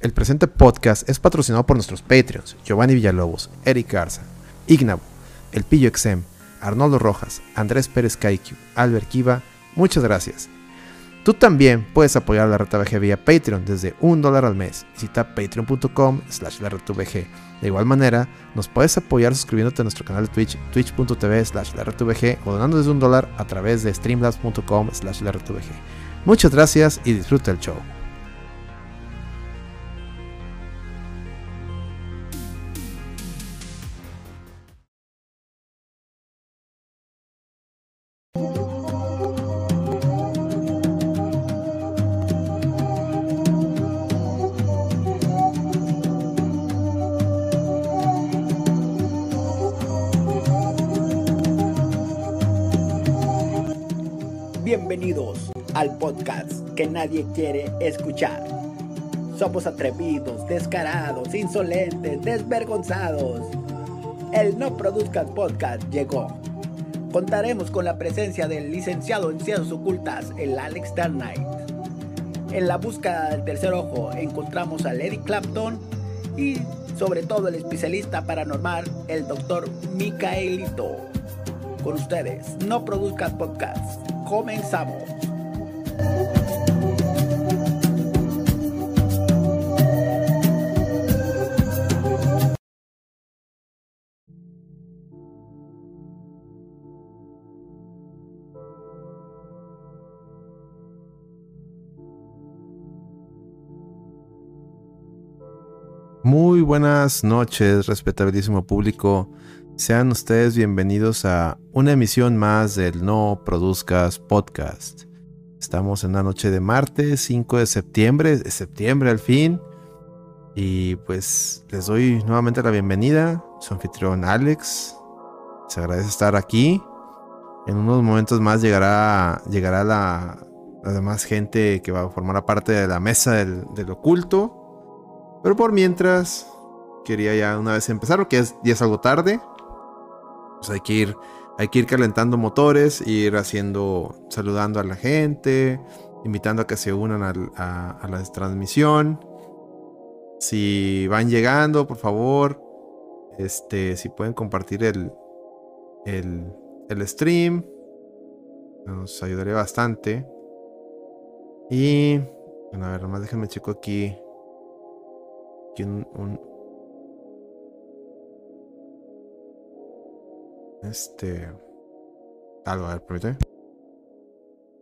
El presente podcast es patrocinado por nuestros Patreons, Giovanni Villalobos, Eric Garza, Ignabo, El Pillo Exem, Arnoldo Rojas, Andrés Pérez Kaiku, Albert Kiva, muchas gracias. Tú también puedes apoyar a la RTVG vía Patreon desde un dólar al mes. Visita patreon.com slash la De igual manera, nos puedes apoyar suscribiéndote a nuestro canal de Twitch, twitch.tv slash la o donando desde un dólar a través de streamlabs.com slash la Muchas gracias y disfruta el show. Nadie quiere escuchar. Somos atrevidos, descarados, insolentes, desvergonzados. El No Produzcas Podcast llegó. Contaremos con la presencia del licenciado en Ciencias Ocultas, el Alex Darnight. En la búsqueda del tercer ojo encontramos a Lady Clapton y sobre todo el especialista paranormal, el doctor Micaelito. Con ustedes, No Produzcas Podcast. Comenzamos. Muy buenas noches, respetabilísimo público. Sean ustedes bienvenidos a una emisión más del No Produzcas Podcast. Estamos en una noche de martes, 5 de septiembre, de septiembre al fin. Y pues les doy nuevamente la bienvenida. Su anfitrión Alex. Se agradece estar aquí. En unos momentos más llegará, llegará la, demás gente que va a formar parte de la mesa del, oculto. Pero por mientras, quería ya una vez empezar, porque es, ya es algo tarde. Pues hay que ir hay que ir calentando motores, ir haciendo, saludando a la gente, invitando a que se unan a, la transmisión. Si van llegando, por favor, este, si pueden compartir el, el, el stream, nos ayudaría bastante. Y, bueno, a ver, nomás déjenme checo aquí, aquí un, Este. Algo, a ver, permíteme.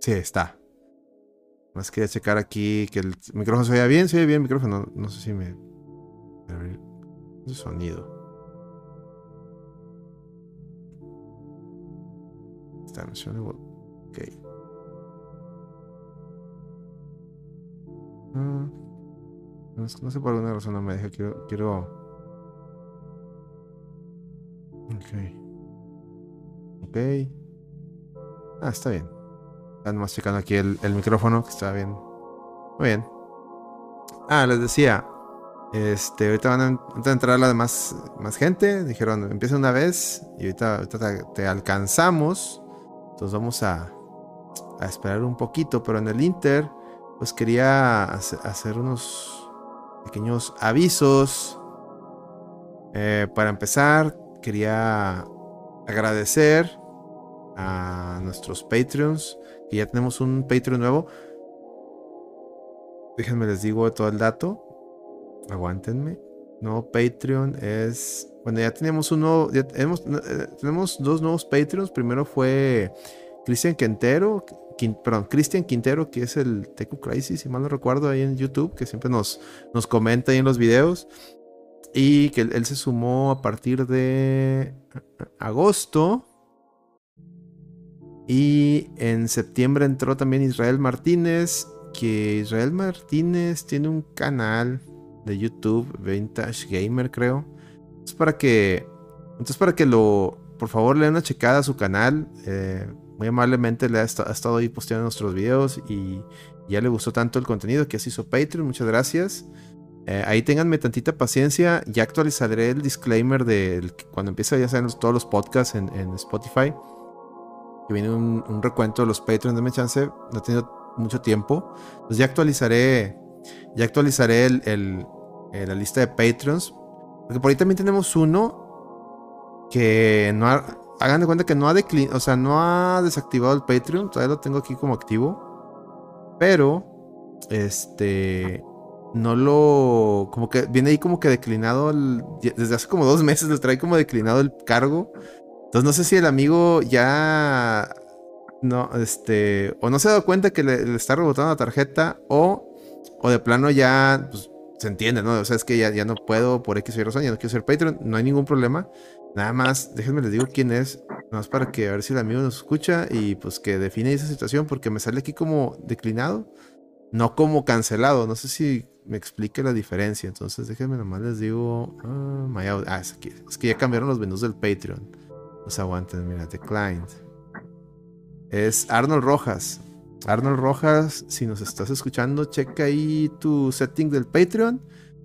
Sí, está. Más quería checar aquí que el micrófono se veía bien. Se veía bien el micrófono. No, sé si me. El sonido. Está Ok. Mm. No, sé por alguna razón no me deja. Quiero. quiero... Ok. Ok. Ah, está bien. Están más checando aquí el, micrófono, que está bien. Muy bien. Ah, les decía. Este, ahorita van a, entrar la demás más gente. Dijeron, empieza una vez y ahorita, te, alcanzamos. Entonces vamos a, a, esperar un poquito. Pero en el Inter, pues quería hacer, unos pequeños avisos. Eh, para empezar, quería agradecer a nuestros Patreons, que ya tenemos un Patreon nuevo. Déjenme les digo todo el dato. Aguántenme. No, Patreon es. Bueno, ya teníamos uno. Ya tenemos, eh, tenemos dos nuevos Patreons. Primero fue Cristian Quintero. perdón, Cristian Quintero, que es el Tecu Crisis, si mal no recuerdo, ahí en YouTube, que siempre nos, nos comenta ahí en los videos. Y que él, se sumó a partir de agosto. Y en septiembre entró también Israel Martínez. Que Israel Martínez tiene un canal de YouTube, Vintage Gamer, creo. Es para que. Entonces, para que lo. Por favor, le una checada a su canal. Eh, muy amablemente le ha, estado ahí posteando nuestros videos. Y ya le gustó tanto el contenido que se hizo Patreon. Muchas gracias. Eh, ahí ténganme tantita paciencia. Ya actualizaré el disclaimer de cuando empiece ya saben todos los podcasts en, Spotify. Que viene un, recuento de los Patreons de chance. No he tenido mucho tiempo. Pues ya actualizaré Ya actualizaré el, el, eh, la lista de Patreons. Porque por ahí también tenemos uno que no ha, hagan de cuenta que no ha declinado, o sea, no ha desactivado el Patreon. Todavía lo tengo aquí como activo. Pero, este, no lo, como que viene ahí como que declinado, desde hace como dos meses le trae como declinado el cargo. Entonces no sé si el amigo ya, no, este, o no se ha dado cuenta que le, le está rebotando la tarjeta o, o de plano ya, pues, se entiende, ¿no? O sea, es que ya, ya no puedo por X o Y razón, ya no quiero ser Patreon, no hay ningún problema. Nada más, déjenme les digo quién es, nada más para que a ver si el amigo nos escucha y pues que define esa situación porque me sale aquí como declinado, no como cancelado. No sé si me explique la diferencia. Entonces déjenme nomás les digo, ah, ah, es aquí, es que ya cambiaron los menús del Patreon. No se aguanten, mira, declined. Es Arnold Rojas. Arnold Rojas, si nos estás escuchando, checa ahí tu setting del Patreon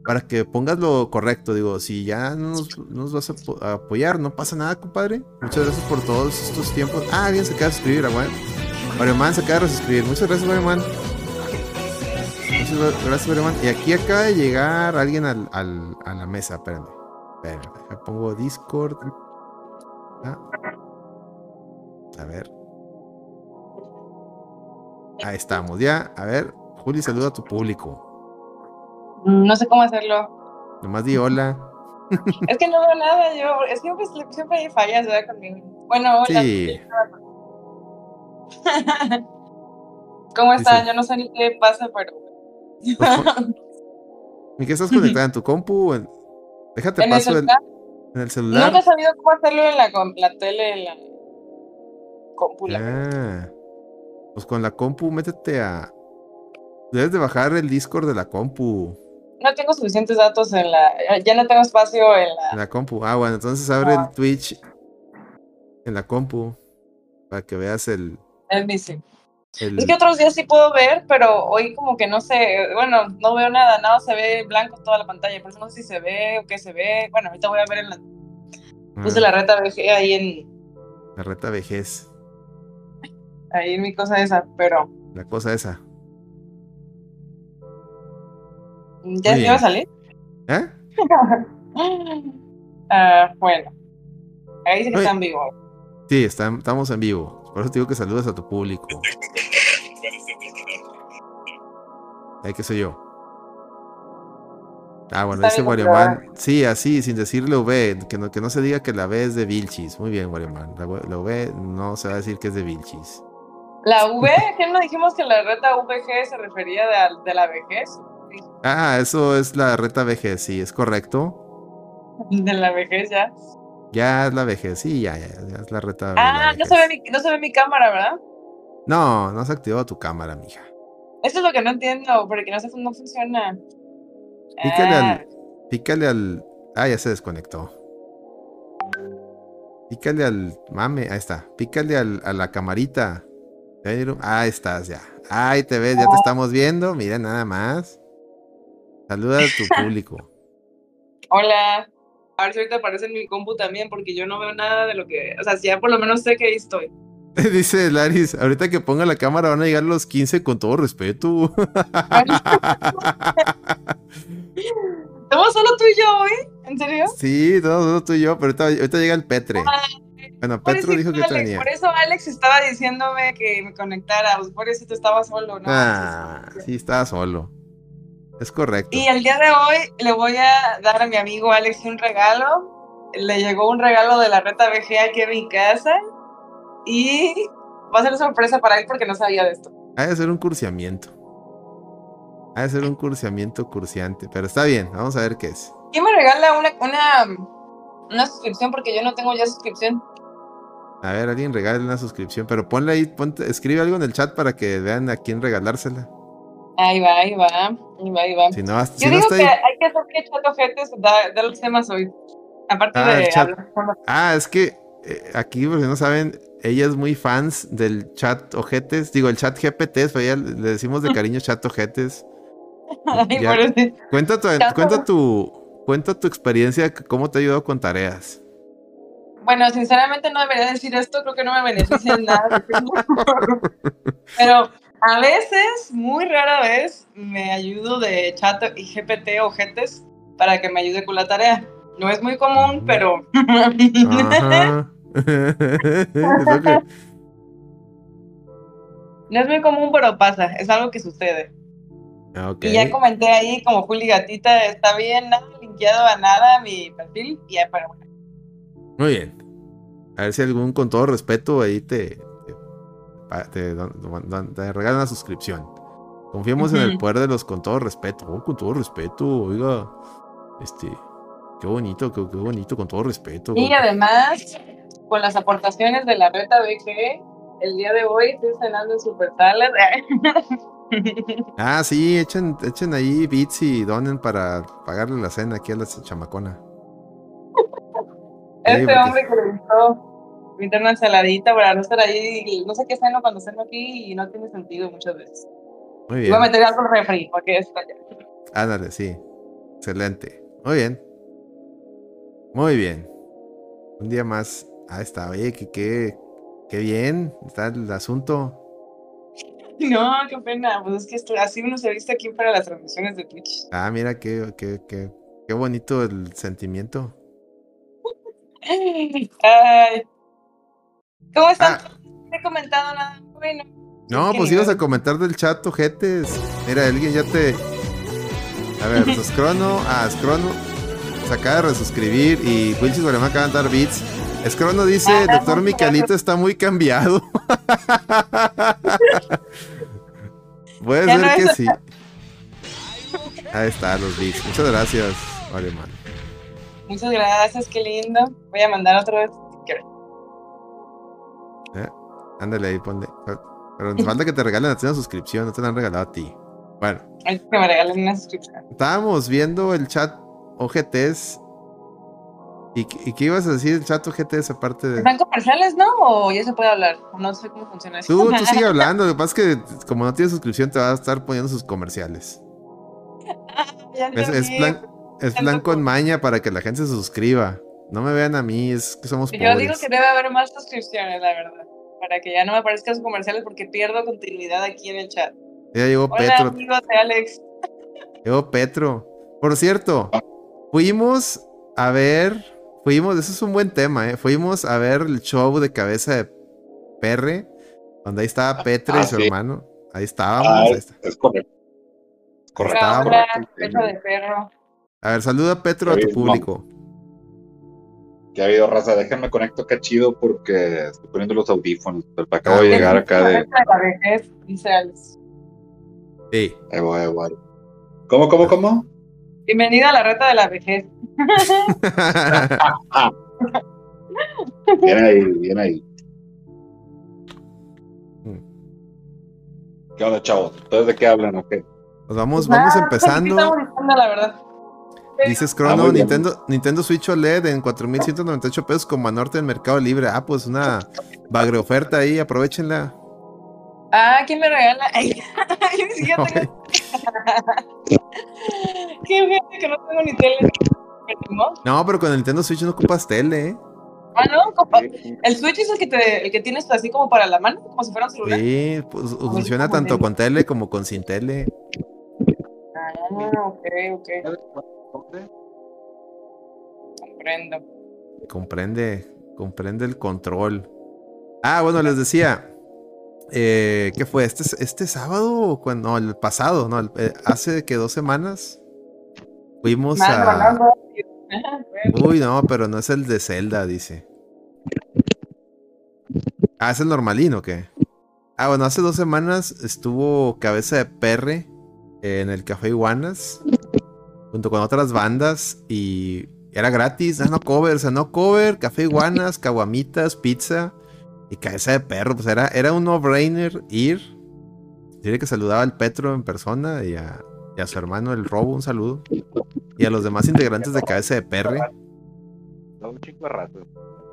para que pongas lo correcto. Digo, si ya no nos, no nos vas a, a apoyar, no pasa nada, compadre. Muchas gracias por todos estos tiempos. Ah, alguien se acaba de suscribir, aguanta. Mario Man se acaba de suscribir. Muchas gracias, Mario Man. Muchas gra- gracias, Mario Man. Y aquí acaba de llegar alguien al, a la mesa. Espérame. Espérame. pongo Discord. Ah. A ver. Ahí estamos, ya. A ver, Juli, saluda a tu público. No sé cómo hacerlo. Nomás di hola. Es que no veo nada, yo. Es que siempre, siempre hay fallas, ¿verdad? Conmigo. Bueno, hola. Sí. ¿Cómo están? Dice- Yo no sé ni qué pasa, pero. Pues, ¿Y qué estás conectada en tu compu? en- Déjate en paso el- celular. en el celular. Nunca he sabido cómo hacerlo en la tele, en la compu. la- Ah, pues con la compu, métete a. Debes de bajar el Discord de la compu. No tengo suficientes datos en la. Ya no tengo espacio en la. En la compu. Ah, bueno, entonces abre Ah. el Twitch en la compu. Para que veas el. En bici. el- Es que otros días sí puedo ver, pero hoy como que no sé, bueno, no veo nada, nada, se ve blanco toda la pantalla, por eso no sé si se ve o qué se ve. Bueno, ahorita voy a ver en la, puse ah, la reta VG ahí en, la reta vejez. ahí en mi cosa esa, pero La cosa esa. ¿Ya se iba a salir? ¿Eh? Ah, bueno, ahí sí que Oye. están vivos. Sí, está- estamos en vivo. Por eso te digo que saludes a tu público. Ahí que soy yo. Ah, bueno, Está dice Wario Man. Sí, así, sin decirle V. Que no, que no se diga que la V es de Vilchis. Muy bien, Wario Man. La, V- la V no se va a decir que es de Vilchis. La V, ¿qué no dijimos que la reta VG se refería de, de la vejez? Ah, eso es la reta vejez, sí, es correcto. De la vejez ya. Ya es la vejez, sí, ya, ya, ya es la reta Ah, la no se, ve mi, no se ve mi cámara, ¿verdad? No, no has activado tu cámara, mija. Eso es lo que no entiendo, porque no, se, no funciona. Pícale Ah, al. Pícale al. Ah, ya se desconectó. Pícale al. Mame, ahí está. Pícale al, a la camarita. Ahí estás ya. Ahí te ves, ya te estamos viendo. Mira nada más. Saluda a tu público. Hola. A ver si ahorita aparece en mi compu también, porque yo no veo nada de lo que. O sea, si ya por lo menos sé que ahí estoy. Dice Laris, ahorita que ponga la cámara van a llegar los 15 con todo respeto. ¿Estamos solo tú y yo hoy? ¿En serio? sí, no, no, tú y yo, pero ahorita, ahorita llega el Petre. Ay, Bueno, Petro dijo que Alex, tenía. Por eso Alex estaba diciéndome que me conectara. Pues por eso estaba solo, ¿no? Ah, sí, estaba solo. Es correcto. Y el día de hoy le voy a dar a mi amigo Alex un regalo. Le llegó un regalo de la reta VG aquí a mi casa. Y va a ser sorpresa para él porque no sabía de esto. Ha de ser un cursiamiento. Ha de ser un cursiamiento cursiante. Pero está bien, vamos a ver qué es. ¿Quién me regala una, una, una suscripción? Porque yo no tengo ya suscripción. A ver, alguien regale una suscripción. Pero ponle ahí, ponte, escribe algo en el chat para que vean a quién regalársela. Ahí va, ahí va. Ahí va, ahí va. Si no, yo no digo que hay que hacer que chat ojetes da, da los temas hoy. Aparte Ah, de chat. hablar Ah, es que eh, aquí, por si no saben, ella es muy fans del chat ojetes. Digo, el chat pero ella le decimos de cariño chat ojetes. Ay, por Cuenta tu, cuenta tu, cuenta tu experiencia, cómo te ha ayudado con tareas. Bueno, sinceramente no debería decir esto, creo que no me beneficia en nada. Pero A veces, muy rara vez, me ayudo de chat y GPT o GTs para que me ayude con la tarea. No es muy común, pero. No es muy común, pero pasa. Es algo que sucede. Y ya comenté ahí, como Juli Gatita, está bien, nada linkeado a nada mi perfil. Y ya, pero bueno. Muy bien. A ver si algún, con todo respeto, ahí te, te, dan- regalan una suscripción. Confiemos en el poder de los con todo respeto. Oh, con todo respeto, oiga. Este. Qué bonito, qué, qué bonito, con todo respeto. Y además, con las aportaciones de la reta BG, el día de hoy estoy cenando en Super Salad. Ah, sí, echen, echen ahí bits y donen para pagarle la cena aquí a la chamacona. Este porque- hombre que le gustó pintar una ensaladita para no estar ahí. No sé qué ceno cuando ceno aquí y no tiene sentido muchas veces. Muy Voy bien. a meter algo al refri porque está ya. Ándale, sí. Excelente. Muy bien. Muy bien. Un día más. Ahí está. Oye, que qué, qué bien está el asunto. No, qué pena. Pues es que esto- así uno se viste aquí para las transmisiones de Twitch. Ah, mira qué, qué, qué, qué bonito el sentimiento. Ay. ¿Cómo están? Ah. No he comentado nada bueno. No, pues ibas a comentar del chat, ojetes. Mira, alguien ya te. A ver, Scrono. Ah, Scrono. Se acaba de resuscribir y Wilchis me acaban de dar beats. Scrono dice: Ah, Doctor Micalito está muy cambiado. Puede ser que es- sí. Ahí está, los beats. Muchas gracias, man. Muchas gracias, qué lindo. Voy a mandar otro vez. Ándale ahí, ponle. Pero falta que te regalen a ti una suscripción, no te la han regalado a ti. Bueno. Ay, que me regalen una suscripción. Estábamos viendo el chat OGTs. ¿Y, qué- y qué ibas a decir el chat OGTs aparte de.? ¿Están comerciales, no? ¿O ya se puede hablar? No sé cómo funciona eso. Tú, tú sigue hablando. Lo que pasa es que, como no tienes suscripción, te va a estar poniendo sus comerciales. Ya Es, es plan, es plan con maña para que la gente se suscriba. No me vean a mí, es que somos Yo pobres. digo que debe haber más suscripciones, la verdad. Para que ya no me aparezcan los comerciales porque pierdo continuidad aquí en el chat. Ya llegó Hola, Petro. amigos de Alex. Llegó Petro. Por cierto, fuimos a ver. Fuimos, eso es un buen tema, ¿eh? Fuimos a ver el show de cabeza de Perre, donde ahí estaba Petre y Ah, su sí. hermano. Ahí estábamos. Ah, ahí es, está. es correcto. Correcto. Hola, hola, de perro. A ver, saluda a Petro a tu público. Que ha habido raza. Déjenme conecto acá chido porque estoy poniendo los audífonos. Pero acabo Ah, de bueno. llegar acá de. Pecho de la vejez, dice Alex. Sí. Ahí voy, ahí voy. ¿Cómo, cómo, cómo? Bienvenido a la reta de la vejez. Bien ahí, bien ahí. ¿Qué onda, chavos? ¿Ustedes de qué hablan o qué? Pues vamos, vamos sé qué empezando. estamos diciendo, la verdad. Dices Ah, bien. Nintendo, Nintendo Switch OLED en 4.198 pesos con Banorte en Mercado Libre. Ah, pues una bagre oferta ahí, aprovechenla. Ah, ¿quién me regala? Ay, yo ni siquiera tengo. Qué fíjate que no tengo ni tele. ¿No? Pero con el Nintendo Switch no ocupas tele, ¿eh? Ah, no, compa. El Switch es el que, te, el que tienes así como para la mano, como si fuera un celular. Sí, pues, funciona como tanto tele. con tele como con sin tele. Ah, ok, ok, comprendo. Comprende, comprende el control. Ah, bueno, les decía. Eh, ¿Qué fue? ¿Este, este sábado? o cuando, no, el pasado, ¿no? el- eh, hace que dos semanas fuimos a. Uy, no, pero no es el de Zelda, dice. Ah, ¿es el normalino o qué? Ah, bueno, hace dos semanas estuvo Cabeza de Perre en el Café Iguanas junto con otras bandas y era gratis, ah, no cover, o sea, no cover, Café Iguanas, caguamitas, pizza y Cabeza de Perro, pues era, era un no-brainer ir. Diré que saludaba al Petro en persona y a, y a su hermano el Robo, un saludo. Y a los demás integrantes de Cabeza de Perre. Un chico de raza.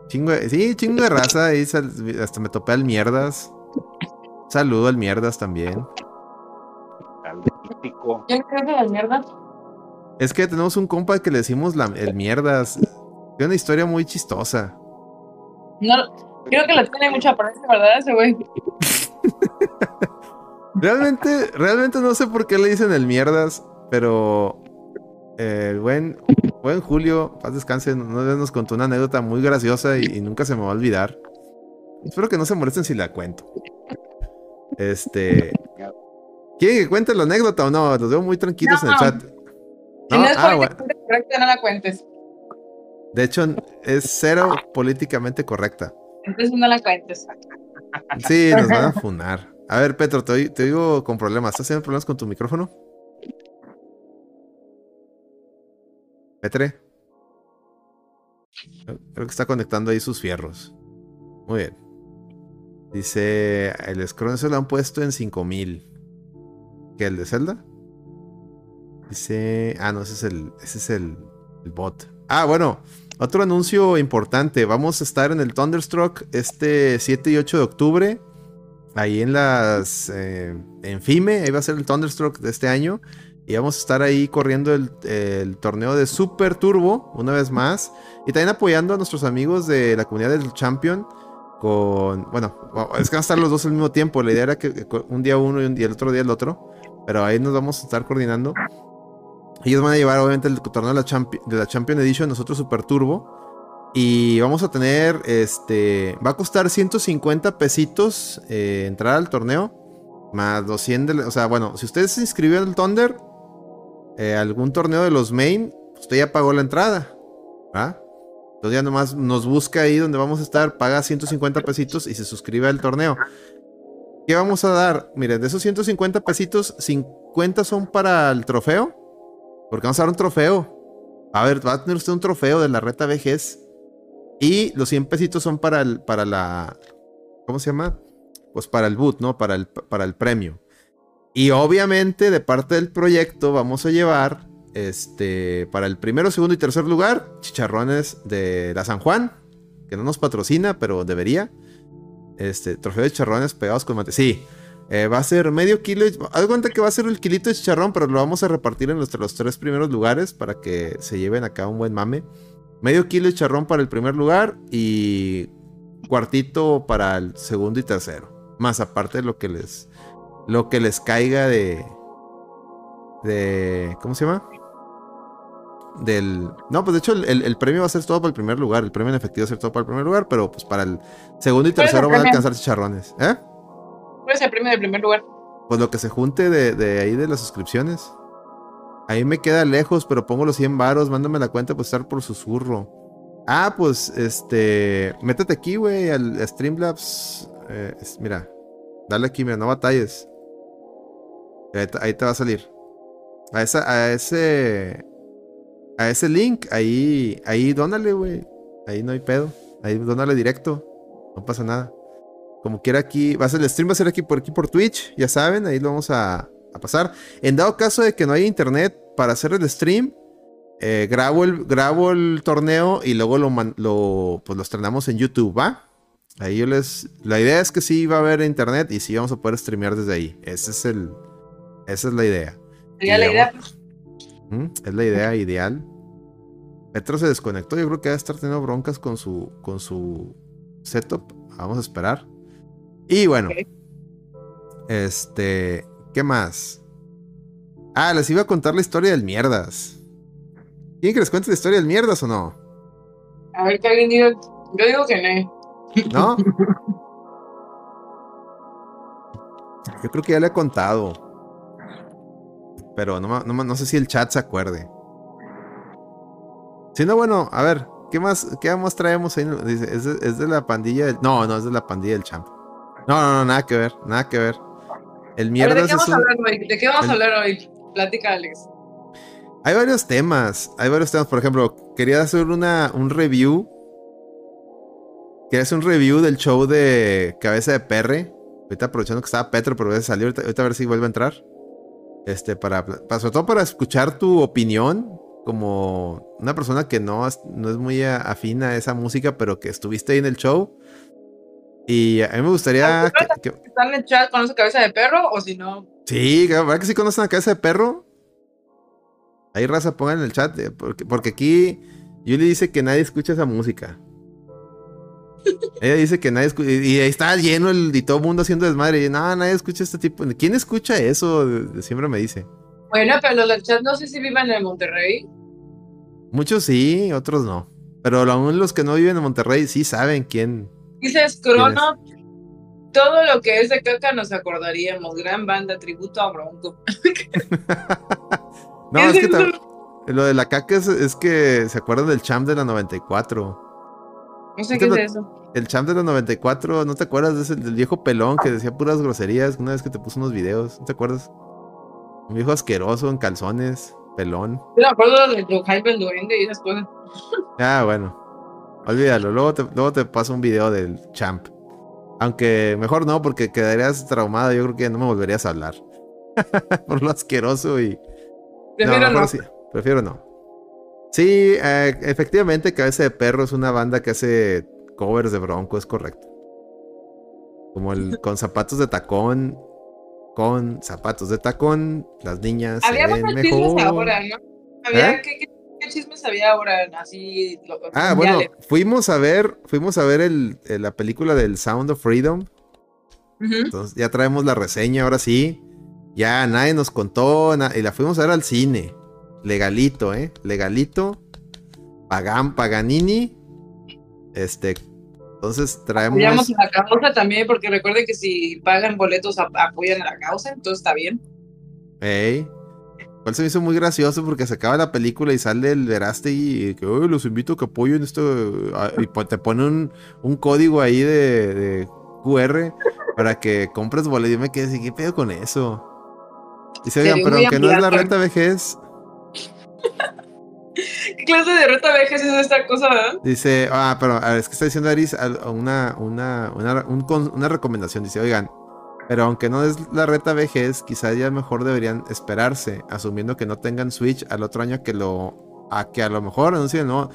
Chingo de- sí, chingo de raza. Sal- hasta me topé al Mierdas. Saludo al Mierdas también. Al típico. ¿Quién es de la mierda? Es que tenemos un compa que le decimos la- el Mierdas. Tiene una historia muy chistosa. No, creo que la tiene mucha apariencia, ¿verdad? Ese güey. Realmente, realmente no sé por qué le dicen el mierdas, pero el buen, buen Julio, paz descanse, nos contó una anécdota muy graciosa y, y nunca se me va a olvidar. Espero que no se molesten si la cuento. Este. ¿Quieren que cuente la anécdota o no? Los veo muy tranquilos en el chat. No, es ah, políticamente correcta, no la cuentes. De hecho, es cero políticamente correcta. Entonces no la cuentes. Sí, nos van a funar. A ver, Petro, te, te digo con problemas. ¿Estás teniendo problemas con tu micrófono? Petre. Creo que está conectando ahí sus fierros. Muy bien. Dice, el Scroll se lo han puesto en 5000. ¿Qué, el de Zelda? Dice, ah, no, ese es el, ese es el, bot. Ah, bueno, otro anuncio importante. Vamos a estar en el Thunderstruck este 7 y 8 de octubre. Ahí en las, eh, en FIME, ahí va a ser el Thunderstruck de este año. Y vamos a estar ahí corriendo el, el, torneo de Super Turbo, una vez más. Y también apoyando a nuestros amigos de la comunidad del Champion con. Bueno, es que van a estar los dos al mismo tiempo. La idea era que un día uno y, el otro día el otro. Pero ahí nos vamos a estar coordinando. Ellos van a llevar, obviamente, el torneo de la, la Champion Edition, nosotros Super Turbo. Y vamos a tener, este, va a costar 150 pesitos eh, entrar al torneo. Más 200, de, o sea, bueno, si ustedes se inscribieron al Thunder, eh, algún torneo de los main, usted ya pagó la entrada. ¿va? Entonces ya nomás nos busca ahí donde vamos a estar, paga 150 pesitos y se suscribe al torneo. ¿Qué vamos a dar? Miren, de esos 150 pesitos, 50 son para el trofeo. Porque vamos a dar un trofeo. A ver, va a tener usted un trofeo de la reta vejez. Y los 100 pesitos son para el, para la, ¿cómo se llama? Pues para el boot, ¿no? Para el, para el premio. Y obviamente de parte del proyecto vamos a llevar este, para el primero, segundo y tercer lugar, chicharrones de la San Juan, que no nos patrocina, pero debería. Este, trofeo de chicharrones pegados con mate. Sí, eh, va a ser medio kilo. Haz cuenta que va a ser el kilito de chicharrón, pero lo vamos a repartir en los, los tres primeros lugares para que se lleven acá un buen mame. Medio kilo de chicharrón para el primer lugar y cuartito para el segundo y tercero. Más aparte de lo que les, lo que les caiga de, de, ¿cómo se llama? del... No, pues de hecho el, premio va a ser todo para el primer lugar. El premio en efectivo va a ser todo para el primer lugar, pero pues para el segundo y tercero van a alcanzar chicharrones. ¿Eh? ¿Cuál es el premio del primer lugar? Pues lo que se junte de, ahí de las suscripciones. Ahí me queda lejos, pero pongo los 100 varos, mándame la cuenta pues estar por susurro. Ah, pues este, métete aquí, güey, al Streamlabs. Eh, mira, dale aquí, mira, no batalles. Ahí, ahí te va a salir. A, esa, a ese a ese link, ahí, ahí dónale, güey. Ahí no hay pedo. Ahí dónale directo. No pasa nada. Como quiera aquí, va a ser el stream, va a ser aquí por aquí por Twitch, ya saben, ahí lo vamos a, pasar. En dado caso de que no haya internet para hacer el stream, eh, grabo, el, grabo el torneo y luego lo, lo, pues lo estrenamos en YouTube, ¿va? Ahí yo les. La idea es que sí va a haber internet y sí vamos a poder streamear desde ahí. Ese es el. Esa es la idea. Sería la idea. Es la idea ideal. Petro se desconectó. Yo creo que va a estar teniendo broncas con su, con su setup. Vamos a esperar. Y bueno. Este. ¿Qué más? Ah, les iba a contar la historia del mierdas. ¿Quieren que les cuente la historia del mierdas o no? A ver, que alguien diga. Yo digo que no. ¿No? Yo creo que ya le he contado. Pero no, no, no sé si el chat se acuerde. Si no, bueno, a ver, ¿qué más, qué más traemos ahí? Dice, ¿es de, la pandilla del... No, no, es de la pandilla del champ. No, no, no, nada que ver, nada que ver. El mierda ¿De qué vamos a hablar hoy? ¿De qué vamos a hablar hoy? Plática, Alex. Hay varios temas, hay varios temas. Por ejemplo, quería hacer una, un review. Quería hacer un review del show de Cabeza de Perre. Ahorita aprovechando que estaba Petro, pero a salir. Ahorita, a ver si vuelve a entrar. Este, para, para, sobre todo para escuchar tu opinión como una persona que no, no es muy afina a esa música, pero que estuviste ahí en el show. Y a mí me gustaría. Que, ¿Están en el chat con esa cabeza de perro o si no? Sí, ¿verdad que sí conocen la cabeza de perro? Ahí raza, pongan en el chat, eh, porque, porque aquí Yuli dice que nadie escucha esa música. Ella dice que nadie escucha. Y ahí está lleno el, y todo el mundo haciendo desmadre. Y no, nadie escucha este tipo. ¿Quién escucha eso? Siempre me dice. Bueno, pero los del chat no sé si viven en Monterrey. Muchos sí, otros no. Pero aún los que no viven en Monterrey sí saben quién. Dices Crono. Todo lo que es de caca nos acordaríamos. Gran banda, tributo a Bronco. no, es, que lo de la caca es, que se acuerdan del champ de la 94. No sé qué es eso. El champ de la 94, ¿no te acuerdas de ese, del viejo pelón que decía puras groserías una vez que te puso unos videos? ¿No te acuerdas? Un viejo asqueroso en calzones, pelón. Yo me acuerdo de Hype el Duende y esas cosas. Ah, bueno. Olvídalo, luego te, luego te paso un video del champ. Aunque mejor no, porque quedarías traumado. Yo creo que no me volverías a hablar. Por lo asqueroso y. Prefiero no. Prefiero no. Sí, eh, efectivamente, Cabeza de Perro es una banda que hace covers de Bronco, es correcto. Como el con zapatos de tacón, con zapatos de tacón, las niñas había se ven mejor. Chismes ahora, ¿no? Había, ¿Eh? ¿Qué, chismes había ahora? Así. ah, bueno, fuimos a ver, fuimos a ver el, la película del Sound of Freedom. Entonces ya traemos la reseña, ahora sí. Ya nadie nos contó, y la fuimos a ver al cine. Legalito, ¿eh? Legalito. Pagan, Paganini. Este. Entonces traemos. Apoyamos a la causa también, porque recuerden que si pagan boletos apoyan a la causa, entonces está bien. Ey. Cual se me hizo muy gracioso porque se acaba la película y sale el Veraste y que los invito a que apoyen esto. Y te pone un, un código ahí de, de, QR para que compres boletos. Y yo me quedé así, ¿qué pedo con eso? Dice, oigan, pero aunque no es la renta vejez, ¿Qué clase de reta vejez es esta cosa? Dice, ah, pero a ver, es que está diciendo Aris una, una, una, una recomendación. Dice, oigan, pero aunque no es la reta vejez, quizás ya mejor deberían esperarse, asumiendo que no tengan Switch al otro año que lo. A que a lo mejor anuncien, no.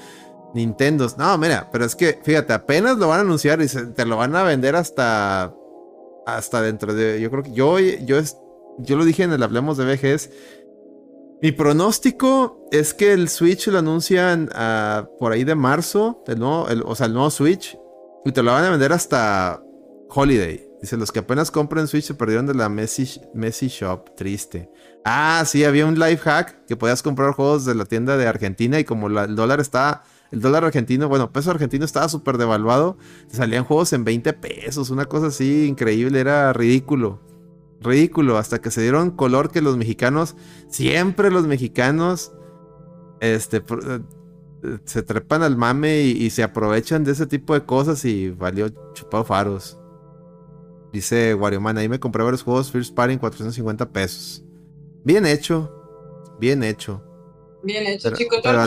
Nintendo. No, mira, pero es que, fíjate, apenas lo van a anunciar y te lo van a vender hasta. Hasta dentro de. Yo creo que yo, yo, yo lo dije en el Hablemos de VGS mi pronóstico es que el Switch lo anuncian uh, por ahí de marzo, el nuevo, el, o sea, el nuevo Switch, y te lo van a vender hasta Holiday. Dice, los que apenas compren Switch se perdieron de la Messi, Messi Shop. Triste. Ah, sí, había un life hack que podías comprar juegos de la tienda de Argentina y como el dólar está... El dólar argentino, bueno, peso argentino estaba súper devaluado. Salían juegos en 20 pesos, una cosa así increíble, era ridículo ridículo, hasta que se dieron color que los mexicanos, siempre los mexicanos, este, eh, se trepan al mame y, se aprovechan de ese tipo de cosas y valió chupado faros. Dice Warioman, ahí me compré varios juegos First Party en 450 pesos. Bien hecho, bien hecho. Bien hecho, chicos. Pero,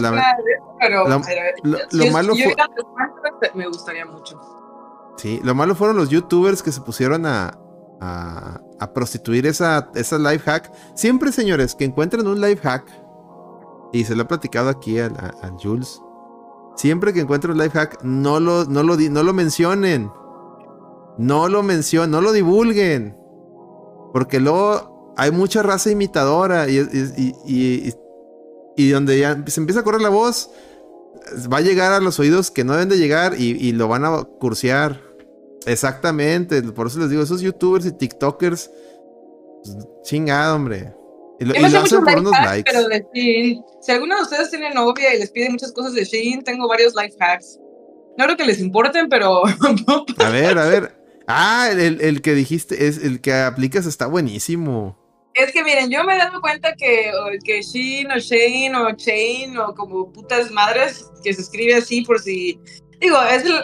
pero, lo, malo fue... Me gustaría mucho. Sí, lo malo fueron los youtubers que se pusieron a, a, prostituir esa, esa life hack. Siempre, señores, que encuentren un life hack, y se lo he platicado aquí a, Jules, siempre que encuentren un life hack, no lo, no lo, no lo mencionen. No lo mencionen, no lo divulguen. Porque luego hay mucha raza imitadora y, y, y, donde ya se empieza a correr la voz, va a llegar a los oídos que no deben de llegar y, lo van a cursear. Exactamente, por eso les digo, esos youtubers y tiktokers, pues, chingado, hombre. Y lo, hacen por unos likes. Pero de Si alguno de ustedes tiene novia y les pide muchas cosas de Shein, tengo varios life hacks. No creo que les importen, pero. a ver, a ver. Ah, el, el, que dijiste, es el que aplicas está buenísimo. Es que miren, yo me he dado cuenta que, que o Shane o Chain o como putas madres que se escribe así por si. Digo, es el,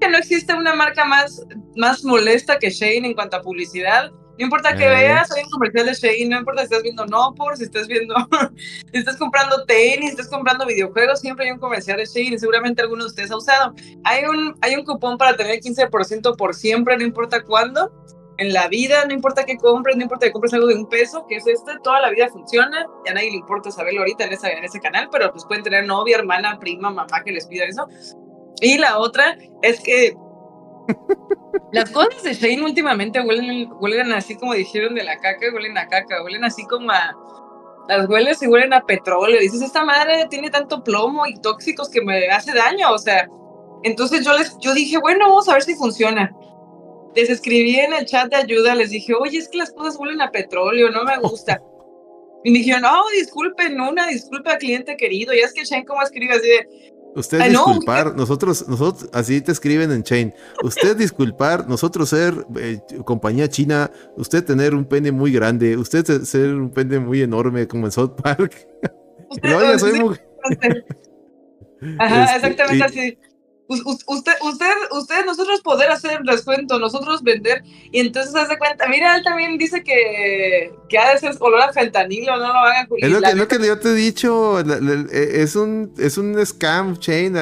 que no existe una marca más, más molesta que Shane en cuanto a publicidad. No importa que veas, hay un comercial de Shane, no importa si estás viendo no por, si estás viendo, si estás comprando tenis, si estás comprando videojuegos, siempre hay un comercial de Shane y seguramente alguno de ustedes ha usado. Hay un, hay un cupón para tener 15% por siempre, no importa cuándo. En la vida, no importa qué compres, no importa que compres algo de un peso, que es este, toda la vida funciona. Ya a nadie le importa saberlo ahorita en, esa, en ese canal, pero pues pueden tener novia, hermana, prima, mamá que les pida eso. Y la otra es que las cosas de Shane últimamente huelen, huelen así como dijeron de la caca, huelen a caca, huelen así como a... Las hueles y huelen a petróleo. Dices, esta madre tiene tanto plomo y tóxicos que me hace daño. O sea, Entonces yo les, yo dije, bueno, vamos a ver si funciona. Les escribí en el chat de ayuda, les dije, oye, es que las cosas huelen a petróleo, no me gusta. Y me dijeron, no, disculpen, una disculpa, cliente querido. Y es que Shane, ¿cómo escribe así de, Usted Ay, no, disculpar, nosotros, nosotros, así te escriben en Chain. Usted disculpar, nosotros ser eh, compañía china, usted tener un pene muy grande, usted se- ser un pene muy enorme como en South Park. Luego, Oiga, soy Sí, mujer. Ajá, Este, exactamente y- así. Us- us- Usted, usted, usted, nosotros poder hacer el descuento, nosotros vender, y entonces hace cuenta, mira, él también dice que, que ha de ser olor a fentanilo, no lo hagan. Es lo que, lo que yo te he dicho, eh, es un, es un scam chain,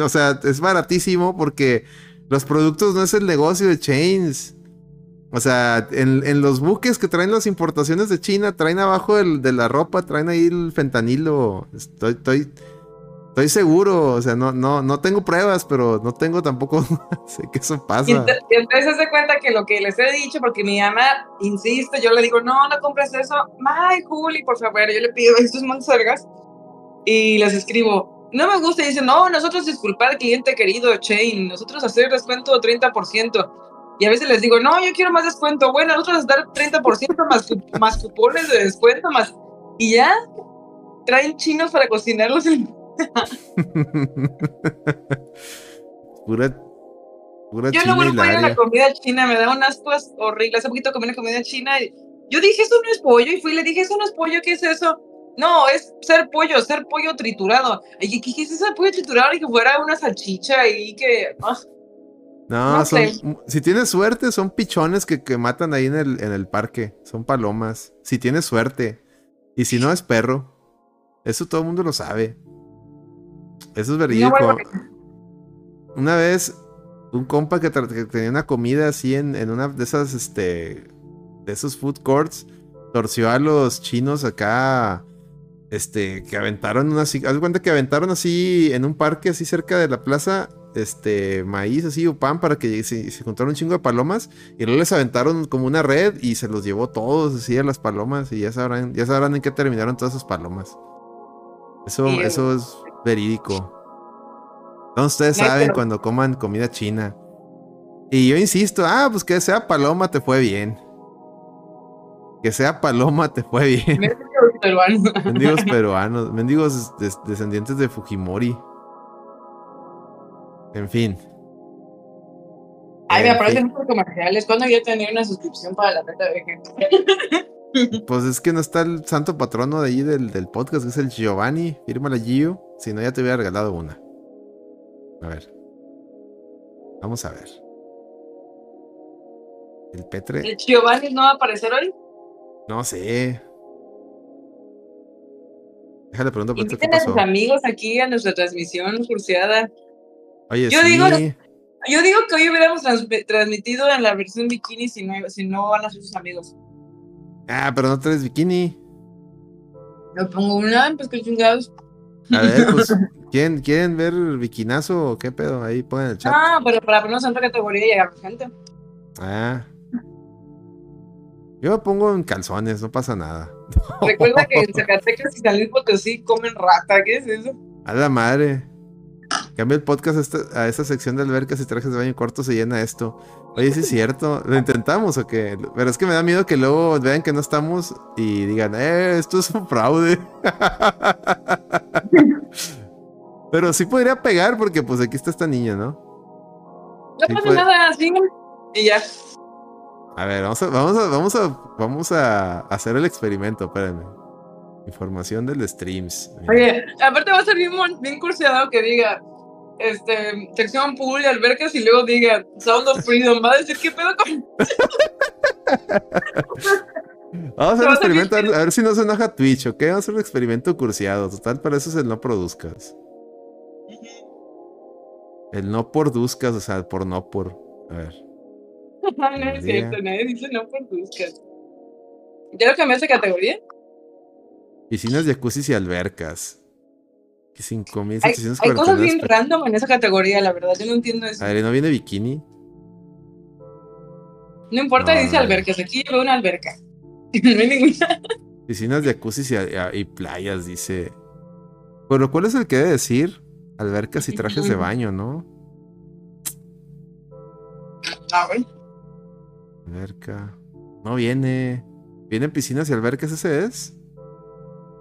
o sea, es baratísimo porque los productos no es el negocio de chains. O sea, en, en los buques que traen las importaciones de China, traen abajo el, de la ropa, traen ahí el fentanilo. Estoy, estoy, estoy seguro, o sea, no, no, no tengo pruebas, pero no tengo tampoco, sé que eso Y pasa. y entonces se cuenta que lo que les he dicho, porque mi mamá insiste, yo le digo, no, no compres eso. Ay, Juli, por favor, yo le pido estos monsergas y les escribo, no me gusta. Y dicen, no, nosotros disculpar, cliente querido, Chain, nosotros hacer descuento 30%. Y a veces les digo, no, yo quiero más descuento. Bueno, nosotros dar 30% más, más cupones de descuento, más. Y ya traen chinos para cocinarlos. en- pura, pura Yo no vuelvo a ir a la comida china, me da un asco horrible. Hace poquito comí una comida china y yo dije, eso no es pollo. Y fui y le dije, eso no es pollo, ¿qué es eso? No, es ser pollo, ser pollo triturado. Y dije, ¿qué es ese pollo triturado? Y que fuera una salchicha y que... ah, No, No son, sé. si tienes suerte, son pichones que, que matan ahí en el, en el parque. Son palomas. Si tienes suerte. Y si no, es perro. Eso todo el mundo lo sabe. Eso es verídico. Una vez, un compa que, tenía una comida así en, en una de esas, este, de esos food courts, torció a los chinos acá, este, que aventaron una, así- haz cuenta que aventaron así en un parque así cerca de la plaza, este, maíz así o pan para que se, se juntaron un chingo de palomas y luego les aventaron como una red y se los llevó todos así a las palomas y ya sabrán, ya sabrán en qué terminaron todas esas palomas. Eso, Sí, eso es verídico. No, ustedes No, saben pero- cuando coman comida china. Y yo insisto, ah, pues que sea paloma te fue bien. Que sea paloma te fue bien. me dijo el peruano. Mendigos peruanos, mendigos des- descendientes de Fujimori. En fin. Ay, me En aparecen muchos comerciales. ¿Cuándo voy a tener una suscripción para la renta de gente? Pues es que no está el santo patrono de ahí del, del podcast, que es el Giovanni. Fírmala Gio. Si no, ya te hubiera regalado una. A ver. Vamos a ver. El Petre. ¿El Giovanni no va a aparecer hoy? No sé. Déjale preguntar por Inviten a sus amigos aquí a nuestra transmisión curseada. Oye, Yo sí. digo- Yo digo que hoy hubiéramos trans- transmitido en la versión bikini si no, si no van a ser sus amigos. Ah, pero no traes bikini. Me pongo una, pues que chingados. A ver, pues, ¿quieren, ¿quieren ver bikinazo o qué pedo? Ahí pongan el chat. Ah, pero para ponernos en otra categoría y llegar gente. Ah. Yo me pongo en calzones, no pasa nada. Recuerda que en Zacatecas y San Luis Potosí comen rata, ¿qué es eso? A la madre. Cambia el podcast a esta, a esta sección de albercas y trajes de baño corto se llena esto. Oye, sí es cierto. ¿Lo intentamos o qué? Pero es que me da miedo que luego vean que no estamos y digan, eh, esto es un fraude. Pero sí podría pegar porque pues aquí está esta niña, ¿no? No Sí, pasa nada, así. Y ya. A ver, vamos a, vamos a, vamos a, vamos a hacer el experimento, espérenme. Información del streams. Mira. Oye, aparte va a ser bien, bien curseado que diga, este, sección pool y albercas y luego diga Sound of Freedom. Va a decir, ¿qué pedo con...? Vamos a hacer un experimento, a ver, bien- a ver si no se enoja Twitch, ¿ok? Vamos a hacer un experimento cursiado. Total, para eso es el no produzcas. El no produzcas, o sea, por no por. A ver. no es cierto, nadie dice no buscar. ¿Ya lo cambiaste de categoría? Piscinas, jacuzzis y albercas. Y Hay, 5749 hay cosas bien random en esa categoría, la verdad, yo no entiendo eso. A ver, ¿y ¿no viene bikini? No importa, No, dice albercas, aquí veo una alberca. no hay ninguna. Piscinas, jacuzzis y, y playas, dice. Pero ¿cuál es el que debe decir? Albercas y trajes de baño, ¿no? A ver. Alberca. No viene. ¿Vienen piscinas y albercas ese es?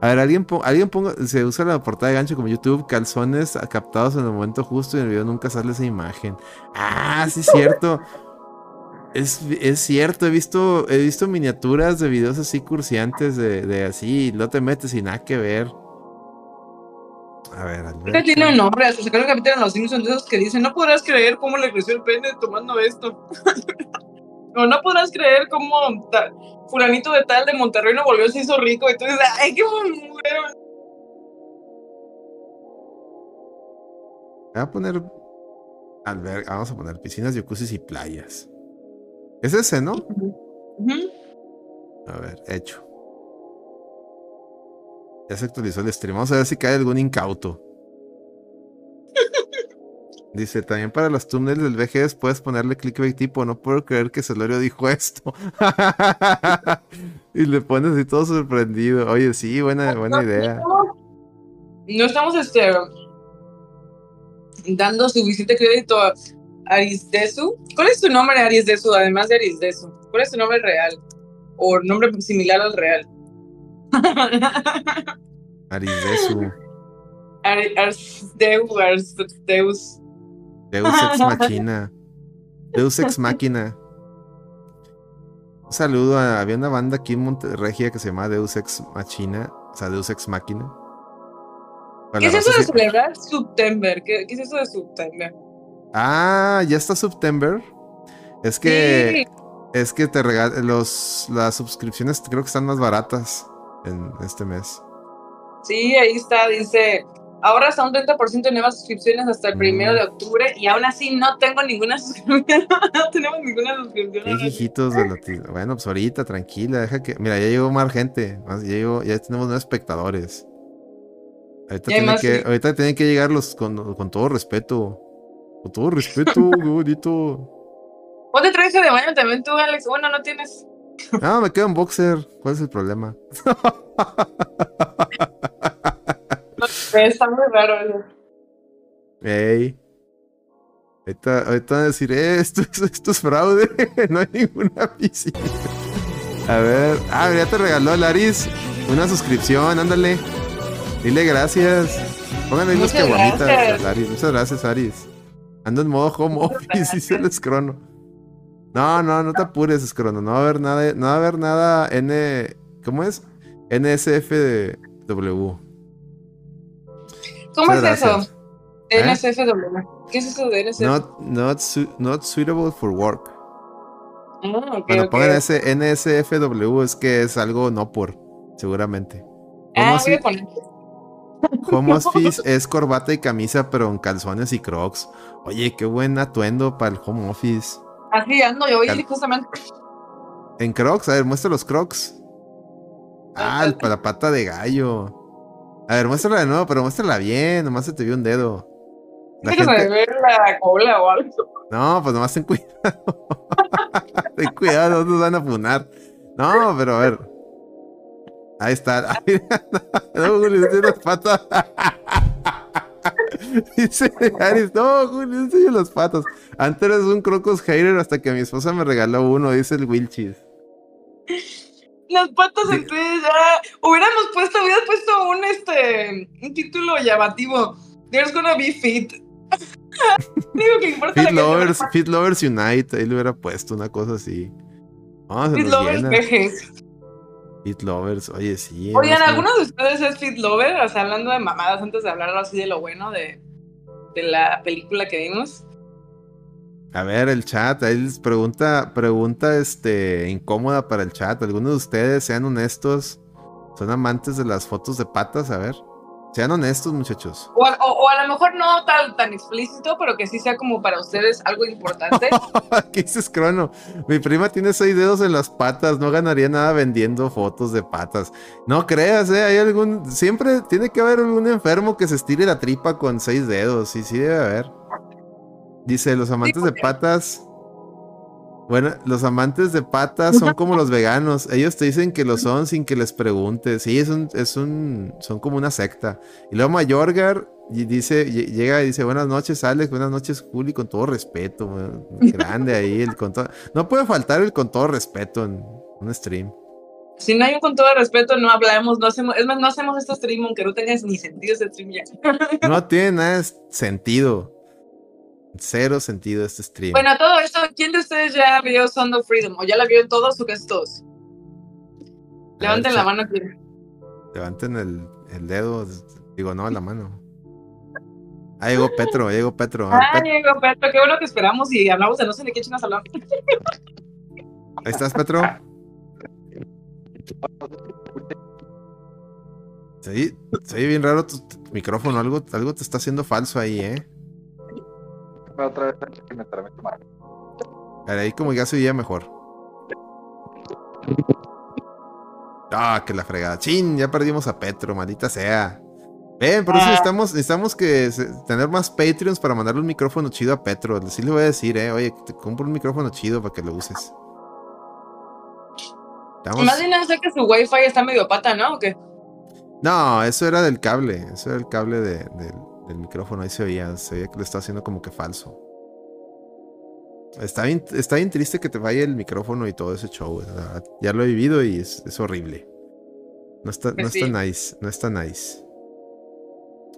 A ver, alguien, po- alguien ponga, se usa la portada de gancho como YouTube, calzones captados en el momento justo y en el video nunca sale esa imagen. Ah, sí es cierto. Es, es cierto, he visto, he visto miniaturas de videos así cursiantes de, de así, no te metes y nada que ver. A ver, Alberca. tiene un nombre, hasta sacaron capítulo en los Simpsons de esos que dicen, no podrás creer cómo le creció el pene tomando esto. o no podrás creer cómo ta- fulanito de tal de Monterrey no volvió, se hizo rico. Y tú dices, ay, qué bueno. Voy a poner alberca, vamos a poner piscinas, jacuzzis y playas. Es ese, ¿no? Ujú. A ver, hecho. Ya se actualizó el stream. Vamos a ver si cae algún incauto. Dice, también para los thumbnails del VGS puedes ponerle clickbait tipo, no puedo creer que Celorio dijo esto. y le pones así todo sorprendido. Oye, sí, buena, buena idea. No estamos este, dando suficiente crédito a Arisdesu. ¿Cuál es tu nombre, Arisdesu? Además de Arisdesu. ¿Cuál es tu nombre real? O nombre similar al real. Arisdesu. Ar- Arsdeu, Arsdeus. Deus Ex Machina. Deus Ex Máquina. Un saludo a. Había una banda aquí en Monterregia que se llama Deus Ex Machina. O sea, Deus Ex Máquina. Para ¿Qué es eso de celebrar September? ¿Qué, qué es eso de September? Ah, ya está September. Es que. Sí. Es que te regalan. Los, las suscripciones creo que están más baratas en este mes. Sí, ahí está, dice, ahora hasta un 30% de nuevas suscripciones hasta el Mm. primero de octubre y aún así no tengo ninguna suscripción, no tenemos ninguna suscripción. Qué hijitos de Latino. Bueno, pues ahorita, tranquila, deja que. Mira, ya llegó más gente. más- Ya, llegó, ya tenemos nuevos espectadores. Ahorita tienen que, sí. ahorita tienen que llegar los con, con todo respeto. Con todo respeto, qué bonito. Ponte traje de baño también tú, Alex. Bueno, no tienes. Ah, me quedo en boxer. ¿Cuál es el problema? Está muy raro eso. Ey. Ahorita, ahorita van a decir, eh, esto, es- esto es fraude. no hay ninguna piscina. A ver. Ah, ya te regaló Laris una suscripción, ándale. Dile gracias. Pónganle Muchas caguamitas. Laris. Muchas gracias, Aris. Ando en modo home office, dice el escrono. No, no, no te apures, escrono. No va a haber nada, no va a haber nada N. ¿Cómo es? NSFW. ¿Cómo es eso? ¿Eh? NSFW. ¿Qué es eso de NSFW? Not, not, su- not suitable for work. Ah, ok, Bueno, ok. pongan ese NSFW, es que es algo no por, seguramente. Ah, voy a poner. home office es corbata y camisa, pero en calzones y crocs. Oye, qué buen atuendo para el home office. Así ando yo Cal- justamente. En crocs, a ver, muestra los crocs. Ah, el- para la pata de gallo. A ver, muéstrala de nuevo, pero muéstrala bien, nomás se te vio un dedo. La gente- ver la cola o algo. No, pues nomás ten cuidado. ten cuidado, no nos van a funar. No, pero a ver. Ahí está. No, Julio, tiene las patas. Dice Aris, no, Julio, enseña las patas. Antes eres un crocos hater hasta que mi esposa me regaló uno, dice el Wilchis. Las patas Sí. entonces ya. Hubiéramos puesto, hubieras puesto un este un título llamativo. There's gonna be fit. Digo que importa Fit que Lovers, Fit Lovers Unite, ahí le hubiera puesto una cosa así. Se Fit lovers. Fit Lovers, oye, sí. Oigan. ¿alguno de ustedes es fit lover? O sea, hablando de mamadas antes de hablar así de lo bueno de, de la película que vimos. A ver, el chat, ahí les pregunta, pregunta este, incómoda para el chat. ¿Algunos de ustedes, sean honestos, son amantes de las fotos de patas? A ver, sean honestos, muchachos. O, a- o- o a lo mejor no tan, tan explícito, pero que sí sea como para ustedes algo importante. ¿Qué dices, Crono? Mi prima tiene seis dedos en las patas, no ganaría nada vendiendo fotos de patas. No creas, ¿eh? Hay algún, siempre tiene que haber algún enfermo que se estire la tripa con seis dedos, sí, sí debe haber. Dice, los amantes de patas... Bueno, los amantes de patas son como los veganos. Ellos te dicen que lo son sin que les preguntes. Sí, es un, es un, son como una secta. Y luego Mayorgar, y dice, lle- llega y dice, buenas noches, Alex, buenas noches, Juli, con todo respeto, grande ahí, el con todo- no puede faltar el con todo respeto en un stream. Si no hay un con todo respeto, no hablamos, no hacemos, es más, no hacemos este stream aunque no tengas ni sentido ese stream ya. No tiene nada de sentido, cero sentido este stream. Bueno, todo esto, ¿quién de ustedes ya vio Sound of Freedom? ¿O ya la vio todos o casi todos? Levanten la mano aquí. Levanten el, el dedo, digo, no, la mano. Ah, llegó Petro, llegó Petro. Ver, Ah, Pet- Diego, Petro, qué bueno que esperamos y hablamos de no sé de qué chinas hablamos. ahí estás, Petro. Sí, se oye bien raro tu, tu micrófono, algo, algo te está haciendo falso ahí, ¿eh? Otra vez que me trabé ver, ahí como ya se oía mejor. Ah, que la fregada. Chin, ya perdimos a Petro, maldita sea. Ven, por eso Ah. necesitamos, necesitamos que se- tener más Patreons para mandarle un micrófono chido a Petro. Sí le voy a decir, eh. Oye, te compro un micrófono chido para que lo uses. Estamos- Más bien sé que su wifi está medio pata, ¿no? ¿O qué? No, eso era del cable. Eso era el cable de- del, del micrófono. Ahí se oía. Se oía que lo estaba haciendo como que falso. Está bien, está bien triste que te vaya el micrófono y todo ese show. verdad. Ya lo he vivido y es, es horrible. No está, no Pues está nice. No está nice.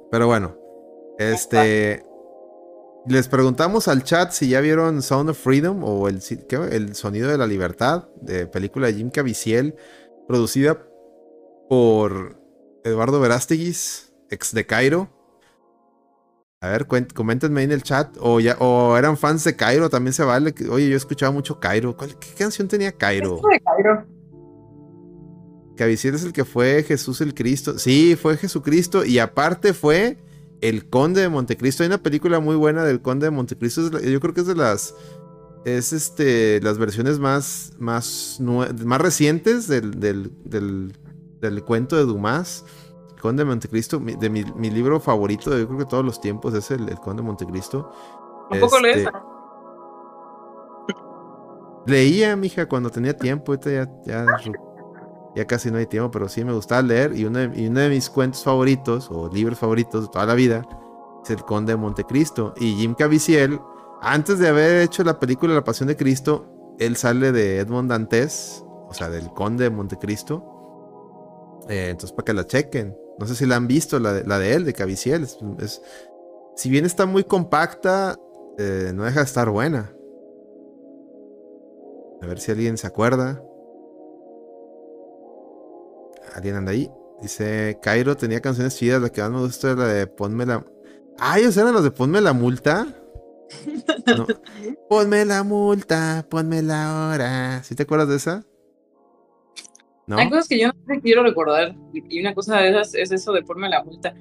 Pero bueno. Este. Les preguntamos al chat si ya vieron Sound of Freedom o el, ¿qué? el Sonido de la Libertad, de película de Jim Caviezel, producida por Eduardo Verástegui, ex de Cairo. A ver, coméntenme ahí en el chat. O, ya, o eran fans de Cairo, también se vale. que- Oye, yo escuchaba mucho Cairo. ¿Cuál- ¿Qué canción tenía Cairo? Esto de Cairo. Caviezel es el que fue Jesús el Cristo. Sí, fue Jesucristo. Y aparte fue El Conde de Montecristo. Hay una película muy buena del Conde de Montecristo. Yo creo que es de las. Es este. Las versiones más. Más, más recientes del, del, del, del cuento de Dumas. Conde de Montecristo. mi- de mi, mi libro favorito, de yo creo que todos los tiempos, es el, el Conde de Montecristo. ¿Un poco Este, lees? Leía, mija, cuando tenía tiempo. Ahorita ya, ya, ya casi no hay tiempo, pero sí me gustaba leer. Y uno, de, y uno de mis cuentos favoritos, o libros favoritos de toda la vida, es El Conde de Montecristo. Y Jim Caviezel, antes de haber hecho la película La Pasión de Cristo, él sale de Edmond Dantes, o sea, del Conde de Montecristo. Eh, entonces, para que la chequen. No sé si la han visto, la de, la de él, de Caviezel. Es, es- si bien está muy compacta, eh, no deja de estar buena. A ver si alguien se acuerda. ¿Alguien anda ahí? Dice, Cairo tenía canciones chidas, la que más me gusta es la de Ponme la... Ah, ellos eran los de Ponme la multa. No. Ponme la multa, ponme la hora. ¿Sí te acuerdas de esa? ¿No? Hay cosas que yo no quiero recordar. Y una cosa de esas es eso de ponerme la multa.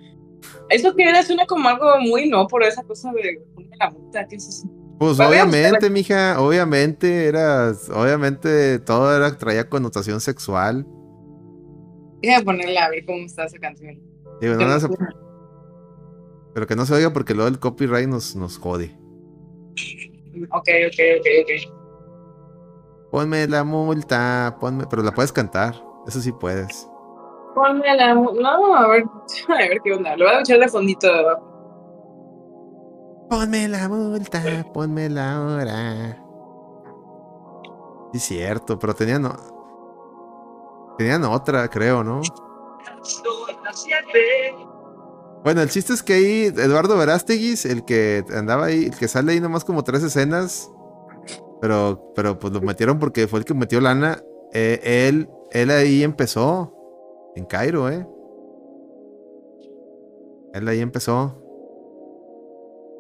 Eso que era suena como algo muy no por esa cosa de ponerme la multa. ¿Qué es eso? Pues obviamente, mija, obviamente era, obviamente todo era, traía connotación sexual. Déjame ponerla a ver cómo está esa canción. Digo, no, se- pero que no se oiga porque luego el copyright nos, nos jode. Ok, ok, ok, ok. Ponme la multa, ponme, pero la puedes cantar, eso sí puedes. Ponme la No, a ver, a ver qué onda. Lo voy a echar de fondito de abajo. Ponme la multa, ponme la hora. Sí, cierto, pero tenían, tenían otra, creo, ¿no? Bueno, el chiste es que ahí Eduardo Verástegui, el que andaba ahí, el que sale ahí nomás como tres escenas, pero, pero pues lo metieron porque fue el que metió lana. eh, él, él ahí empezó en Cairo, ¿eh? Él ahí empezó.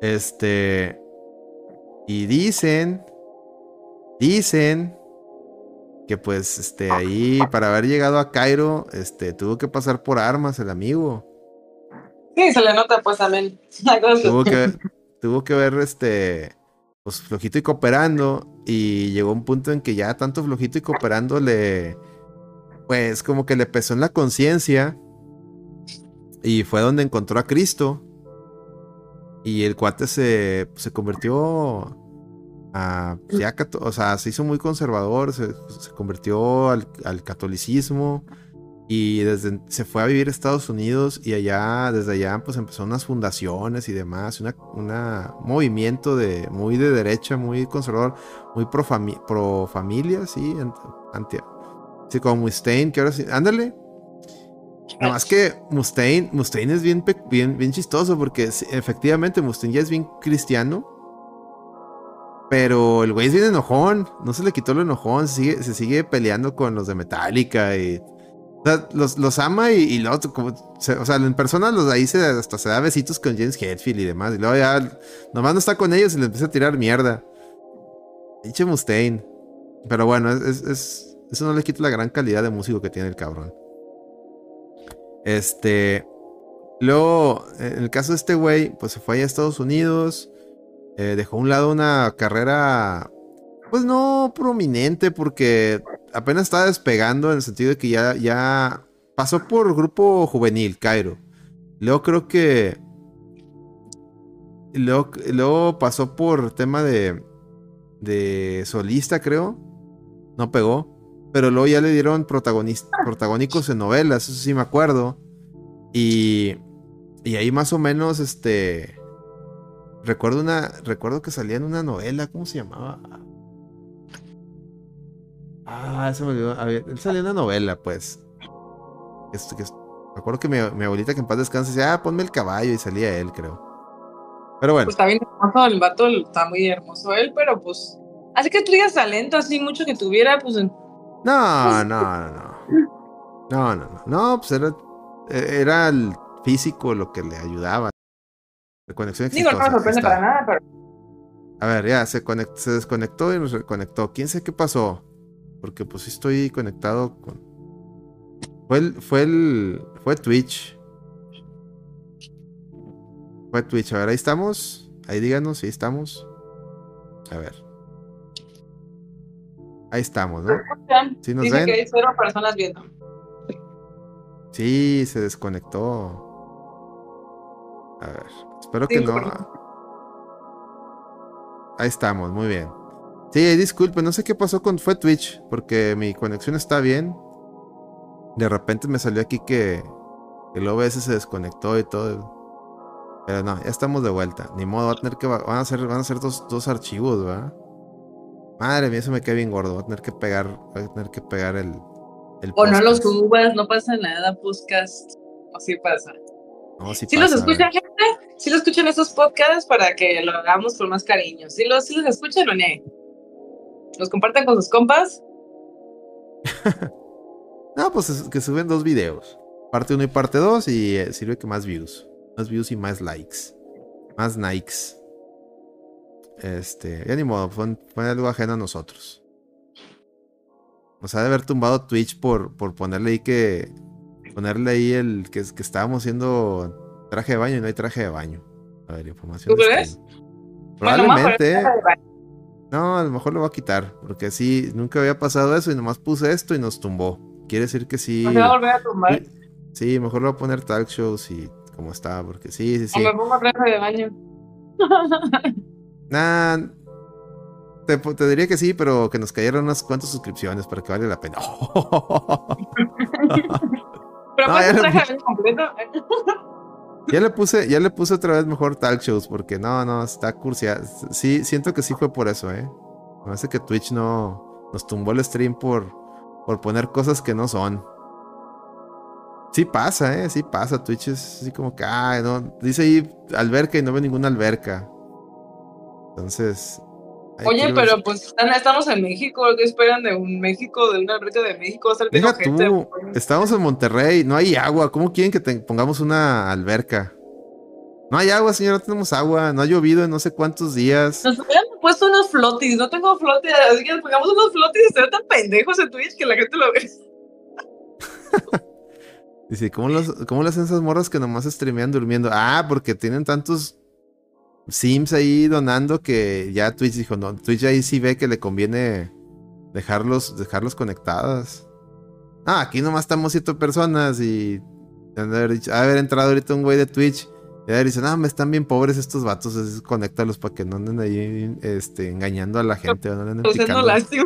Este. Y dicen. Dicen. Que pues, este, ahí, para haber llegado a Cairo, este, tuvo que pasar por armas el amigo. Sí, se le nota pues también. Tuvo que tuvo que ver este pues flojito y cooperando y llegó un punto en que ya tanto flojito y cooperando le pues como que le pesó en la conciencia y fue donde encontró a Cristo. Y el cuate se, se convirtió a ya cato- o sea se hizo muy conservador se, se convirtió al, al catolicismo Y desde, se fue a vivir a Estados Unidos y allá, desde allá, pues empezó unas fundaciones y demás, una, una movimiento de, muy de derecha, muy conservador, muy pro, pro familia, sí, anti, sí, como Mustaine, que ahora sí, ándale. Nada más que Mustaine, Mustaine es bien, bien, bien chistoso porque efectivamente Mustaine ya es bien cristiano, pero el güey es bien enojón, no se le quitó lo enojón, sigue, se sigue peleando con los de Metallica y o sea, los, ama y, y luego, como, o sea, en persona los ahí se, hasta se da besitos con James Hetfield y demás. Y luego ya, nomás no está con ellos y le empieza a tirar mierda. Pinche Mustaine. Pero bueno, es, es, eso no le quita la gran calidad de músico que tiene el cabrón. Este. Luego, en el caso de este güey, pues se fue a Estados Unidos. Eh, dejó a un lado una carrera pues no prominente porque apenas estaba despegando en el sentido de que ya, ya pasó por grupo juvenil, Cairo. Luego creo que... Luego, luego pasó por tema de, de solista, creo. No pegó. Pero luego ya le dieron protagónicos en novelas, eso sí me acuerdo. Y, y ahí más o menos, este... Recuerdo una. Recuerdo que salía en una novela, ¿cómo se llamaba? Ah, eso me olvidó. él salió en una novela, pues. Esto, que, me acuerdo que mi, abuelita que en paz descanse decía, ah, ponme el caballo y salía él, creo. Pero bueno. Pues está bien hermoso el vato, está muy hermoso él, pero pues. Así que tú digas talento así mucho que tuviera, pues. No, no, no, no. No, no, no. No, pues era, era el físico lo que le ayudaba. La conexión exitosa. Digo, no me sorprende para nada, pero. A ver, ya, se, se desconectó y nos reconectó. ¿Quién sé qué pasó? Porque pues estoy conectado con. Fue el. Fue el. Fue Twitch. Fue Twitch. A ver, ahí estamos. Ahí díganos si estamos. A ver. Ahí estamos, ¿no? ¿Sí nos Dice que hay cero personas viendo. Sí, se desconectó. A ver. Espero que no. Ahí estamos, muy bien. Sí, disculpe, no sé qué pasó con fue Twitch, porque mi conexión está bien. De repente me salió aquí que el OBS se desconectó y todo. Pero no, ya estamos de vuelta. Ni modo, va a tener que van a ser, van a ser dos, dos archivos, ¿verdad? Madre mía, eso me queda bien gordo. Va a tener que pegar, va a tener que pegar el. el o no los subas, no pasa nada, podcast. Así pasa. No, sí, los escuchan gente, si los escuchan esos podcasts para que lo hagamos con más cariño. Si los, si los escuchan, no, los comparten con sus compas. no, pues que suben dos videos. Parte 1 y parte 2 y eh, sirve que más views. Más views y más likes. Más likes. Este, ya ni modo, fue, algo ajeno a nosotros. Nos ha de haber tumbado Twitch por, por ponerle ahí que. Ponerle ahí el que, que estábamos haciendo traje de baño y no hay traje de baño. A ver, información. ¿Tú crees? Probablemente. No, a lo mejor lo voy a quitar, porque sí, nunca había pasado eso y nomás puse esto y nos tumbó. Quiere decir que sí. ¿No se va a volver a tumbar? Sí, mejor lo voy a poner talk shows y como está, porque sí, sí, sí. O me pongo traje de baño. nah, te, te, diría que sí, pero que nos cayeran unas cuantas suscripciones para que valga la pena. pero no, pues traje completo. Ya le puse, ya le puse otra vez mejor talk shows porque no, no, está cursia. Sí, siento que sí fue por eso, eh. Me hace que Twitch no nos tumbó el stream por, por poner cosas que no son. Sí pasa, eh, sí pasa. Twitch es así como que, ah, no, dice ahí alberca y no ve ninguna alberca. Entonces. Oye, pero pues estamos en México, ¿qué esperan de un México, de una alberca de México? Deja tú, estamos en Monterrey, no hay agua. ¿Cómo quieren que pongamos una alberca? No hay agua, señor, no tenemos agua, no ha llovido en no sé cuántos días. Nos hubieran puesto unos flotis, no tengo flotis, así que pongamos unos flotis y se tan pendejos en Twitch que la gente lo ve. Dice, ¿cómo, los, ¿cómo las esas morras que nomás streamean durmiendo? Ah, porque tienen tantos Sims ahí donando que ya Twitch dijo, no, Twitch ahí sí ve que le conviene dejarlos, dejarlos conectadas. Ah, aquí nomás estamos siete personas y haber, haber entrado ahorita un güey de Twitch y haber dicho, no, me están bien pobres estos vatos, es, conéctalos para que no anden ahí este, engañando a la gente. No anden dando lástima.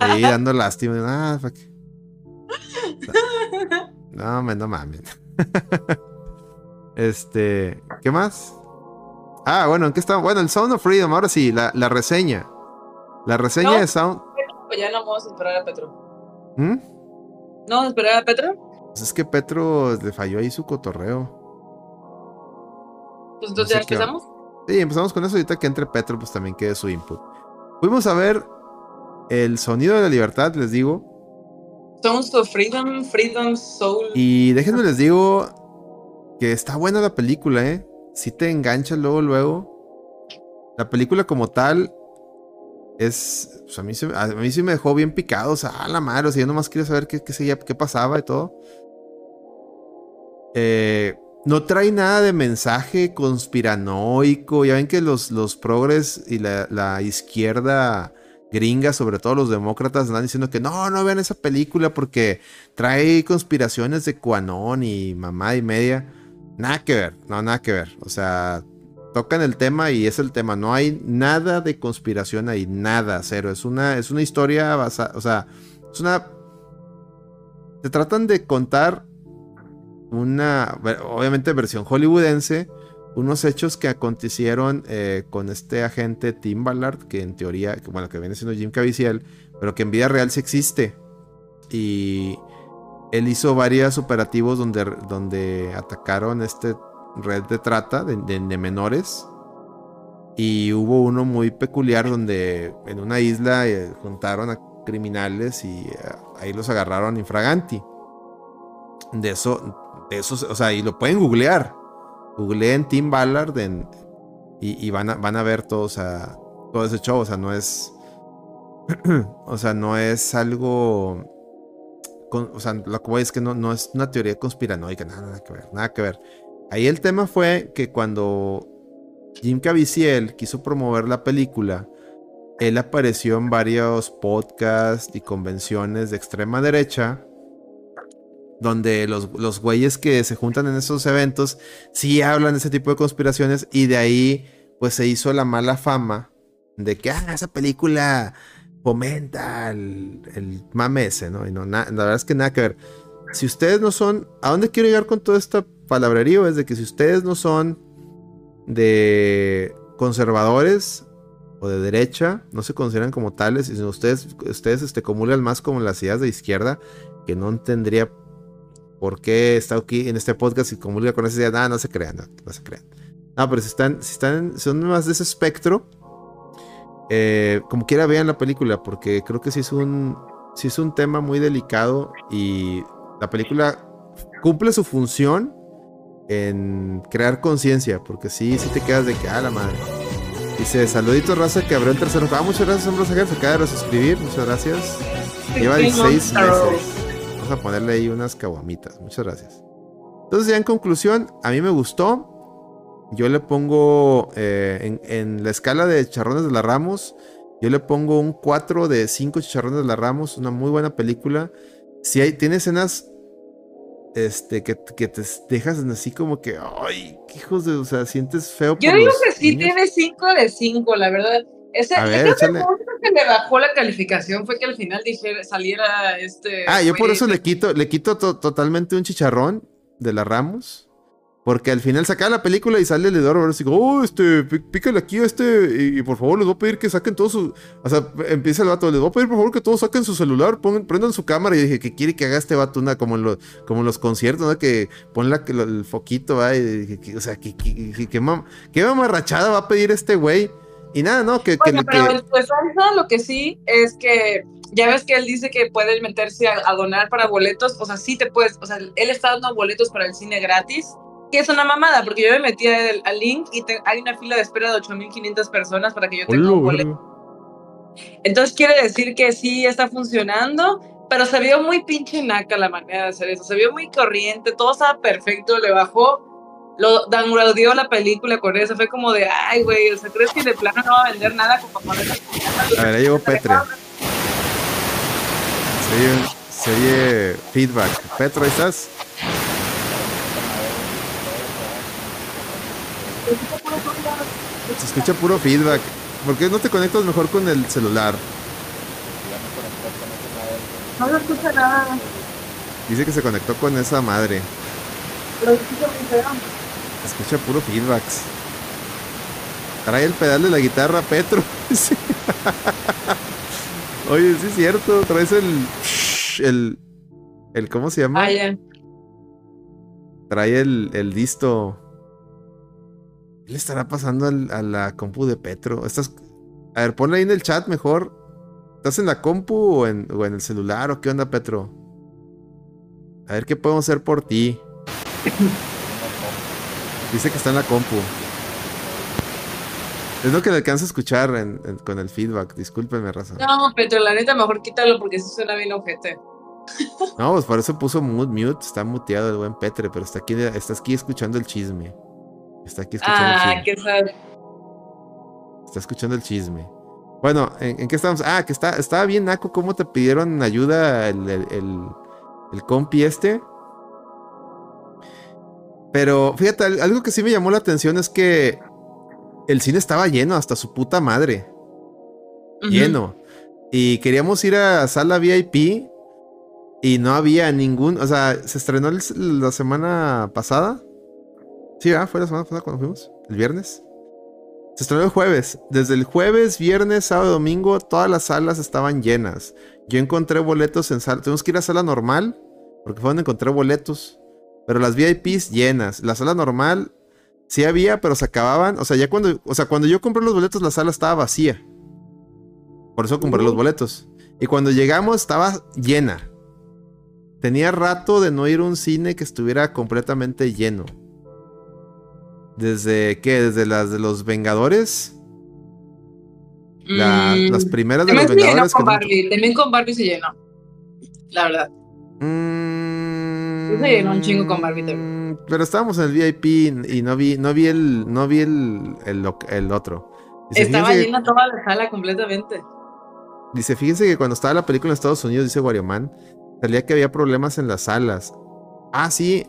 Ahí dando lástima. Ah, No, me- no mames. este, ¿qué más? Ah, bueno, ¿en qué está? Bueno, el Sound of Freedom, ahora sí, la, la reseña. La reseña No. de Sound. Pues ya no vamos a esperar a Petro. ¿Mm? ¿No vamos a esperar a Petro? Pues es que Petro le falló ahí su cotorreo. Pues entonces No ya sé empezamos. Sí, empezamos con eso. Ahorita que entre Petro, pues también quede su input. Fuimos a ver el sonido de la libertad, les digo. Sounds of Freedom, Freedom Soul. Y déjenme les digo que está buena la película, ¿eh? Si te engancha luego, luego. La película como tal es... pues, a, mí a mí sí me dejó bien picado. O sea, a la madre. O sea, yo nomás quería saber qué, qué, seguía- qué pasaba y todo. Eh, no trae nada de mensaje conspiranoico. Ya ven que los, los progres y la, la izquierda gringa, sobre todo los demócratas, andan diciendo que no, no vean esa película porque trae conspiraciones de Quanon y mamá y media. Nada que ver, no, nada que ver. O sea, tocan el tema y es el tema. No hay nada de conspiración ahí, nada, cero. Es una, es una historia basada, o sea, es una... Se tratan de contar una, obviamente versión hollywoodense, unos hechos que acontecieron eh, con este agente Tim Ballard, que en teoría, bueno, que viene siendo Jim Caviezel, pero que en vida real sí existe. Y él hizo varios operativos donde, donde atacaron este red de trata de, menores. Y hubo uno muy peculiar donde en una isla eh, juntaron a criminales y eh, ahí los agarraron infraganti. De eso, de eso, o sea, y lo pueden googlear. Googleen Tim Ballard y, y van, a, van a ver todo, o sea, todo ese show. O sea, no es. o sea, no es algo. O sea, lo que voy es que no, no es una teoría conspiranoica, nada, nada que ver, nada que ver. Ahí el tema fue que cuando Jim Caviezel quiso promover la película, él apareció en varios podcasts y convenciones de extrema derecha, donde los, los güeyes que se juntan en esos eventos sí hablan de ese tipo de conspiraciones y de ahí pues se hizo la mala fama de que ah, esa película fomenta el, el mame ese, ¿no? Y no, na- la verdad es que nada que ver. Si ustedes no son, ¿a dónde quiero llegar con todo esta palabrerío? Es de que si ustedes no son de conservadores o de derecha, no se consideran como tales, y si ustedes, ustedes este, comulgan más como las ideas de izquierda, que no tendría por qué estar aquí en este podcast y comulga con esas ideas, nada, no se crean, no, no se crean. No, pero si están, si están, son más de ese espectro, eh, como quiera vean la película, porque creo que sí es un, sí es un tema muy delicado y la película cumple su función en crear conciencia, porque sí, sí te quedas de que, ah, la madre. Dice, saluditos, raza, que abrió el tercer ojo. Ah, muchas gracias, hombre, se acaba de resuscribir, muchas gracias. Lleva 16 meses. Vamos a ponerle ahí unas caguamitas, muchas gracias. Entonces, ya en conclusión, a mí me gustó. Yo le pongo, eh, en, en la escala de chicharrones de la Ramos, yo le pongo un 4 de 5 chicharrones de la Ramos, una muy buena película. Si hay, tiene escenas este, que, que te dejas así como que, ay, qué hijos de, o sea, sientes feo. Yo digo que sí niños. tiene 5 de 5, la verdad. Ese, A ver, que échale. le bajó la calificación fue que al final dijera, saliera este. Ah, yo por eso le quito, le quito to- totalmente un chicharrón de la Ramos. Porque al final saca la película y sale el editor ahora así, oh, este, pí- pícale aquí a este, y, y por favor les voy a pedir que saquen todo su. O sea, empieza el vato, les voy a pedir por favor que todos saquen su celular, pongan, prendan su cámara. Y dije, ¿qué quiere que haga este vato? Una, como, en los, como en los conciertos, ¿no? Que pon la, que el foquito, ¿va? Y dije, que- o sea, ¿qué, qué, qué- qué mam- qué mamarrachada va a pedir este güey? Y nada, ¿no? Que, que, Bueno, que- pero en su defensa, lo que sí es que ya ves que él dice que puede meterse a, a donar para boletos, o sea, sí te puedes, o sea, él está dando boletos para el cine gratis, que es una mamada, porque yo me metí al, al link y te- hay una fila de espera de 8.500 personas para que yo tenga un boleto. Entonces quiere decir que sí está funcionando, pero se vio muy pinche naca la manera de hacer eso, se vio muy corriente, todo estaba perfecto, le bajó, lo downloadió la película con eso, fue como de, ay, güey, o sea, ¿crees que de plano no va a vender nada para ponerle A ver, ahí llegó Petre. Serie, serie feedback. Petro, ¿ahí estás? Se escucha puro feedback. ¿Por qué no te conectas mejor con el celular? No se escucha nada. Dice que se conectó con esa madre. Pero escucha muy feo. Escucha puro feedbacks. Trae el pedal de la guitarra, Petro. Sí. Oye, sí es cierto. Traes el. El. el ¿Cómo se llama? Ah, ya. Trae el, el disto. ¿Qué le estará pasando al- a la compu de Petro? Estás. A ver, ponle ahí en el chat mejor. ¿Estás en la compu o en, o en el celular o qué onda, Petro? A ver qué podemos hacer por ti. Dice que está en la compu. Es lo que le alcanza a escuchar en- en- con el feedback. Discúlpenme, raza. No, Petro, la neta, mejor quítalo porque eso suena bien ojete. No, pues por eso puso mute, mute. Está muteado el buen Petre, pero está aquí, está aquí escuchando el chisme. Está aquí escuchando el Ah, qué sad. Está escuchando el chisme. Bueno, ¿en, en qué estamos? Ah, que está, estaba bien naco cómo te pidieron ayuda el, el, el- el compi este. Pero fíjate, al- algo que sí me llamó la atención es que el cine estaba lleno hasta su puta madre. Lleno. Y queríamos ir a sala VIP y no había ningún. O sea, se estrenó la semana pasada. Sí, ¿verdad? Fue la semana pasada cuando fuimos. El viernes. Se estrenó el jueves. Desde el jueves, viernes, sábado, domingo, todas las salas estaban llenas. Yo encontré boletos en sala. Tuvimos que ir a sala normal. Porque fue donde encontré boletos. Pero las VIPs llenas. La sala normal sí había, pero se acababan. O sea, ya cuando. O sea, cuando yo compré los boletos, la sala estaba vacía. Por eso compré los boletos. Y cuando llegamos estaba llena. Tenía rato de no ir a un cine que estuviera completamente lleno. Desde qué? Desde las de los Vengadores. La- Mm, Las primeras de los Vengadores. con no-. También con Barbie se llenó. La verdad. Mm, Se llenó un chingo con Barbie también. Pero estábamos en el VIP y no vi, no vi el, no vi el, el, otro. Dice, Estaba fíjense, llena toda la sala completamente. dice, fíjense que cuando estaba la película en Estados Unidos, dice Guarioman, salía que había problemas en las salas. Ah, sí.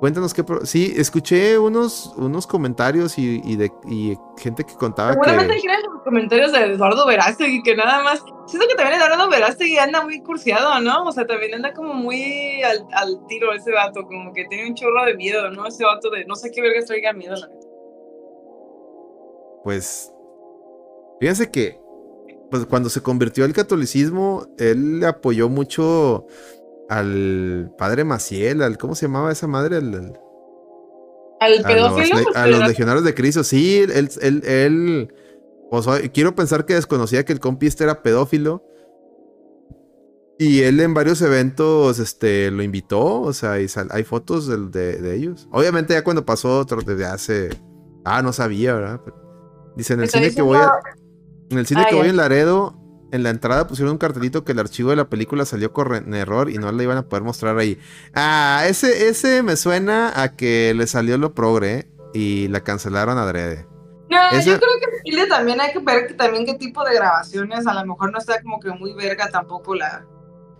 Cuéntanos qué. pro- Sí, escuché unos, unos comentarios y, y de y gente que contaba Seguramente que. dijeron los comentarios de Eduardo Verástegui que nada más. Siento que también Eduardo Verástegui anda muy cursiado, ¿no? O sea, también anda como muy al, al tiro ese vato, como que tiene un chorro de miedo, ¿no? Ese vato de no sé qué vergas traiga miedo, la neta. Pues. Fíjense que. Pues cuando se convirtió al catolicismo, él le apoyó mucho al padre Maciel, al. ¿Cómo se llamaba esa madre? Al- al- Al a los, pedófilo. a los legionarios de Cristo. Sí, él, él, él- pues, quiero pensar que desconocía que el compi este era pedófilo. Y él en varios eventos este, lo invitó, o sea, y sal- hay fotos de, de ellos. Obviamente ya cuando pasó otro desde hace... Ah, no sabía, ¿verdad? Pero- Dice, en el cine que voy a... En el cine Ah, que voy en Laredo, en la entrada pusieron un cartelito que el archivo de la película salió con error y no le iban a poder mostrar ahí. Ah, ese, ese me suena a que le salió lo progre y la cancelaron adrede. No, Ese- yo creo que Chile también hay que ver que también qué tipo de grabaciones, a lo mejor no está como que muy verga tampoco la...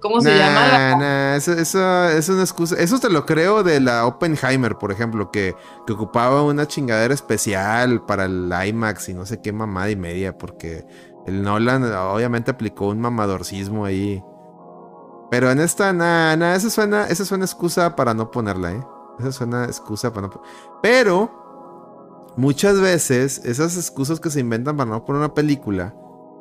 ¿Cómo se llama? La, nah, eso, eso es una excusa. Eso te lo creo de la Oppenheimer, por ejemplo, que, que ocupaba una chingadera especial para el IMAX y no sé qué mamada y media, porque el Nolan obviamente aplicó un mamadorcismo ahí. Pero en esta, nada, nada, esa suena, esa suena excusa para no ponerla, ¿eh? Esa suena excusa para no Pero, muchas veces, esas excusas que se inventan para no poner una película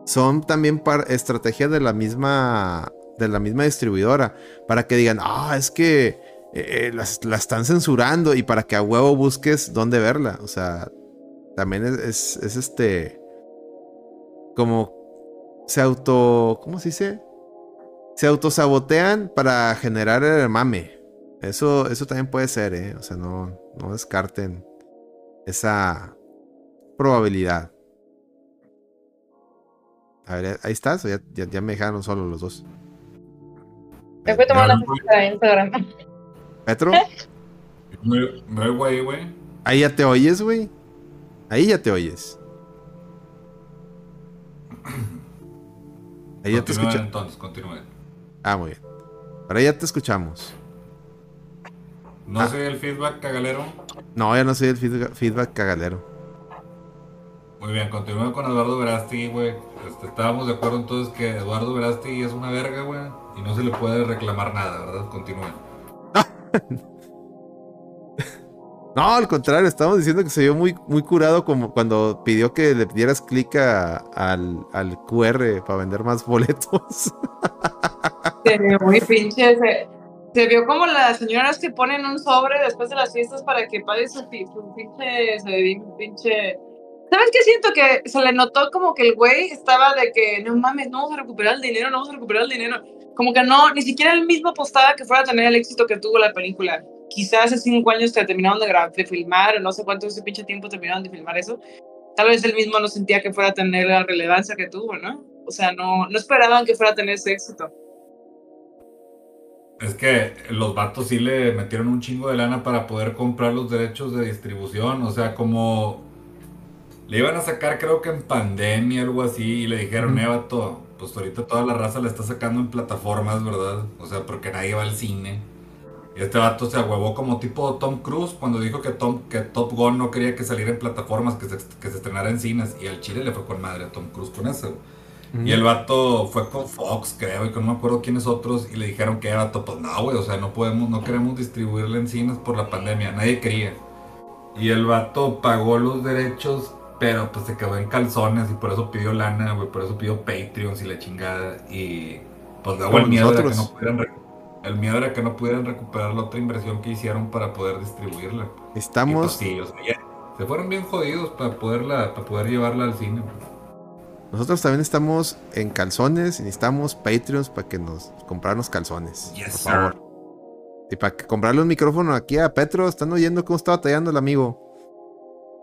son también para estrategia de la misma de la misma distribuidora para que digan ah es que eh, eh, la están censurando y para que a huevo busques dónde verla o sea también es, es, es este como se auto cómo se dice se autosabotean para generar el mame eso eso también puede ser eh o sea no no descarten esa probabilidad a ver, ahí estás, o ya, ya, ya me dejaron solo los dos. Me fue a tomar una foto de Instagram. Petro, Me, me oigo ahí, güey. ahí ya te oyes, güey. Ahí ya te oyes. Ahí ya te escuchamos. entonces, continúe. Ah, muy bien. Ahora ya te escuchamos. No Ah. sé el feedback cagalero. No, ya no soy el feedback, feedback cagalero. Muy bien, continúa con Eduardo Verástegui, güey. Este, estábamos de acuerdo entonces que Eduardo Verástegui es una verga, güey. Y no se le puede reclamar nada, ¿verdad? Continúa. No, al contrario, estamos diciendo que se vio muy, muy curado como cuando pidió que le dieras clic al, al QR para vender más boletos. Se vio muy pinche. Se, vio como las señoras que ponen un sobre después de las fiestas para que pague su, su pinche. Un pinche. ¿Sabes qué siento? Que se le notó como que el güey estaba de que no mames, no vamos a recuperar el dinero, no vamos a recuperar el dinero. Como que no, ni siquiera él mismo apostaba que fuera a tener el éxito que tuvo la película. Quizás hace cinco años que terminaron de, de filmar, o no sé cuánto ese pinche tiempo terminaron de filmar eso. Tal vez él mismo no sentía que fuera a tener la relevancia que tuvo, ¿no? O sea, no, no esperaban que fuera a tener ese éxito. Es que los vatos sí le metieron un chingo de lana para poder comprar los derechos de distribución. O sea, como le iban a sacar, creo que en pandemia, algo así, y le dijeron, eh, vato, pues ahorita toda la raza la está sacando en plataformas, ¿verdad? O sea, porque nadie va al cine. Y este vato se ahuevó como tipo Tom Cruise cuando dijo que, Tom, que Top Gun no quería que saliera en plataformas, que se, que se estrenara en cines. Y al Chile le fue con madre a Tom Cruise con eso. Y el vato fue con Fox, creo, y con no me acuerdo quiénes otros, y le dijeron que vato, pues no, güey, o sea, no podemos, no queremos distribuirla en cines por la pandemia, nadie quería. Y el vato pagó los derechos, pero pues se quedó en calzones y por eso pidió lana, güey, por eso pidió Patreons y la chingada. Y pues luego el miedo, era que nosotros. no pudieran el miedo era que no pudieran recuperar la otra inversión que hicieron para poder distribuirla. Y pues Estamos, sí, o sea, ya se fueron bien jodidos para poderla, para poder llevarla al cine. nosotros también estamos en calzones y necesitamos Patreons para que nos comprarnos calzones. Yes, por sir. favor. Y para que comprarle un micrófono aquí a Petro, están oyendo cómo está batallando el amigo.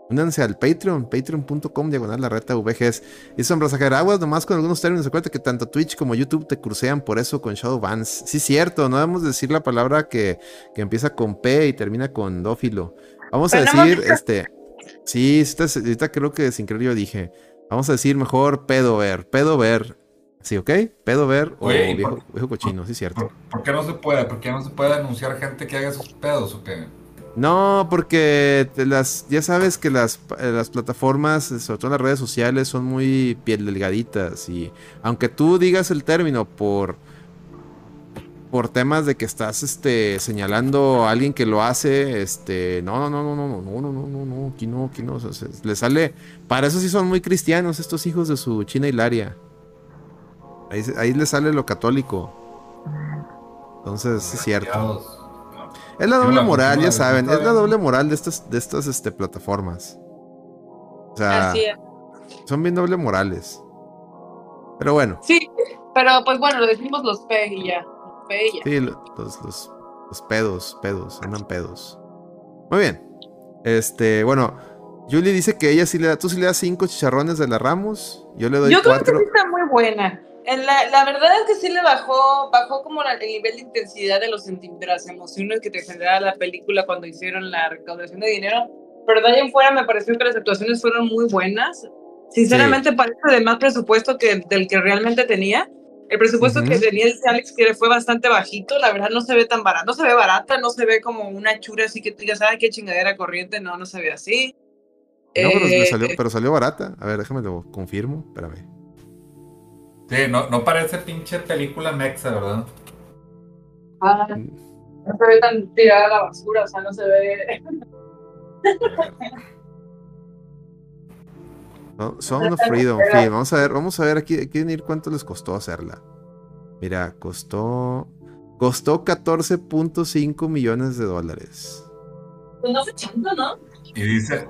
Únanse al Patreon, patreon.com diagonal la reta VGs. Y sombras aguas nomás con algunos términos. Acuérdate que tanto Twitch como YouTube te crucean por eso con Shadow Bans. Sí, cierto, no debemos decir la palabra que, que empieza con P y termina con dófilo. Vamos a decir, este. Sí, ahorita, ahorita creo que sin querer yo dije. Vamos a decir mejor pedo ver, pedo ver. Sí, ¿ok? Pedo ver o Oye, ¿y viejo, por- viejo cochino, sí, cierto. ¿Por, por qué no se puede? ¿Por qué no se puede denunciar gente que haga esos pedos o qué? No, porque las, ya sabes que las, eh, las plataformas, eh, sobre todo las redes sociales, son muy piel delgaditas. Y aunque tú digas el término por, por temas de que estás este, señalando a alguien que lo hace, este, no, no, no, no, no, no, no, no, no, no, aquí no, aquí no. o le sale. Para eso sí son muy cristianos estos hijos de su China Hilaria. Ahí, ahí le sale lo católico. Entonces, es cierto. Es la doble moral, ya saben, es la doble moral de estas, de estas este, plataformas. O sea, Así es. son bien doble morales. Pero bueno, Sí, pero pues bueno, lo decimos los P y ya. Los P y ya. sí, lo- los, los, los pedos, pedos, andan pedos. Muy bien. Este, bueno, Julie dice que ella sí le da, tú sí le das cinco chicharrones de la Ramos. Yo le doy Yo creo que cuatro. sí está muy buena. En La, la verdad es que sí le bajó, bajó como la- el nivel de intensidad de, los de las emociones que te generaba la película cuando hicieron la recaudación de dinero. Pero de ahí en fuera me pareció que las actuaciones fueron muy buenas. Sinceramente parece de más presupuesto que del que realmente tenía. El presupuesto Ujú. que tenía el Alex que fue bastante bajito, la verdad no se ve tan barata, no se ve barata, no se ve como una chura así que tú digas, ay, qué chingadera corriente, no, no se ve así. No, pero, Eh, salió, pero salió barata. A ver, déjame lo confirmo. Espérame. Sí, no, no parece pinche película mexa, ¿verdad? Ah, no se ve tan tirada a la basura, o sea, no se ve. No, Sound of Freedom Film. Vamos a ver, vamos a ver aquí, aquí venir cuánto les costó hacerla. Mira, costó. Costó 14.5 millones de dólares. Pues no fue tanto, ¿no? Y dice,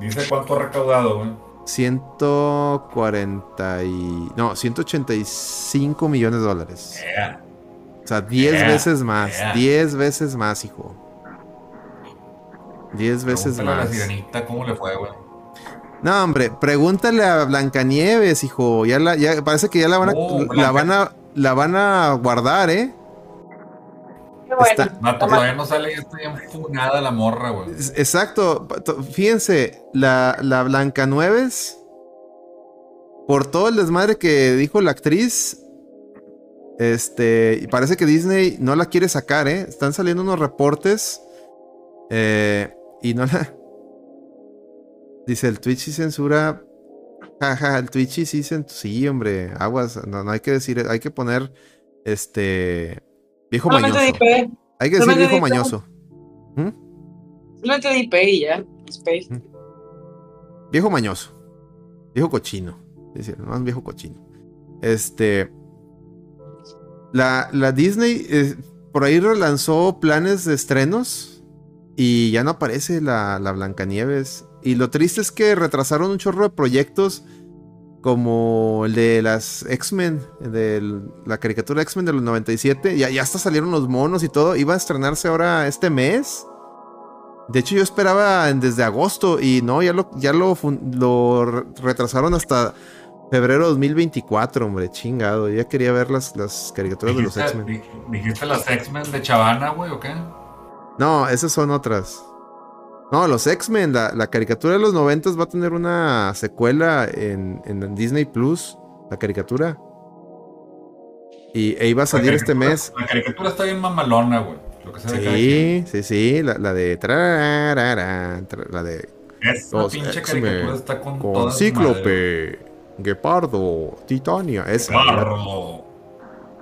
dice cuánto ha recaudado, güey. 140 y. No, 185 millones de dólares. Yeah. O sea, 10 Yeah, veces más. yeah. 10 veces más, hijo. 10 veces a la más. sirenita cómo le fue, güey. No, hombre, pregúntale a Blancanieves, hijo. Ya la, ya, parece que ya la van a, Oh, la van a, la van a guardar, ¿eh? Bueno. Está- Mato, todavía no sale y está bien funada la morra, güey. Exacto. Fíjense, la, la Blancanieves, por todo el desmadre que dijo la actriz, este, y parece que Disney no la quiere sacar, ¿eh? Están saliendo unos reportes eh, y no la... Dice, el Twitch sí censura... Jaja, el Twitch sí censura... Sí, hombre, aguas, no, no hay que decir, hay que poner, este... Viejo Solamente mañoso. Hay que decir Solamente viejo mañoso. ¿Mm? No te di Pei ya. Pei. Viejo mañoso. Viejo cochino. Es decir, más viejo cochino. Este. La, la Disney eh, por ahí relanzó planes de estrenos. Y ya no aparece la, la Blancanieves. Y lo triste es que retrasaron un chorro de proyectos. Como el de las X-Men. De la caricatura X-Men de los 97. Ya, ya hasta salieron los monos y todo. Iba a estrenarse ahora este mes. De hecho, yo esperaba desde agosto y no, ya lo, ya lo, lo re- retrasaron hasta febrero de 2024, hombre, chingado. Ya quería ver las, las caricaturas de los ¿Dijiste, X-Men. di- ¿Dijiste las X-Men de Chavana, güey, o qué? No, esas son otras. No, los X-Men, la, la caricatura de los 90 va a tener una secuela en, en Disney Plus, la caricatura. Y e iba a salir este mes. La caricatura está bien mamalona, güey. Lo que. Sí, sí, sí, la, la de... tra- la de Esa Los pinche caricatura está con, Con toda su madre, Cíclope, Guepardo, Titania, esa. Barro,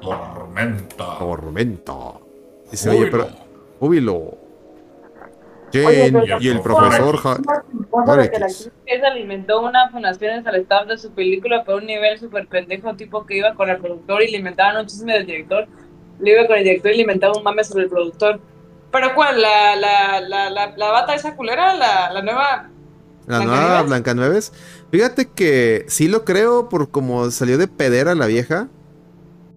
Tormenta. Tormenta. Dice, oye, pero. Júbilo. Oye, y el profesor. Ja- que le inventó unas donaciones al staff de su película por un nivel súper pendejo, tipo que iba con el productor y inventaban un chisme del director. Le iba con el director y le inventaba un mame sobre el productor. ¿Pero cuál? ¿La, la, la, la, la bata esa culera? ¿La, la nueva? La nueva ¿Blancanieves? Blancanieves. Fíjate que sí lo creo por como salió de pedera la vieja.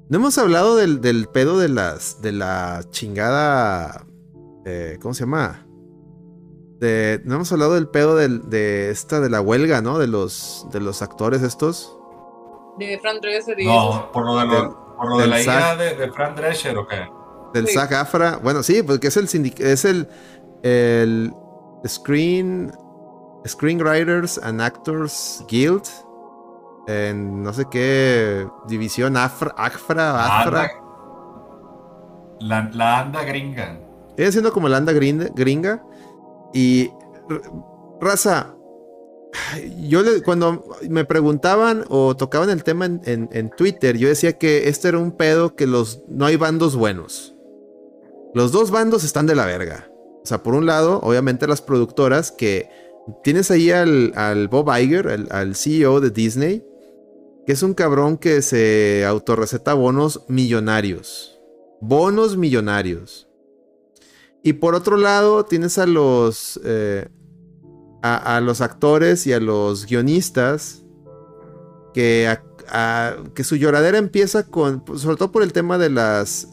No hemos hablado del, del pedo de las. de la chingada. eh, ¿Cómo se llama? De, no hemos hablado del pedo del- de esta de la huelga, ¿no? De los, de los actores estos. De Fran Dresser y. No, por lo de, lo- Del- por lo de la hija SAG. de, de Fran Drescher, ¿o qué? Del Sí. AFRA. Bueno, sí, porque es el es el, el Screen Screenwriters and Actors Guild. En no sé qué división AFRA, AFRA, AFRA. Anda- La, la anda gringa. Viene siendo como la anda gringa. gringa. Y raza. Yo cuando me preguntaban o tocaban el tema en, Twitter, yo decía que este era un pedo que los no hay bandos buenos. Los dos bandos están de la verga. O sea, por un lado, obviamente las productoras que tienes ahí al, Bob Iger, al CEO de Disney, que es un cabrón que se autorreceta bonos millonarios. Bonos millonarios. Y por otro lado, tienes a los. eh, a, los actores y a los guionistas. Que, que su lloradera empieza con. Sobre todo por el tema de las.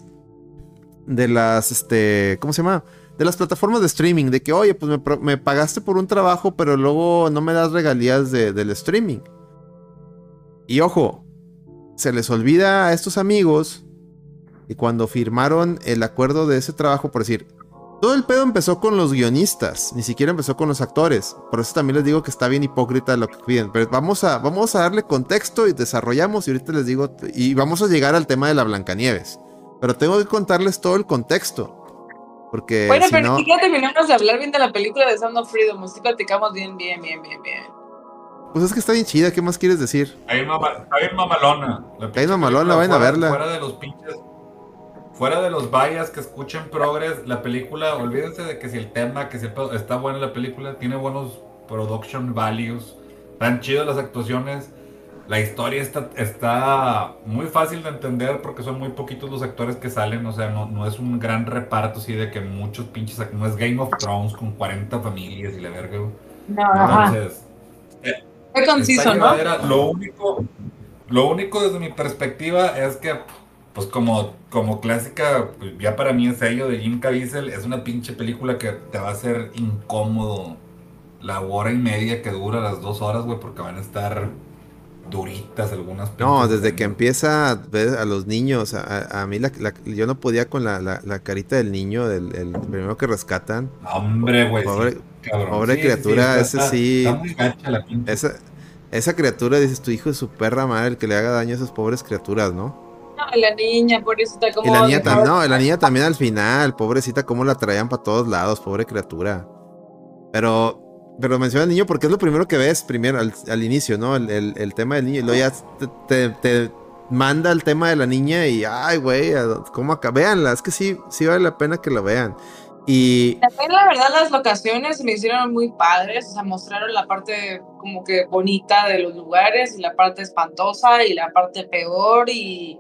De las. Este. ¿Cómo se llama? De las plataformas de streaming. De que, oye, pues me, pagaste por un trabajo, pero luego no me das regalías de- del streaming. Y ojo, se les olvida a estos amigos y cuando firmaron el acuerdo de ese trabajo, por decir, todo el pedo empezó con los guionistas, ni siquiera empezó con los actores. Por eso también les digo que está bien hipócrita lo que piden. Pero vamos a, vamos a darle contexto y desarrollamos. Y ahorita les digo, y vamos a llegar al tema de la Blancanieves. Pero tengo que contarles todo el contexto. Porque Bueno, si pero no. siquiera terminamos de hablar bien de la película de Sound of Freedom. Así platicamos bien, bien, bien, bien, bien. Pues es que está bien chida, ¿qué más quieres decir? Está bien, mama- está bien mamalona. Mamalona, vayan a verla. Fuera de los pinches. Fuera de los vallas que escuchen progres, la película, olvídense de que si el tema, que si el pedo- está buena la película, tiene buenos production values, están chidas las actuaciones, la historia está, está muy fácil de entender porque son muy poquitos los actores que salen, o sea, no, no es un gran reparto así de que muchos pinches, no es Game of Thrones con 40 familias y la verga. No. Entonces, Fue conciso, ¿no? Lo único, lo único desde mi perspectiva es que, pues como, como clásica, ya para mí es sello de Jim Caviezel, es una pinche película que te va a hacer incómodo la hora y media que dura las dos horas, güey, porque van a estar duritas algunas No, pinches desde que empieza a ver a los niños, a, a- mí la- la- yo no podía con la, la- la carita del niño, del el primero que rescatan. No, Hombre, güey. sí, Pobre- Sí, sí, criatura, está- ese sí. Está muy gacha la. Esa, esa criatura, dices, tu hijo es su perra madre, el que le haga daño a esas pobres criaturas, ¿no? No, la niña, pobrecita, como. Y la niña no, la niña también al final, pobrecita, cómo la traían para todos lados, pobre criatura. Pero, pero menciona al niño porque es lo primero que ves primero al, al inicio, ¿no? El, el- el tema del niño. Y luego ya te, te- te- manda el tema de la niña y, ay, güey, ¿a- ¿cómo acá? Véanla, es que sí, sí vale la pena que la vean. Y También la verdad las locaciones me hicieron muy padres, o sea, mostraron la parte como que bonita de los lugares y la parte espantosa y la parte peor y,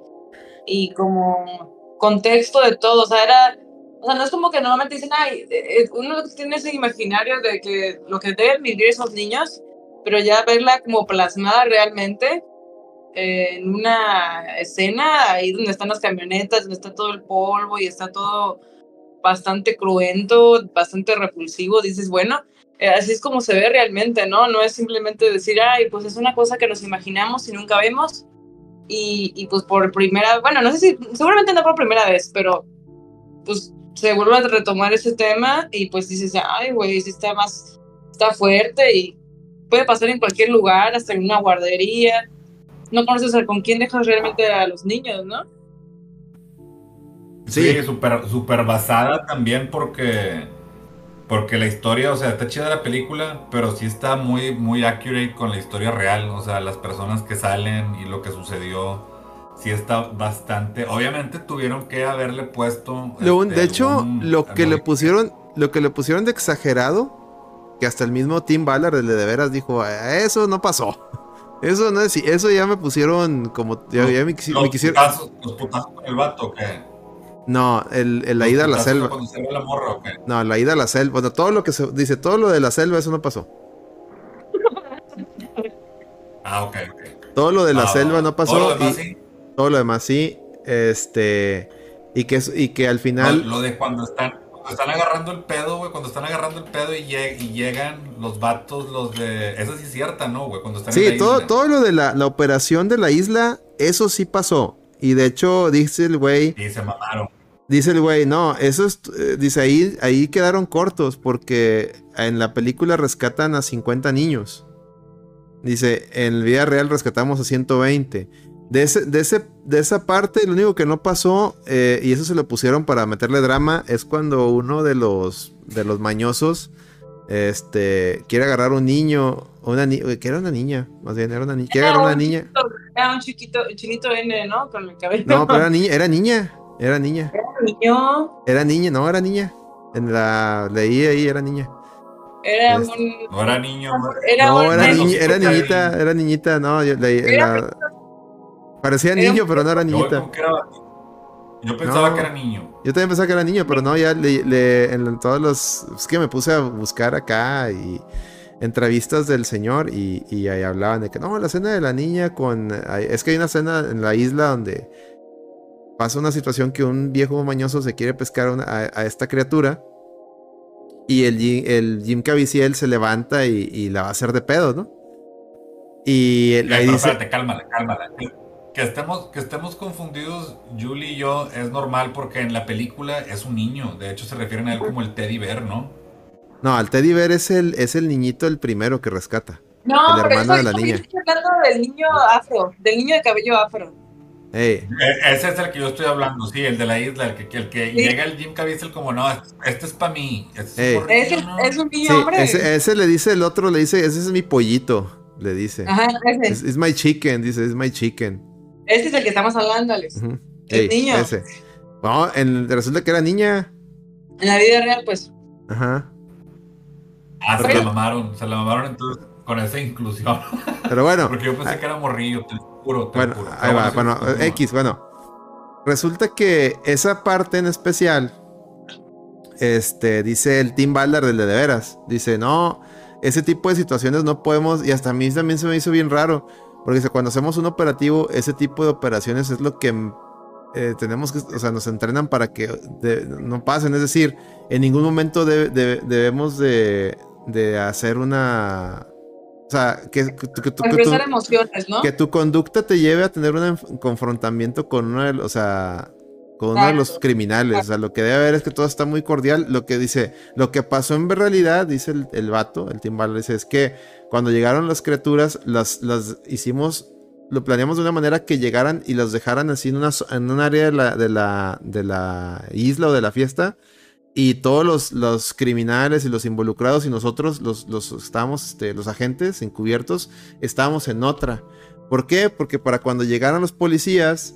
y como contexto de todo, o sea, era, o sea, no es como que normalmente dicen, ay, eh, eh, uno tiene ese imaginario de que lo que deben vivir esos niños, pero ya verla como plasmada realmente eh, en una escena, ahí donde están las camionetas, donde está todo el polvo y está todo bastante cruento, bastante repulsivo, dices, bueno, eh, así es como se ve realmente, ¿no? No es simplemente decir, ay, pues es una cosa que nos imaginamos y nunca vemos. Y, y pues por primera, bueno, no sé si, seguramente no por primera vez, pero pues se vuelve a retomar ese tema y pues dices, ay, güey, sí está más, está fuerte y puede pasar en cualquier lugar, hasta en una guardería. No conoces a con quién dejas realmente a los niños, ¿no? Sí. Sí, súper super basada también porque porque la historia, o sea, está chida la película, pero sí está muy muy accurate con la historia real, o sea, las personas que salen y lo que sucedió sí está bastante. Obviamente tuvieron que haberle puesto un- este, de hecho, lo que le pusieron, lo que le pusieron de exagerado, que hasta el mismo Tim Ballard, de de veras, dijo, "Eh, eso no pasó. Eso no es, eso ya me pusieron como, ya, ya me, quisi- los me quisieron, putazos, los putazos con el vato, ¿qué? No, el, el- la ida a la selva, Cuando se ve la morra, no, la ida a la selva, bueno, todo lo que se dice, todo lo de la selva, eso no pasó. Ah, ok, ok. Todo lo de la Ah, selva no pasó todo lo demás y sí. todo lo demás sí, este, y que, y que al No, final, lo de cuando están, cuando están agarrando el pedo, güey, cuando están agarrando el pedo y, lleg- y llegan los vatos, los de... Esa sí es cierta, ¿no, güey? Cuando están en Sí, la todo, isla. todo lo de la, la operación de la isla, eso sí pasó. Y de hecho, dice el güey, Y se mamaron. Dice el güey, no, eso es, eh, dice ahí, ahí quedaron cortos porque en la película rescatan a 50 niños. Dice, en vida real rescatamos a 120. De, ese, de, ese, de esa parte, lo único que no pasó, eh, y eso se lo pusieron para meterle drama, es cuando uno de los, de los mañosos este, quiere agarrar un niño, una ni- que era una niña, más bien, era una niña, quiere Era agarrar una un niña. chiquito- Era un chiquito, chinito N, ¿no? Con el cabello. No, pero era niña, era niña, era niña, niño. era niña, no, era niña. En la, leí ahí, era niña. Era Este, un. No era niño. Era No, era, niña, era niñita, era niñita, no, yo leí, Era la- parecía era niño, un- pero no era niñita. era- yo pensaba No. que era niño. Yo también pensaba que era niño, pero no, ya le, le- en todos los. Es que me puse a buscar acá y entrevistas del señor y, y ahí hablaban de que no, la escena de la niña con. Es que hay una escena en la isla donde pasa una situación que un viejo mañoso se quiere pescar a, una- a- a esta criatura y el, Jim- el Jim Caviezel se levanta y, y la va a hacer de pedo, ¿no? Y él- ahí pero dice. espérate, cálmala, cálmala. Que estemos, que estemos confundidos, Julie y yo, es normal porque en la película es un niño. De hecho, se refieren a él como el teddy bear, ¿no? No, al Teddy Bear es el, es el niñito el primero que rescata. No, el pero hermano yo de la niña. estoy hablando del niño afro, del niño de cabello afro. E- Ese es el que yo estoy hablando, sí, el de la isla, el que, el que Sí. llega el Jim Caviezel como, no, este, es para mí. Este es, por Es, niño, el- ¿no?". es un niño Sí, hombre. ese, ese le dice el otro, le dice, ese es mi pollito, le dice. Ajá, ese. Es my chicken, dice, es my chicken. Ese es el que estamos hablando, Alex. El niño. Ese. No, en- resulta que era niña. En la vida real, pues. Ajá. Ah, se la mamaron, se la mamaron entonces con esa inclusión. Pero bueno, Porque yo pensé que era morrillo, te juro, te bueno, juro. ahí va. X, bueno. Resulta que esa parte en especial, este, dice el Team Ballard del de de veras, dice, no, ese tipo de situaciones no podemos, y hasta a mí también se me hizo bien raro, porque dice, cuando hacemos un operativo, ese tipo de operaciones es lo que eh, tenemos que, o sea, nos entrenan para que de- no pasen, es decir, en ningún momento de- de- debemos de, de hacer una... O sea, que, que, que- que emociones, ¿no? que tu conducta te lleve a tener un confrontamiento con uno de los, o sea, con uno de los criminales. O sea, lo que debe haber es que todo está muy cordial. Lo que dice, lo que pasó en realidad, dice el, el vato, el timbal, dice, es que cuando llegaron las criaturas, las, las hicimos, lo planeamos de una manera que llegaran y los dejaran así en, una, en un área de la, de, la, de la isla o de la fiesta. Y todos los, los criminales y los involucrados y nosotros, los, los, estábamos, este, los agentes encubiertos, estábamos en otra. ¿Por qué? Porque para cuando llegaran los policías,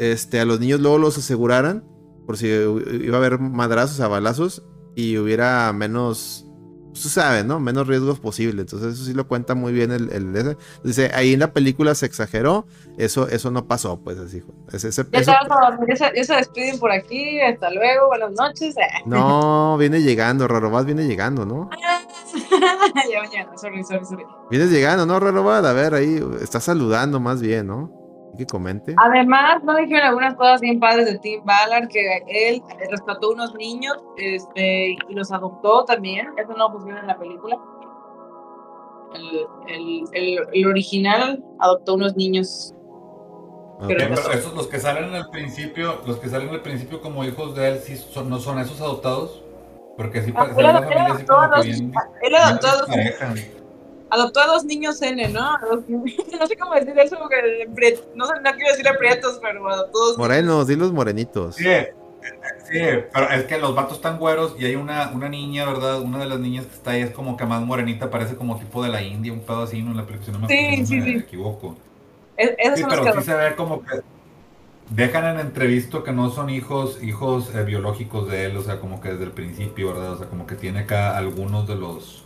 este, a los niños luego los aseguraran, por si iba a haber madrazos a balazos y hubiera menos tú sabes, ¿no? Menos riesgos posible. Entonces eso sí lo cuenta muy bien el, el, Dice, ahí en la película se exageró, eso, eso no pasó, pues así. Ese, ese, ya, ya, se despiden por aquí, hasta luego, buenas noches. No, viene llegando, Rarobad viene llegando, ¿no? ya mañana, sorry, sorry, sorry. Vienes llegando, ¿no, Rarobad? A ver, ahí está saludando más bien, ¿no? Que comente. Además, no dijeron algunas cosas bien padres de Tim Ballard, que él rescató unos niños este, y los adoptó también. Eso no pusieron en la película. El, el, el, original adoptó unos niños. Pero esos los que salen al principio, los que salen al principio como hijos de él, sí son, no son esos adoptados, porque sí ah, como que bien, él adoptó adoptó a dos niños N, ¿no? no sé cómo decir eso, porque no, no quiero decir aprietos, pero adoptó dos Morenos, los morenitos. Sí, sí, pero es que los vatos están güeros y hay una, una niña, ¿verdad? Una de las niñas que está ahí es como que más morenita, parece como tipo de la India, un pedo así, ¿no? En la película, no me, sí, sí, me sí. equivoco. sí, pero sí se ve como que dejan en entrevisto que no son hijos hijos eh, biológicos de él, o sea, como que desde el principio, ¿verdad? O sea, como que tiene acá algunos de los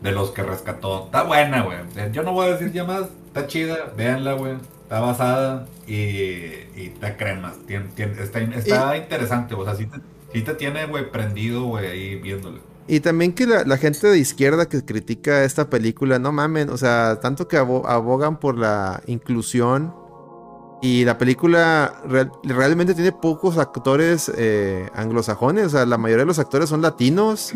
de los que rescató. Está buena, güey. Yo no voy a decir ya más. Está chida. Véanla, güey. Está basada y, y está crema. está, está interesante. O sea, sí te, te tiene, güey, prendido, güey, ahí viéndole. Y también que la, gente de izquierda que critica esta película, no mamen, o sea, tanto que abogan por la inclusión y la película realmente tiene pocos actores eh, anglosajones, o sea, la mayoría de los actores son latinos.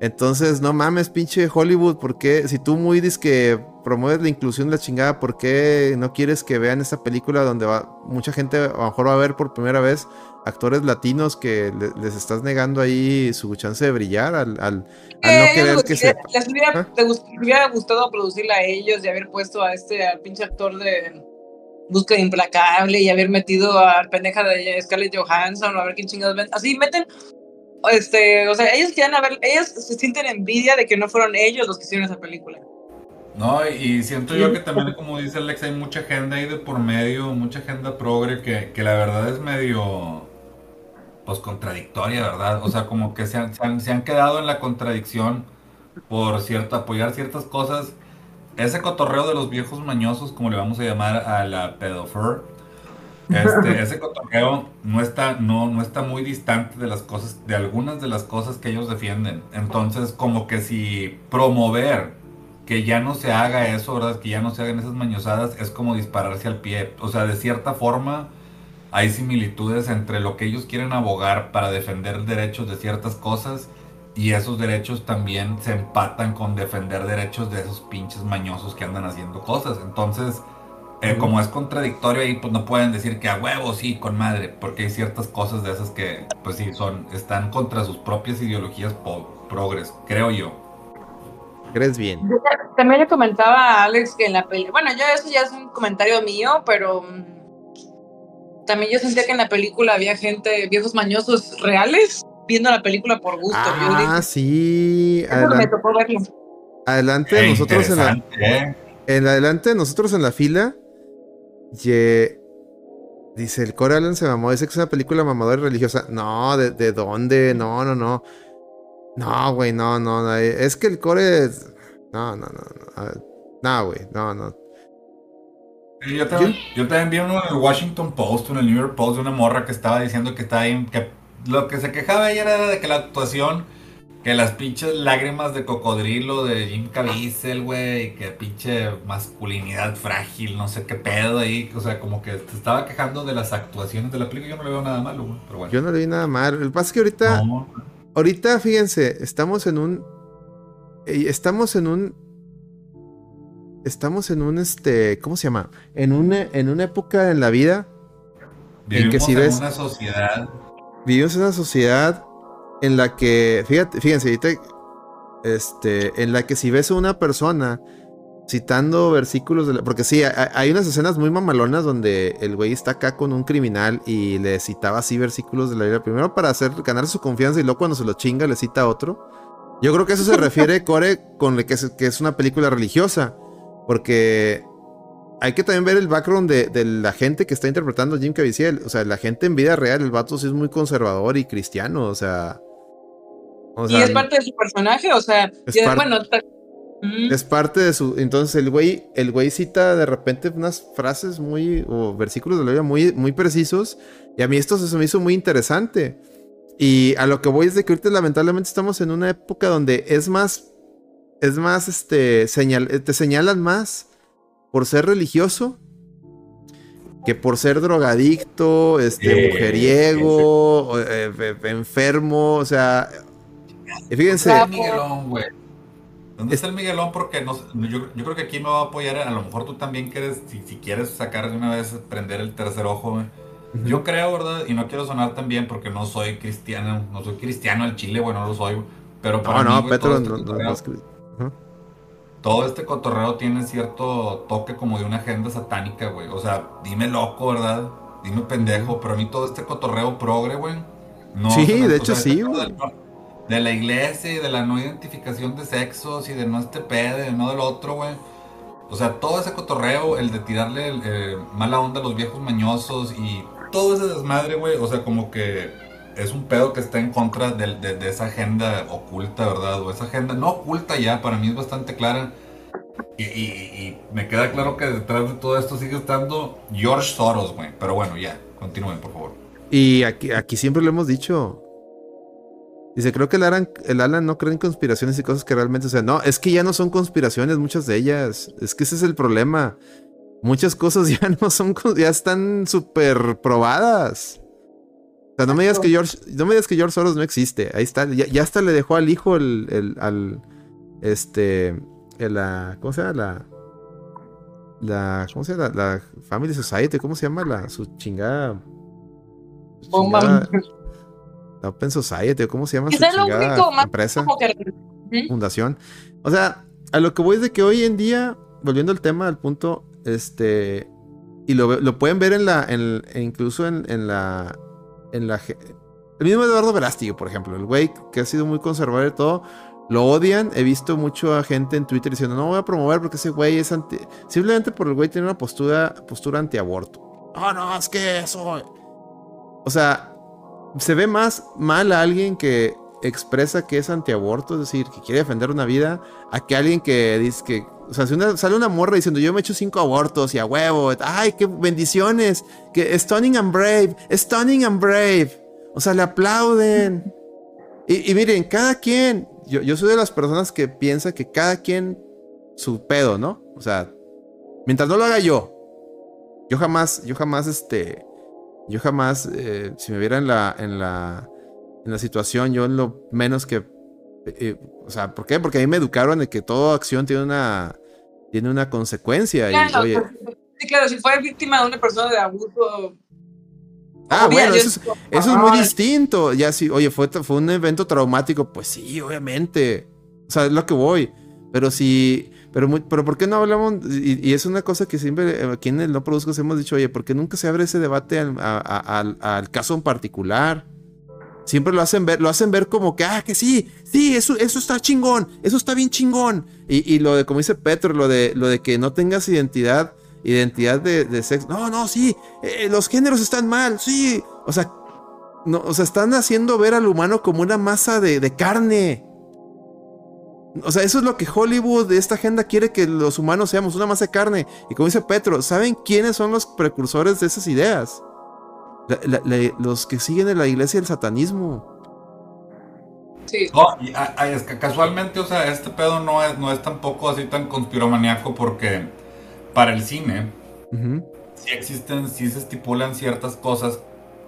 Entonces, no mames, pinche Hollywood, ¿por qué? Si tú muy dices que promueves la inclusión de la chingada, ¿por qué no quieres que vean esta película donde va, mucha gente a lo mejor va a ver por primera vez actores latinos que les estás negando ahí su chance de brillar al, al, no eh, querer que se... Les hubiera, ¿Ah? hubiera gustado producirla a ellos y haber puesto a este al pinche actor de Búsqueda Implacable y haber metido a pendeja de Scarlett Johansson o a ver quién chingados ven. Así meten este, o sea, ellos quieren ver, ellos se sienten envidia de que no fueron ellos los que hicieron esa película. No, y siento yo que también, como dice Alex, hay mucha agenda ahí de por medio, mucha agenda progre que, que la verdad es medio, pues, contradictoria, ¿verdad? O sea, como que se han, se han, quedado en la contradicción por cierto, apoyar ciertas cosas. Ese cotorreo de los viejos mañosos, como le vamos a llamar a la pedofer, este, ese cotorreo no está, no, no está muy distante de las cosas, de algunas de las cosas que ellos defienden. Entonces, como que si promover que ya no se haga eso, ¿verdad? Que ya no se hagan esas mañosadas, es como dispararse al pie. O sea, de cierta forma, hay similitudes entre lo que ellos quieren abogar para defender derechos de ciertas cosas y esos derechos también se empatan con defender derechos de esos pinches mañosos que andan haciendo cosas. Entonces, eh, como es contradictorio ahí, pues no pueden decir que a huevo sí, con madre, porque hay ciertas cosas de esas que, pues sí, son, están contra sus propias ideologías progres, creo yo. ¿Crees bien? También le comentaba a Alex que en la película, bueno, yo eso ya es un comentario mío, pero mm, también yo sentía que en la película había gente, viejos mañosos reales, viendo la película por gusto. Ah, sí. Adelante, me tocó verlo. Adelante, nosotros en la, ¿eh? en adelante, nosotros en la fila Ye... Dice, el Core Allen se mamó. Dice que es una película mamadora y religiosa. No, ¿de, dónde? No, no, no. No, güey, no, no, Es que el Core. Es... No, no, no. No, no güey, no, no. yo, también, yo también vi uno en el Washington Post, en el New York Post, de una morra que estaba diciendo que está ahí. Que lo que se quejaba ella era de que la actuación que las pinches lágrimas de cocodrilo de Jim Caviezel, güey, que pinche masculinidad frágil, no sé qué pedo ahí, o sea, como que te estaba quejando de las actuaciones de la película, yo no le veo nada malo, güey, pero bueno. Yo no le vi nada malo, lo que pasa es que ahorita, ahorita, fíjense, estamos en un, eh, estamos en un, estamos en un, este, ¿cómo se llama? En una, en una época en la vida Vivimos en que si ves... una sociedad... Vivimos en una sociedad en la que, fíjate, fíjense, este, en la que si ves a una persona citando versículos de la- porque sí, hay, hay unas escenas muy mamalonas donde el güey está acá con un criminal y le citaba así versículos de la Biblia primero para hacer ganar su confianza y luego cuando se lo chinga le cita otro. Yo creo que eso se refiere Core con lo que es, que es una película religiosa, porque hay que también ver el background de, de la gente que está interpretando a Jim Caviezel, o sea, la gente en vida real, el vato sí es muy conservador y cristiano, o sea, o y es parte de su personaje, o sea, Es y- bueno, es parte de su. Entonces el güey, el güey cita de repente unas frases muy. o versículos de la Biblia muy, muy precisos. Y a mí esto se me hizo muy interesante. Y a lo que voy es de que ahorita lamentablemente estamos en una época donde es más. Es más, este. Señal, te señalan más por ser religioso. Que por ser drogadicto, este, mujeriego, eh, eh, enfermo, o sea. Y fíjense. Guapo. Miguelón, güey. ¿Dónde está el Miguelón? Porque no, yo, yo creo que aquí me va a apoyar. A lo mejor tú también quieres, si, si quieres sacar de una vez, prender el tercer ojo, güey. Yo creo, ¿verdad? Y no quiero sonar tan bien porque no soy cristiano. No soy cristiano al chile, güey, no lo soy. güey. Pero para No, mí, no, güey, Petro, todo, este no, no, cotorreo, no Ajá. todo este cotorreo tiene cierto toque como de una agenda satánica, güey. O sea, dime loco, ¿verdad? Dime pendejo. Pero a mí todo este cotorreo progre, güey. No Sí, de hecho sí, güey. del no- de la iglesia y de la no identificación de sexos y de no este pedo y de no del otro, güey. O sea, todo ese cotorreo, el de tirarle el, eh, mala onda a los viejos mañosos y todo ese desmadre, güey. O sea, como que es un pedo que está en contra del- de, de esa agenda oculta, ¿verdad? O esa agenda no oculta ya, para mí es bastante clara. Y, y- y me queda claro que detrás de todo esto sigue estando George Soros, güey. Pero bueno, ya, continúen, por favor. Y aquí, aquí siempre lo hemos dicho. Dice, creo que el Alan, el Alan no cree en conspiraciones y cosas que realmente, o sea, no, es que ya no son conspiraciones, muchas de ellas. Es que ese es el problema. Muchas cosas ya no son, ya están súper probadas. O sea, no me digas que George, no me digas que George Soros no existe. Ahí está, ya, ya hasta le dejó al hijo el, el- al, este, el, la, ¿cómo se llama? La, la, ¿cómo se llama? La, la Family Society, ¿cómo se llama? La, su chingada. su chingada- la Open Society, ¿cómo se llama? su Quizá lo único más empresa, como que fundación. O sea, a lo que voy es de que hoy en día, volviendo al tema, al punto, este, y lo, pueden ver en la, en, e incluso en, en la, en la, el mismo Eduardo Verástig, por ejemplo, el güey que ha sido muy conservador y todo, lo odian. He visto mucho a gente en Twitter diciendo, no voy a promover porque ese güey es anti, simplemente por el güey tiene una postura, postura antiaborto. Oh, no, es que eso, o sea, se ve más mal a alguien que expresa que es antiaborto, es decir, que quiere defender una vida, a que alguien que dice que, o sea, si una- sale una morra diciendo yo me he hecho cinco abortos y a huevo, ay, qué bendiciones, que stunning and brave, stunning and brave, o sea, le aplauden. Y, y miren, cada quien, yo, yo soy de las personas que piensa que cada quien su pedo, ¿no? O sea, mientras no lo haga yo, yo jamás, yo jamás, este, yo jamás, eh, si me viera en la, en la, en la situación, yo en lo menos que, eh, o sea, ¿por qué? Porque a mí me educaron de que toda acción tiene una, tiene una consecuencia. y, Claro, oye, pues, sí, claro, si fue víctima de una persona de abuso. ah, obvia, bueno, eso es, eso es muy distinto. Ya sí, oye, fue, fue un evento traumático, pues sí, obviamente. O sea, es lo que voy. Pero sí, pero, muy- pero ¿por qué no hablamos? Y, es una cosa que siempre eh, aquí en el No Produzcos hemos dicho, oye, ¿por qué nunca se abre ese debate al, caso en particular? Siempre lo hacen ver, lo hacen ver como que, ah, que sí, sí, eso, eso está chingón, eso está bien chingón. Y, y lo de, como dice Petro, lo de, lo de que no tengas identidad, identidad de, sexo. No, no, sí, eh, los géneros están mal, sí. O sea, no, o sea, están haciendo ver al humano como una masa de carne. O sea, eso es lo que Hollywood de esta agenda quiere que los humanos seamos, una masa de carne. Y como dice Petro, ¿saben quiénes son los precursores de esas ideas? La- la- la- los que siguen en la iglesia del satanismo. Sí. No, y, a- a- es que casualmente, o sea, este pedo no es, no es tampoco así tan conspiromaniaco porque para el cine Ujú. sí existen, sí se estipulan ciertas cosas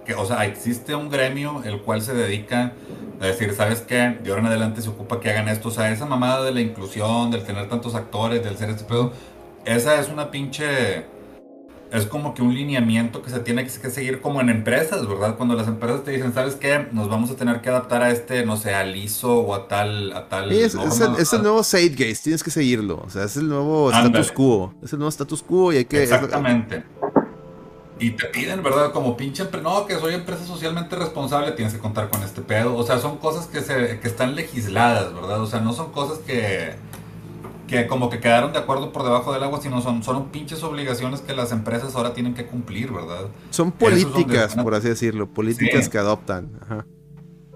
que, o sea, existe un gremio el cual se dedica a decir, ¿sabes qué? De ahora en adelante se ocupa que hagan esto, o sea, esa mamada de la inclusión, del tener tantos actores, del ser este pedo, esa es una pinche es como que un lineamiento que se tiene que seguir como en empresas, ¿verdad? Cuando las empresas te dicen, ¿sabes qué? Nos vamos a tener que adaptar a este, no sé, al ISO o a tal... A tal es, el, es, el, nuevo Zeitgeist, tienes que seguirlo. O sea, es el nuevo status quo. Es el nuevo status quo y hay que... Exactamente. Y te piden, ¿verdad? Como pinche no, que soy empresa socialmente responsable, tienes que contar con este pedo. O sea, son cosas que, se, que están legisladas, ¿verdad? O sea, no son cosas que que como que quedaron de acuerdo por debajo del agua, sino son, son pinches obligaciones que las empresas ahora tienen que cumplir, ¿verdad? Son políticas, por así decirlo, políticas que adoptan.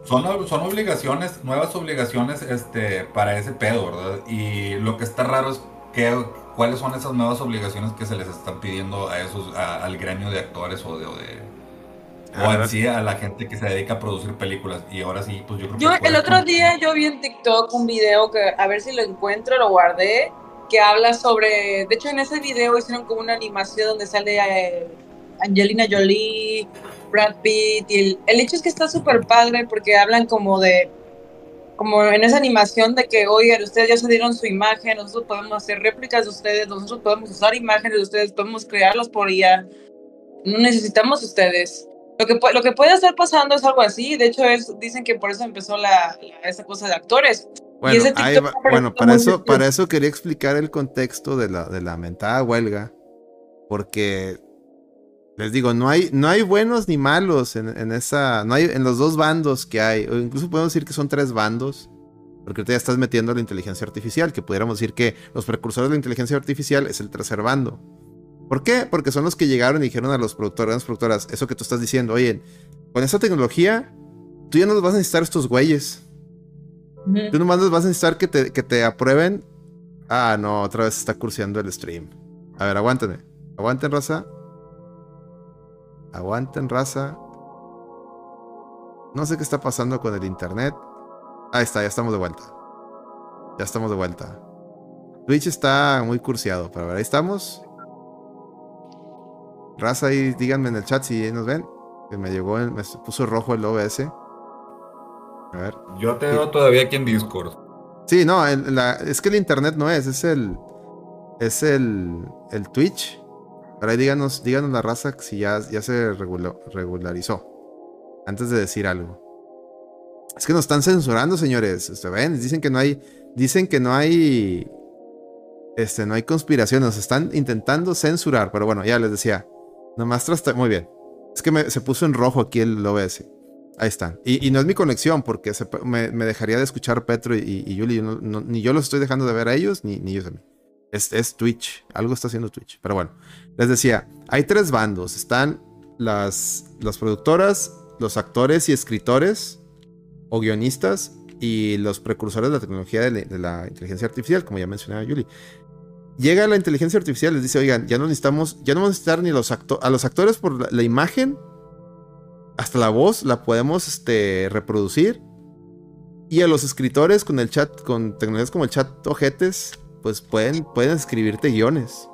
Son, son obligaciones, nuevas obligaciones este, para ese pedo, ¿verdad? Y lo que está raro es que, cuáles son esas nuevas obligaciones que se les están pidiendo a esos, al gremio de actores o de o en sí a la gente que se dedica a producir películas. Y ahora sí, pues yo creo que. el otro día yo vi en TikTok un video que, a ver si lo encuentro, lo guardé, que habla sobre. De hecho, en ese video hicieron como una animación donde sale eh, Angelina Jolie, Brad Pitt. Y el, el hecho es que está súper padre porque hablan como de. Como en esa animación de que, oigan, ustedes ya se dieron su imagen, nosotros podemos hacer réplicas de ustedes, nosotros podemos usar imágenes de ustedes, podemos crearlos por IA. No necesitamos ustedes. Lo que, lo que puede estar pasando es algo así. De hecho, es, dicen que por eso empezó la, esa cosa de actores. Bueno, para eso, para eso quería explicar el contexto de la, de la mentada huelga. Porque les digo, no hay, no hay buenos ni malos en, en, esa. No hay en los dos bandos que hay. O incluso podemos decir que son tres bandos. Porque ahorita ya estás metiendo la inteligencia artificial. Que pudiéramos decir que los precursores de la inteligencia artificial es el tercer bando. ¿Por qué? Porque son los que llegaron y dijeron a los productores, a las productoras, eso que tú estás diciendo, oye, con esta tecnología, tú ya no vas a necesitar estos güeyes. Tú nomás vas a necesitar que te, que te aprueben. Ah, no, otra vez está curseando el stream. A ver, aguántenme. Aguanten, raza. Aguanten, raza. No sé qué está pasando con el internet. Ahí está, ya estamos de vuelta. Ya estamos de vuelta. Twitch está muy curseado, pero a ver, ahí estamos. Raza ahí, díganme en el chat si nos ven. Que me llegó, me puso rojo el OBS. A ver. Yo te veo todavía aquí en Discord. Sí, no, es que el internet no es, es el. Es el. El Twitch. Pero ahí díganos, díganos la raza si ya, se regularizó. Antes de decir algo. Es que nos están censurando, señores. Este, ven, dicen que no hay. Dicen que no hay. Este, no hay conspiración. Nos están intentando censurar. Pero bueno, ya les decía. Nomás trasta. Muy bien. Es que se puso en rojo aquí el OBS. Ahí están. Y, no es mi conexión, porque me, dejaría de escuchar Petro y, y Yuli. ni yo los estoy dejando de ver a ellos, ni, ni ellos a mí. Es, Twitch. Algo está haciendo Twitch. Pero bueno, les decía, hay tres bandos. Están las, las productoras, los actores y escritores o guionistas y los precursores de la tecnología de, la inteligencia artificial, como ya mencionaba Yuli llega la inteligencia artificial les dice, oigan, ya no necesitamos, ya no vamos a necesitar ni los a los actores por la, imagen, hasta la voz la podemos este, reproducir. Y a los escritores con el chat, con tecnologías como el chat ojetes, pues pueden, pueden escribirte guiones.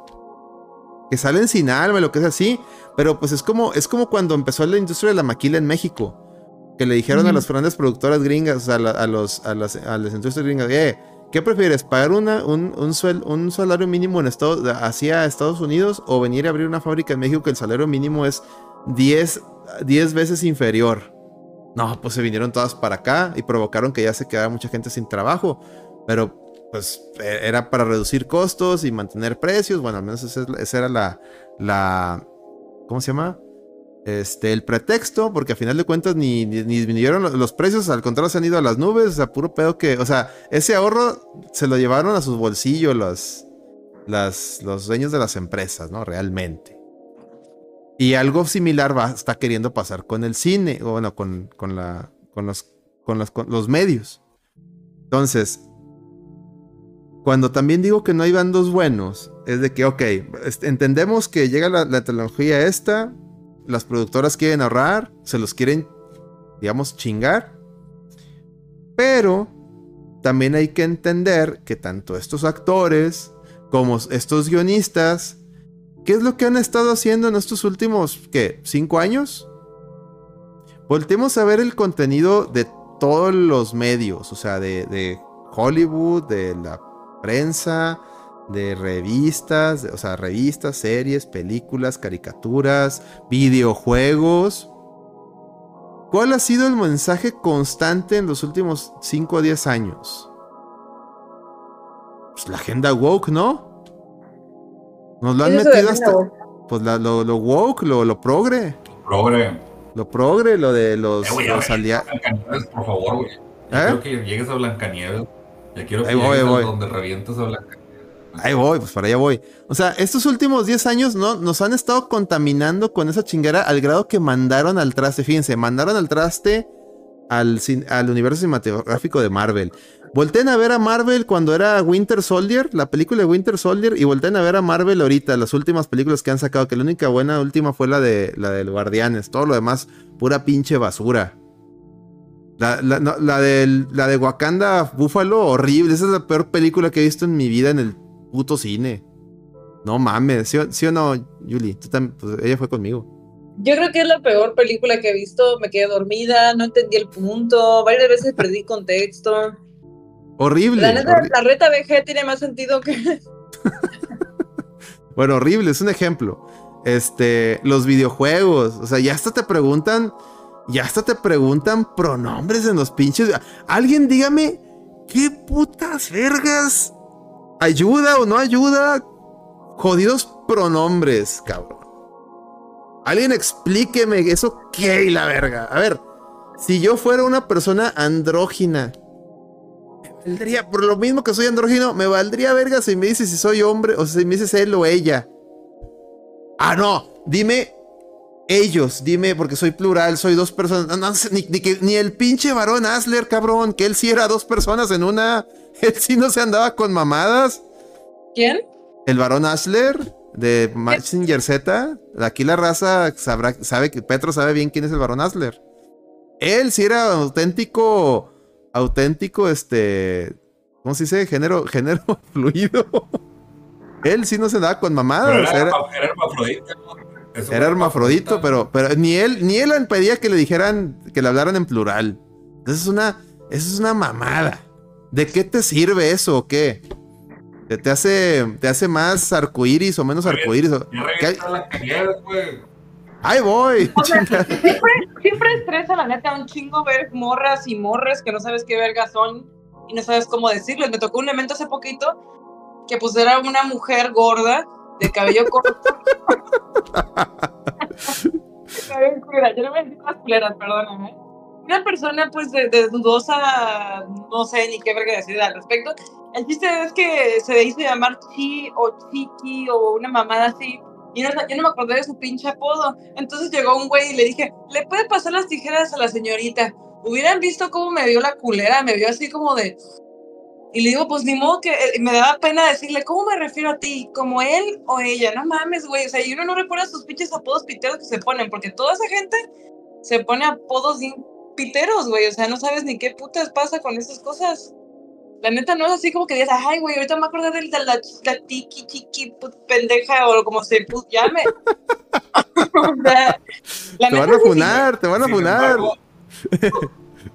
Que salen sin alma, lo que es así. Pero pues es como, es como cuando empezó la industria de la maquila en México. Que le dijeron a las grandes productoras gringas, a, los, a, las, a las industrias gringas, eh, ¿Qué prefieres? ¿Pagar una, un, un, un, salario mínimo en Estados, hacia Estados Unidos o venir a abrir una fábrica en México que el salario mínimo es 10, 10 veces inferior? No, pues se vinieron todas para acá y provocaron que ya se quedara mucha gente sin trabajo. Pero pues e, era para reducir costos y mantener precios. Bueno, al menos esa, era la, la... ¿Cómo se llama? este, el pretexto, porque a final de cuentas ni, ni, vinieron los precios, al contrario se han ido a las nubes, o sea, puro pedo que, o sea, ese ahorro se lo llevaron a sus bolsillos los, las, los dueños de las empresas, ¿no? Realmente. Y algo similar va, está queriendo pasar con el cine, o bueno, con, con, la, con, los, con, los, con los medios. Entonces, cuando también digo que no hay bandos buenos, es de que, ok, entendemos que llega la, tecnología esta, las productoras quieren ahorrar, se los quieren, digamos, chingar. Pero también hay que entender que tanto estos actores como estos guionistas, ¿qué es lo que han estado haciendo en estos últimos, ¿qué? ¿Cinco años? Voltemos a ver el contenido de todos los medios, o sea, de Hollywood, de la prensa, de revistas, o sea, revistas, series, películas, caricaturas, videojuegos. ¿Cuál ha sido el mensaje constante en los últimos 5 o 10 años? Pues la agenda woke, ¿no? Nos lo han ¿Qué es eso de metido agenda hasta. Pues la- lo, lo woke, lo, lo progre. Progre. Lo progre, lo de los, Eh, los ven, alia- Blancanieves, por favor, güey. ¿Eh? quiero que llegues a Blancanieves. Ya quiero Ahí voy, ahí voy. donde revientas a Blancanieves. Ahí voy, pues para allá voy. O sea, estos últimos 10 años no, nos han estado contaminando con esa chingera al grado que mandaron al traste. Fíjense, mandaron al traste al universo cinematográfico de Marvel. Volten a ver a Marvel cuando era Winter Soldier, la película de Winter Soldier, y volten a ver a Marvel ahorita, las últimas películas que han sacado, que la única buena última fue la de la del Guardianes, todo lo demás, pura pinche basura. La, la, no, la del- la de Wakanda Buffalo, horrible. Esa es la peor película que he visto en mi vida en el puto cine. No mames, ¿sí, o- sí o no, Yuli? Tú también, pues ella fue conmigo. Yo creo que es la peor película que he visto. Me quedé dormida, no entendí el punto. Varias veces perdí contexto. Horrible. La neta, horri- la reta BG tiene más sentido que. Bueno, horrible, es un ejemplo. Este, los videojuegos, o sea, ya hasta te preguntan, ya hasta te preguntan pronombres en los pinches. Alguien dígame, ¿qué putas vergas? ¿Ayuda o no ayuda? Jodidos pronombres, cabrón. Alguien explíqueme eso qué la verga. A ver, si yo fuera una persona andrógina, me valdría, por lo mismo que soy andrógino, me valdría verga si me dices si soy hombre o si me dices él o ella. Ah, no, dime ellos, dime, porque soy plural, soy dos personas. No, ni, ni que- ni el pinche varón Asler, cabrón, que él sí era dos personas en una. Él sí no se andaba con mamadas. ¿Quién? El varón Asler de Mazinger Z. Aquí la raza sabrá, sabe que Petro sabe bien quién es el varón Asler. Él sí era auténtico, auténtico, este, ¿cómo se dice? Género, género fluido. Él sí no se andaba con mamadas. Pero era, era- era hermafrodita, ¿no? Eso era hermafrodito, pero, pero ni él, ni él pedía que le dijeran, que le hablaran en plural. Entonces es una, eso es una mamada. ¿De qué te sirve eso o qué? ¿Te, te hace, te hace más arcoíris o menos arcoíris? o-. ¡Ahí voy! O sea, Chinga. siempre, siempre estresa, la neta, un chingo ver morras y morras que no sabes qué vergas son y no sabes cómo decirles. Me tocó un evento hace poquito que pues era una mujer gorda de cabello corto. Yo no me decir las culeras, perdóname. Una persona pues de, de dudosa, no sé ni qué verga decir al respecto. El chiste es que se hizo llamar Chi o Chiqui o una mamada así. Y no, yo no me acordé de su pinche apodo. Entonces llegó un güey y le dije, ¿le puede pasar las tijeras a la señorita? Hubieran visto cómo me vio la culera, me vio así como de... Y le digo, pues ni modo que eh, me daba pena decirle, ¿cómo me refiero a ti? ¿Como él o ella? No mames, güey. O sea, y uno no recuerda sus pinches apodos piteros que se ponen, porque toda esa gente se pone apodos piteros, güey. O sea, no sabes ni qué putas pasa con esas cosas. La neta no es así como que digas, ay, güey, ahorita me acuerdo de la, la, tiki, chiqui, put- pendeja, o como se put- llame. o sea, la Te van a funar, te van a Sin funar. embargo-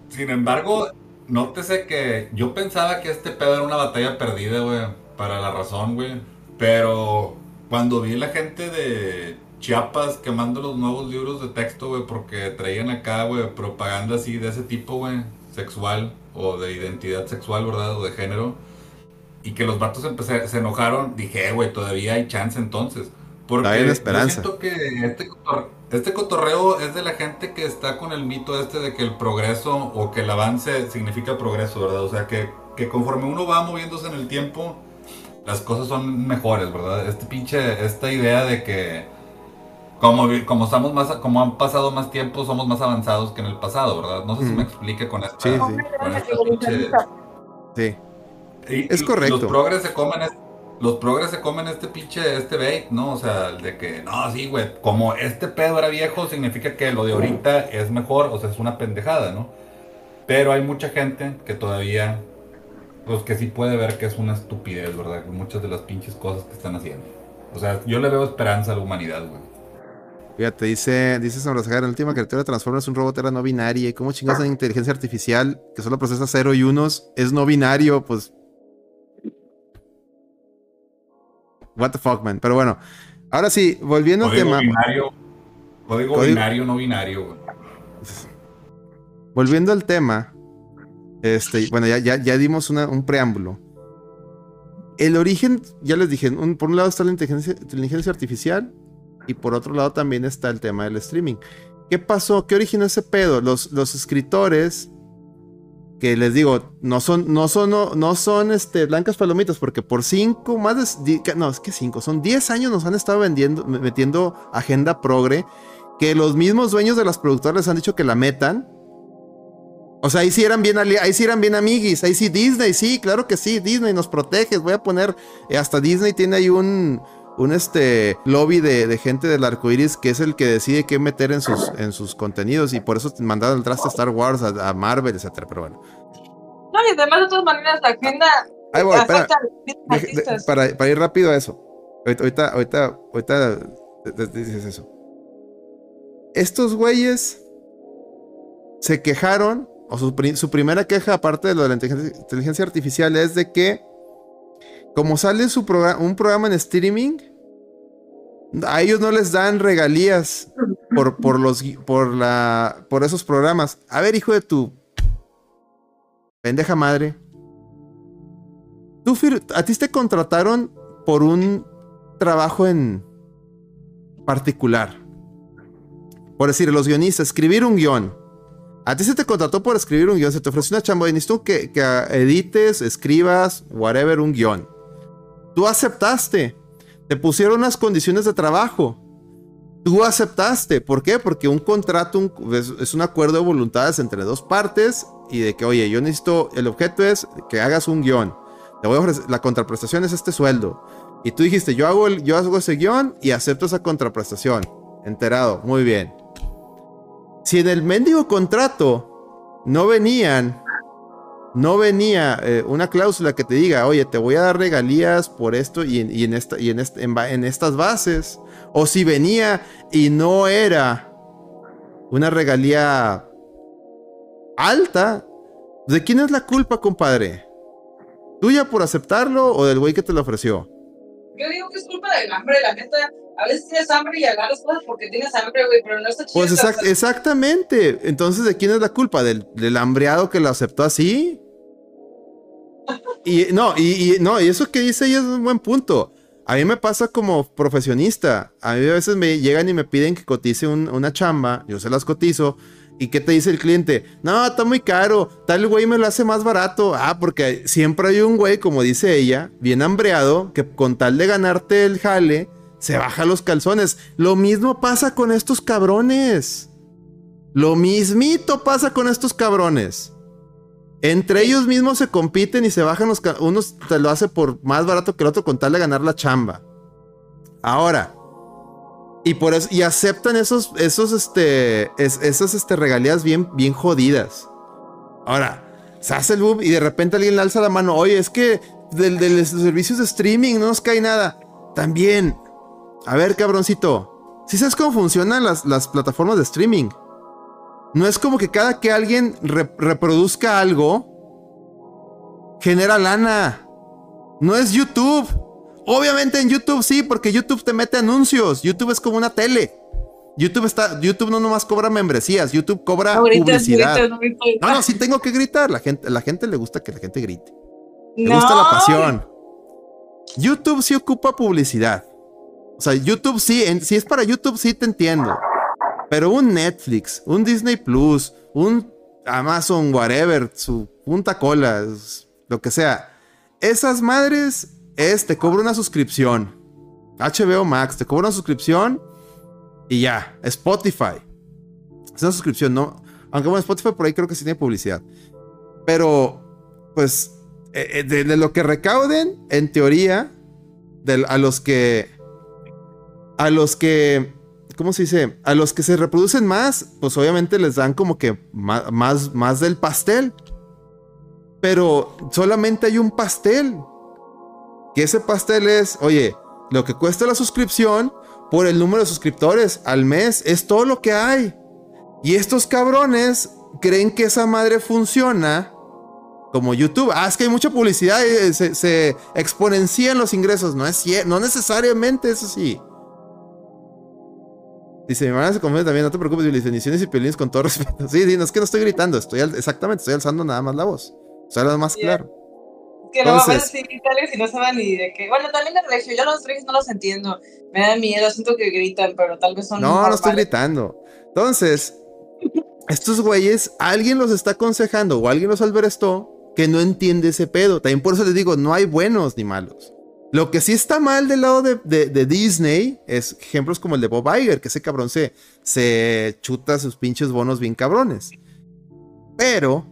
sin embargo, nótese que yo pensaba que este pedo era una batalla perdida, güey, para la razón, güey. Pero cuando vi la gente de Chiapas quemando los nuevos libros de texto, güey, porque traían acá, güey, propaganda así de ese tipo, güey, sexual o de identidad sexual, ¿verdad? O de género. Y que los vatos se enojaron, dije, "Eh, güey, todavía hay chance entonces. Porque yo esperanza. siento que este, cotor- este cotorreo es de la gente que está con el mito este de que el progreso o que el avance significa progreso, ¿verdad? O sea, que, que conforme uno va moviéndose en el tiempo, las cosas son mejores, ¿verdad? Este pinche, esta idea de que como, como estamos más, como han pasado más tiempo, somos más avanzados que en el pasado, ¿verdad? No sé si Ujú. me explique con esta, Sí, sí. con esta pinche... Sí. Y- Es correcto. Los progres se comen los progres se comen este pinche este bait, ¿no? O sea, de que no, sí, güey, como este pedo era viejo significa que lo de ahorita es mejor, o sea, es una pendejada, ¿no? Pero hay mucha gente que todavía pues que sí puede ver que es una estupidez, ¿verdad? Muchas de las pinches cosas que están haciendo. O sea, yo le veo esperanza a la humanidad, güey. Fíjate, dice, dice Samrazagar, la última criatura de Transformers es un robot era no binaria. ¿Y cómo chingas una inteligencia artificial que solo procesa cero y unos es no binario? Pues. What the fuck, man. Pero bueno, ahora sí, volviendo al tema. binario. Código Código- binario, no binario, güey. Volviendo al tema, este, bueno, ya, ya, ya dimos una- un preámbulo. El origen, ya les dije, un- por un lado está la inteligencia, inteligencia artificial y por otro lado también está el tema del streaming. ¿Qué pasó? ¿Qué originó ese pedo? Los, los escritores, que les digo, no son, no son, no, son este, blancas palomitas, porque por cinco, más de, no, es que cinco, son 10 años nos han estado vendiendo, metiendo agenda progre, que los mismos dueños de las productoras les han dicho que la metan, o sea, ahí sí eran bien, ahí sí eran bien amiguis, ahí sí Disney, sí, claro que sí, Disney nos protege, voy a poner, eh, hasta Disney tiene ahí un, un este lobby de, de gente del arco iris que es el que decide qué meter en sus, en sus contenidos y por eso mandaron el traste a Star Wars, a, a Marvel, etcétera, pero bueno. No, y además, de todas maneras, la agenda Ahí voy, espera, deje- de- para, para ir rápido a eso. Ahorita, ahorita, ahorita, dices eso. Estos güeyes se quejaron, o su, pri- su primera queja, aparte de lo de la inteligencia, inteligencia artificial, es de que, como sale su un programa en streaming, a ellos no les dan regalías por, por, los, por, la, por esos programas. A ver, hijo de tu pendeja madre. Tú, a ti te contrataron por un trabajo en particular. Por decir, los guionistas, escribir un guion. A ti se te contrató por escribir un guion, se te ofreció una chamba y necesito que, que edites, escribas, whatever, un guion. Tú aceptaste. Te pusieron unas condiciones de trabajo. Tú aceptaste. ¿Por qué? Porque un contrato es, es un acuerdo de voluntades entre dos partes y de que, oye, yo necesito, el objeto es que hagas un guion. Te voy a ofrecer, la contraprestación es este sueldo. Y tú dijiste, yo hago, el, yo hago ese guion y acepto esa contraprestación. Enterado, muy bien. Si en el mendigo contrato no venían, no venía eh, una cláusula que te diga, oye, te voy a dar regalías por esto y en, y en esta, y en, este- en ba- en estas bases. O si venía y no era una regalía alta, ¿de quién es la culpa, compadre? ¿Tuya por aceptarlo o del güey que te lo ofreció? Yo digo que es culpa del hambre, la neta. A veces tienes hambre y agarras cosas porque tienes hambre, güey, pero no está chido. Pues exact- exactamente. Entonces, ¿de quién es la culpa? ¿Del, del hambreado que lo aceptó así? Y no, y, no, y eso que dice ella es un buen punto. A mí me pasa como profesionista. A mí a veces me llegan y me piden que cotice un- una chamba. Yo se las cotizo. ¿Y qué te dice el cliente? No, está muy caro. Tal güey me lo hace más barato. Ah, porque siempre hay un güey, como dice ella, bien hambreado, que con tal de ganarte el jale, se baja los calzones. Lo mismo pasa con estos cabrones. Lo mismito pasa con estos cabrones. Entre ellos mismos se compiten y se bajan los... Unos te lo hace por más barato que el otro con tal de ganar la chamba. Ahora. Y por eso... Y aceptan esos... Esos, este... es- esas, este, regalías bien, bien jodidas. Ahora. Se hace el boom y de repente alguien le alza la mano. Oye, es que del- de los servicios de streaming no nos cae nada. También. A ver, cabroncito. Si sabes cómo funcionan las, las plataformas de streaming. No es como que cada que alguien re- reproduzca algo, genera lana. No es YouTube. Obviamente en YouTube sí, porque YouTube te mete anuncios. YouTube es como una tele. YouTube está, YouTube no nomás cobra membresías, YouTube cobra ahorita, publicidad. ahorita, ahorita. No, no, sí tengo que gritar. La gente, la gente le gusta que la gente grite. Le No. gusta la pasión. YouTube sí ocupa publicidad. O sea, YouTube sí, en- si es para YouTube sí te entiendo. Pero un Netflix, un Disney Plus, un Amazon, whatever, su punta cola, lo que sea. Esas madres es, te cobra una suscripción. HBO Max, te cobra una suscripción y ya. Spotify. Es una suscripción, ¿no? Aunque bueno, Spotify por ahí creo que sí tiene publicidad. Pero, pues, eh, eh, de, lo que recauden, en teoría, a los que. A los que. ¿Cómo se dice? A los que se reproducen más, pues obviamente les dan como que ma- más, más, del pastel. Pero solamente hay un pastel. Que ese pastel es, oye, lo que cuesta la suscripción por el número de suscriptores al mes es todo lo que hay. Y estos cabrones creen que esa madre funciona como YouTube. Ah, es que hay mucha publicidad y se, exponencian los ingresos. No es no necesariamente, eso sí. Dice, mi hermana se confunde también, no te preocupes, Billy, bendiciones y piolines con todo respeto. Sí, sí, no es que no estoy gritando, estoy al- exactamente, estoy alzando nada más la voz. Estoy hablando más Yeah. claro. Que luego van Entonces- así tales y no saben ni de qué. Bueno, también el regio, yo los regios no los entiendo. Me da miedo, siento que gritan, pero tal vez son. No, no estoy normales. gritando. Entonces, estos güeyes, alguien los está aconsejando o alguien los alberestó que no entiende ese pedo. También por eso les digo, no hay buenos ni malos. Lo que sí está mal del lado de, Disney es ejemplos como el de Bob Iger, que ese cabrón se, se chuta sus pinches bonos bien cabrones. Pero,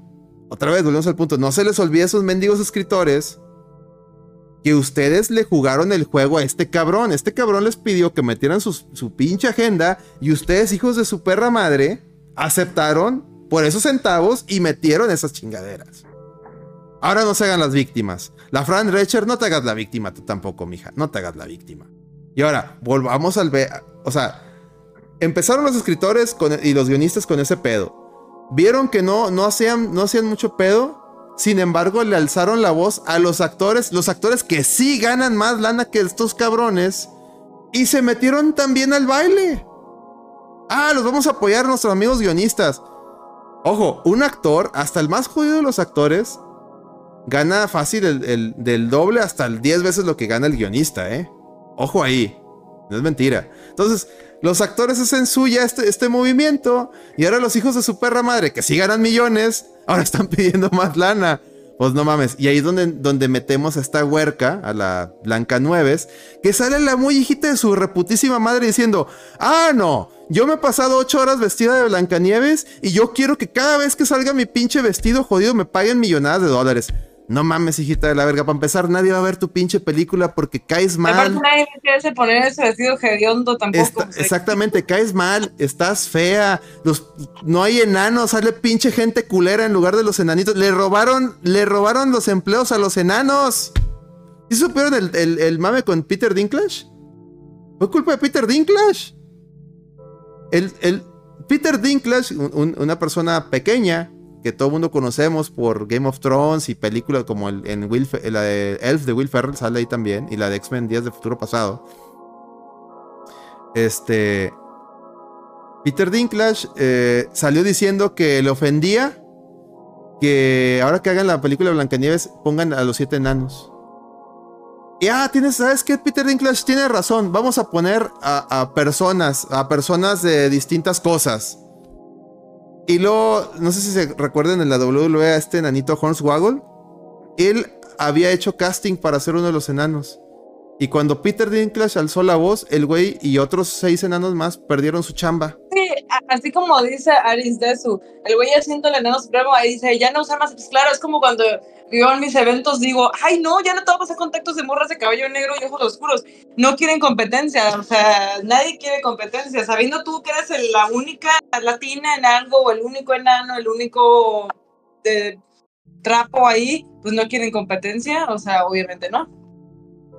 otra vez, volvemos al punto, no se les olvide a esos mendigos escritores que ustedes le jugaron el juego a este cabrón. Este cabrón les pidió que metieran sus- su pinche agenda y ustedes, hijos de su perra madre, aceptaron por esos centavos y metieron esas chingaderas. Ahora no se hagan las víctimas. La Fran Recher, no te hagas la víctima tú tampoco, mija. No te hagas la víctima. Y ahora, volvamos al... O sea, empezaron los escritores con- y los guionistas con ese pedo. Vieron que no, no, hacían, no hacían mucho pedo. Sin embargo, le alzaron la voz a los actores, los actores que sí ganan más lana que estos cabrones, y se metieron también al baile. Ah, los vamos a apoyar nuestros amigos guionistas. Ojo, un actor, hasta el más jodido de los actores, gana fácil el, el- del doble hasta el 10 veces lo que gana el guionista, ¿eh? Ojo ahí, no es mentira. Entonces, los actores hacen suya este, este movimiento y ahora los hijos de su perra madre, que sí ganan millones, ahora están pidiendo más lana. Pues no mames. Y ahí es donde, donde metemos a esta huerca, a la Blanca Nueves, que sale la muy hijita de su reputísima madre diciendo: Ah, no, yo me he pasado ocho horas vestida de Blancanieves y yo quiero que cada vez que salga mi pinche vestido jodido me paguen millonadas de dólares. No mames, hijita de la verga. Para empezar, nadie va a ver tu pinche película porque caes Aparte, mal. nadie quiere poner ese vestido hediondo tampoco. Exactamente, caes mal, estás fea, los, no hay enanos, sale pinche gente culera en lugar de los enanitos. Le robaron, le robaron los empleos a los enanos. ¿Sí supieron el, el- el mame con Peter Dinklage? Fue culpa de Peter Dinklage. El, el Peter Dinklage, un- un- una persona pequeña que todo el mundo conocemos por Game of Thrones y películas como el, en Will la de Elf de Will Ferrell sale ahí también y la de X-Men Días de Futuro Pasado. Este. Peter Dinklage eh, salió diciendo que le ofendía que ahora que hagan la película Blancanieves pongan a los siete enanos. Y ah, tienes, ¿sabes qué? Peter Dinklage tiene razón. Vamos a poner a personas, a personas de distintas cosas. Y luego, no sé si se recuerdan en la WWE a este enanito Hornswoggle. Él había hecho casting para ser uno de los enanos. Y cuando Peter Dinklage alzó la voz, el güey y otros seis enanos más perdieron su chamba. Sí, así como dice Aris Desu, el güey haciendo el enano supremo, ahí dice, ya no usar más, pues claro, es como cuando yo en mis eventos digo, ay no, ya no te voy a pasar contactos de morras de cabello negro y ojos oscuros, no quieren competencia, o sea, nadie quiere competencia, sabiendo tú que eres la única latina en algo, o el único enano, el único trapo ahí, pues no quieren competencia, o sea, obviamente no.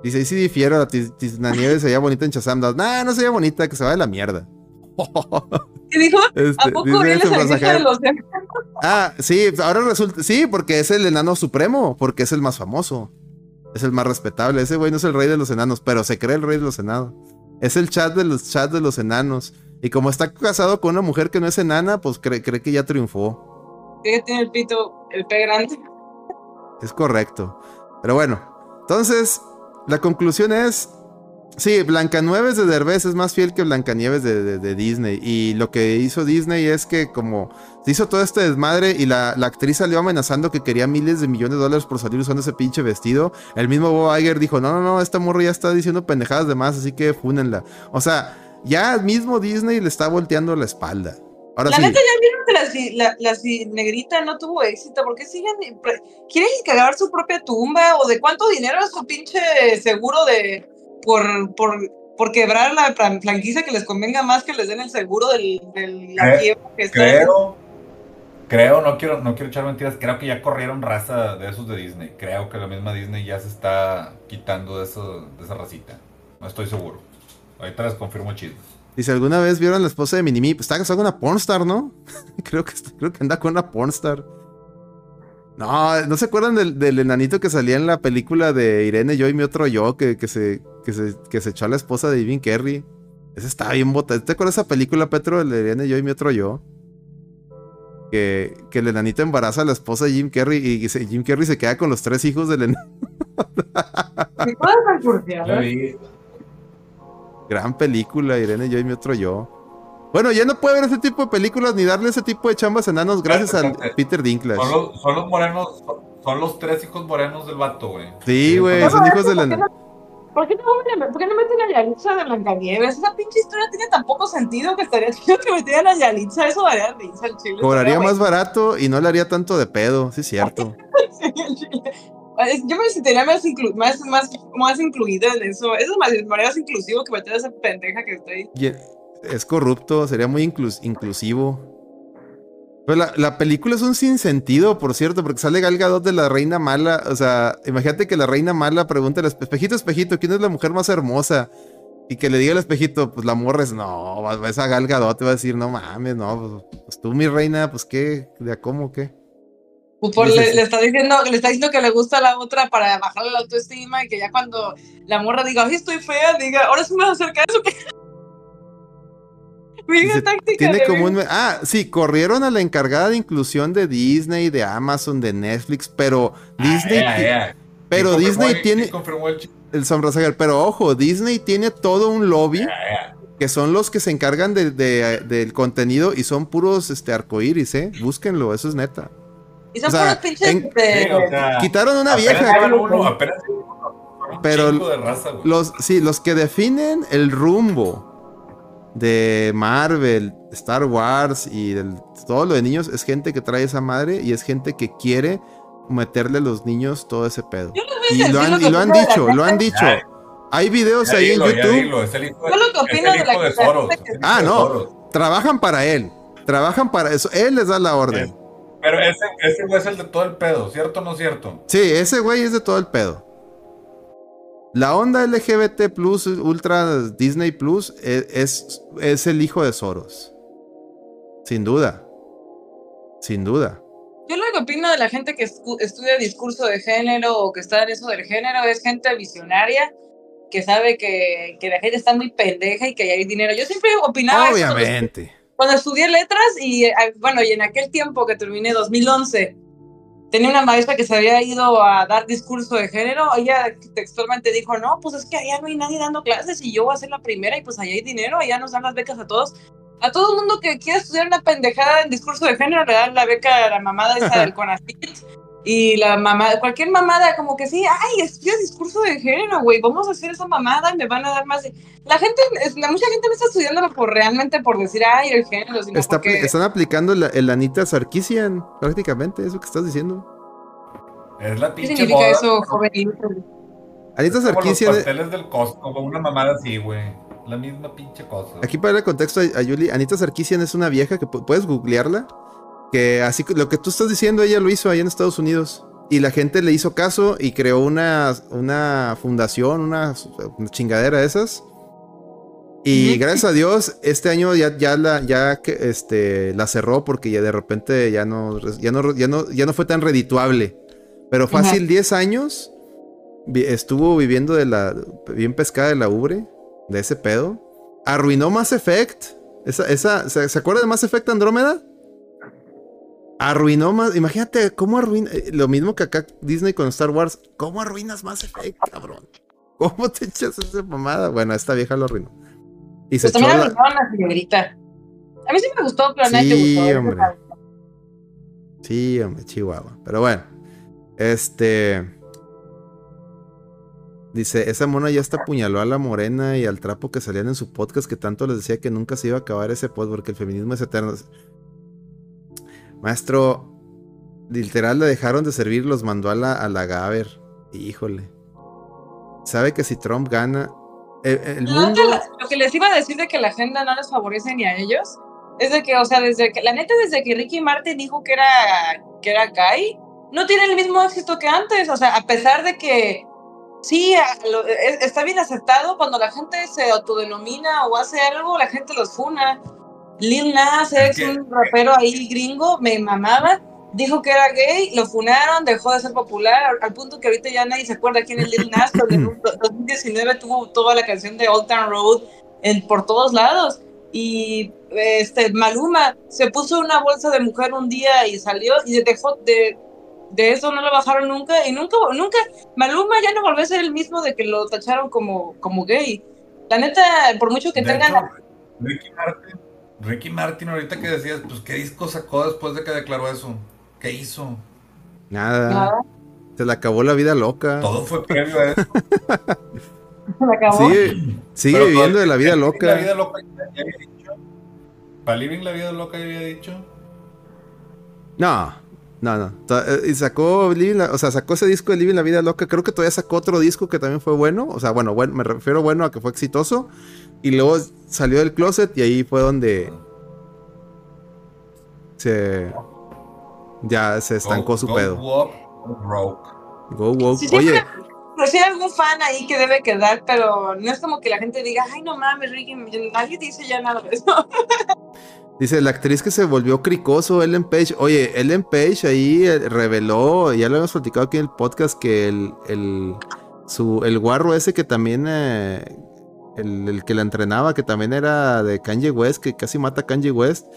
Dice, y si difiero, la tis- Tisnanieves se veía bonita en Shazam. Nah, no se bonita, que se va de la mierda. ¿Qué dijo? Este, ¿A poco dice el hijo de los Ah, sí, ahora resulta. Sí, porque es el enano supremo, porque es el más famoso. Es el más respetable. Ese güey no es el rey de los enanos, pero se cree el rey de los enanos. Es el chat de los chats de los enanos. Y como está casado con una mujer que no es enana, pues cree, cree que ya triunfó. que tiene el pito, el pe grande? Es correcto. Pero bueno, entonces, la conclusión es. Sí, Blancanieves de Derbez es más fiel que Blancanieves de, de- de Disney. Y lo que hizo Disney es que, como se hizo todo este desmadre y la, la actriz salió amenazando que quería miles de millones de dólares por salir usando ese pinche vestido, el mismo Bob Iger dijo: No, no, no, esta morra ya está diciendo pendejadas de más, así que fúnenla. O sea, ya mismo Disney le está volteando la espalda. Ahora La sí. neta, ya vieron que la, la, negrita no tuvo éxito. ¿Por qué siguen? ¿Quieren cagar su propia tumba? ¿O de cuánto dinero es su pinche seguro de. Por, por, por quebrar la fran- franquicia que les convenga más que les den el seguro del, del la Cre- quiebra que está? Creo, creo, no quiero, no quiero echar mentiras, creo que ya corrieron raza de esos de Disney. Creo que la misma Disney ya se está quitando de, eso, de esa racita. No estoy seguro. Ahorita les confirmo chismes. Dice, ¿alguna vez vieron la esposa de Minimi? Pues está casada con una pornstar, ¿no? creo, que, creo que anda con una pornstar. No, ¿no se acuerdan del, del enanito que salía en la película de Irene, yo y mi otro yo, que, que se, que, se, que se echó a la esposa de Jim Carrey? Ese estaba bien botado. ¿Te acuerdas de esa película, Petro, el de Irene, yo y mi otro yo? Que, que el enanito embaraza a la esposa de Jim Carrey y, se- Jim Carrey se queda con los tres hijos del enano. ¿Me puedes recursear? Ya vi. Gran película, Irene, yo y mi otro yo. Bueno, ya no puede ver ese tipo de películas ni darle ese tipo de chambas enanos gracias a. Peter Dinklage. Son los, son los morenos, son, son los tres hijos morenos del vato, güey. Sí, güey, No, son hijos del ¿por qué enano. no- ¿Por qué, no, ¿Por qué no meten a Yalitza de Blancanieves? Esa pinche historia tiene tan poco sentido que estaría chido que metieran a Yalitza. Eso daría risa al chile. Cobraría más barato y no le haría tanto de pedo, sí, cierto. chile. Es- Yo me sentiría más, inclu- más, más, más incluida en eso. Eso es más, más inclusivo que meter a esa pendeja que está ahí. Es corrupto, sería muy inclus- inclusivo. Pero la, la película es un sinsentido, por cierto, porque sale Gal Gadot de la reina mala. O sea, imagínate que la reina mala pregunta al espe- espejito, espejito, ¿quién es la mujer más hermosa? Y que le diga al espejito, pues la morra es, no, ves a Gal Gadot, te va a decir, no mames, no, pues, pues tú, mi reina, pues qué, de a cómo, qué. Pues por- le, está diciendo, le está diciendo que le gusta a la otra para bajarle la autoestima y que ya cuando la morra diga, ay, estoy fea, diga, ahora sí me vas a acercar eso Dice. Tiene como un... Ah, sí, corrieron a la encargada de inclusión de Disney, de Amazon, de Netflix, pero Disney... Ah, ya. Pero ¿Quién Disney el- tiene... el El pero ojo, Disney tiene todo un lobby que son los que se encargan de, de- del contenido y son puros este, arcoíris, ¿eh? Búsquenlo, eso es neta. Y son o sea, puros pinches. en- de- Sí, o sea, Quitaron una vieja. uno, apenas Pero de raza. Los, sí, los que definen el rumbo de Marvel, Star Wars y del- todo lo de niños es gente que trae esa madre y es gente que quiere meterle a los niños todo ese pedo. Yo les voy a Y decir lo han, lo y lo han dicho, lo han dicho. Ya, Hay videos ahí en dilo, YouTube. dilo, es el hijo de- Yo lo que opino de la de Soros, que- Ah, no. Trabajan para él. Trabajan para eso. Él les da la orden. Pero ese, ese güey es el de todo el pedo, ¿cierto o no cierto? Sí, ese güey es de todo el pedo. La onda LGBT Plus, Ultra Disney Plus, e- es, es, el hijo de Soros. Sin duda. Sin duda. Yo lo que opino de la gente que estudia discurso de género o que está en eso del género es gente visionaria que sabe que, que la gente está muy pendeja y que hay dinero. Yo siempre opinaba eso cuando- Obviamente. cuando estudié letras y eh, bueno, y en aquel tiempo que terminé 2011, tenía una maestra que se había ido a dar discurso de género, ella textualmente dijo, no, pues es que allá no hay nadie dando clases y yo voy a ser la primera y pues allá hay dinero, allá nos dan las becas a todos. A todo el mundo que quiera estudiar una pendejada en discurso de género le dan la beca a la mamada esa del CONACYT y la mamada, cualquier mamada como que sí, ay, estudia discurso de género, güey, vamos a hacer esa mamada y me van a dar más. de-". La gente, mucha gente no está estudiándolo por realmente por decir, ay, el género, sino Está porque... están aplicando el, el Anita Sarkisian, prácticamente, eso que estás diciendo. Es la ¿Qué pinche significa moda. eso, jovenil? Anita Como los Sarkisian, pasteles del Costco, como una mamada así, güey. La misma pinche cosa. aquí para el contexto a, a Yuli, Anita Sarkisian es una vieja que pu- puedes googlearla, que así lo que tú estás diciendo, ella lo hizo allá en Estados Unidos. Y la gente le hizo caso y creó una, una fundación, una, una chingadera de esas. Y gracias a Dios, este año ya, ya, la, ya este, la cerró porque ya de repente ya no, ya no, ya no, ya no fue tan redituable. Pero fácil 10 años estuvo viviendo de la, bien pescada de la ubre, de ese pedo. Arruinó Mass Effect. Esa, esa, ¿se, se acuerda de Mass Effect Andrómeda? Arruinó más. Imagínate cómo arruina. eh, Lo mismo que acá Disney con Star Wars. ¿Cómo arruinas Mass Effect, cabrón? ¿Cómo te echas esa mamada? Bueno, esta vieja lo arruinó. Y se Pues echó también la- la señorita. A mí sí me gustó, pero a nadie Sí, te gustó. hombre. Sí, hombre, Chihuahua. Pero bueno. Este. Dice, esa mona ya hasta apuñaló a la morena y al trapo que salían en su podcast que tanto les decía que nunca se iba a acabar ese pod porque el feminismo es eterno. Maestro, literal le dejaron de servir, los mandó a la, a la Gaber. Híjole. Sabe que si Trump gana, el, el mundo... la- lo que les iba a decir de que la agenda no les favorece ni a ellos es de que, o sea, desde que, la neta, desde que Ricky Martin dijo que era, que era gay, no tiene el mismo éxito que antes. O sea, a pesar de que sí, lo- es- está bien aceptado cuando la gente se autodenomina o hace algo, la gente los funa. Lil Nas Es un rapero ahí gringo, me mamaba. dijo que era gay, lo funaron, dejó de ser popular, al, punto que ahorita ya nadie se acuerda quién es Lil Nas, porque en 2019 tuvo toda la canción de Old Town Road en, por todos lados. Y este Maluma se puso una bolsa de mujer un día y salió y dejó de, de eso no lo bajaron nunca y nunca nunca Maluma ya no volvió a ser el mismo de que lo tacharon como como gay. La neta, por mucho que De tengan hecho, Ricky Martin, Ricky Martin, ahorita que decías, pues qué disco sacó después de que declaró eso. ¿Qué hizo? Nada. nada, Se le acabó la vida loca. Todo fue previo a eso. se acabó. Sigue, sigue viviendo de la vida loca. La vida loca ya había dicho. Para Living la vida loca ya había dicho. No, no, no. Eh, Y sacó, Living la- o sea, sacó ese disco de Living la Vida Loca. Creo que todavía sacó otro disco que también fue bueno. O sea, bueno, bueno me refiero bueno a que fue exitoso. Y luego salió del closet y ahí fue donde se ya se estancó Go- su go pedo. walk, go broke. Go woke. Sí, Oye, Pero sí hay algún fan ahí que debe quedar, pero no es como que la gente diga, ay, no mames, Ricky, nadie dice ya nada de eso. dice la actriz que se volvió cricoso, Ellen Page. Oye, Ellen Page ahí eh, reveló, ya lo hemos platicado aquí en el podcast, que el, el, su, el guarro ese que también, eh, el, el que la entrenaba, que también era de Kanye West, que casi mata a Kanye West.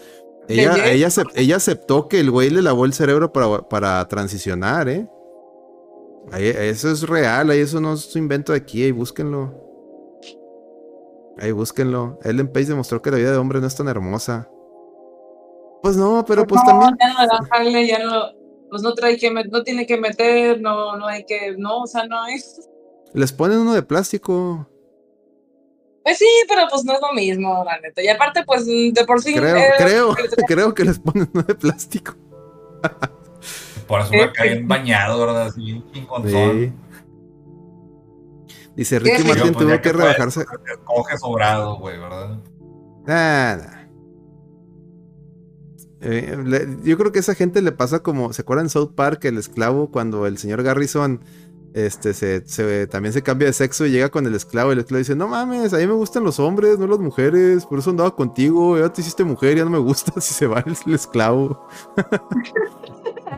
Ella, ella, acep- ella aceptó que el güey le lavó el cerebro para, para transicionar, ¿eh? Ahí- eso es real, ahí eso no es su invento de aquí, ahí búsquenlo. Ahí búsquenlo. Ellen Page demostró que la vida de hombre no es tan hermosa. Pues no, pero pues no, también. Ya no dejarle, ya no, pues no trae que, no tiene que meter, no, no hay que, no, o sea, no es. Les ponen uno de plástico. Pues sí, pero pues no es lo mismo, la neta. Y aparte, pues de por sí. Creo, eh, creo, creo que les ponen uno de plástico. Por eso me caí en bañado, ¿verdad? Así, bien chingonzón. Sí. Dice Ricky Yo, pues, tuvo que fue, rebajarse. Coge sobrado, güey, ¿verdad? Nah. Eh, le- yo creo que a esa gente le pasa como, ¿se acuerdan en South Park el esclavo cuando el señor Garrison este se, se- también se cambia de sexo y llega con el esclavo y el esclavo dice, no mames, a mí me gustan los hombres, no las mujeres, por eso andaba contigo, ya te hiciste mujer, ya no me gusta si se va el, el esclavo.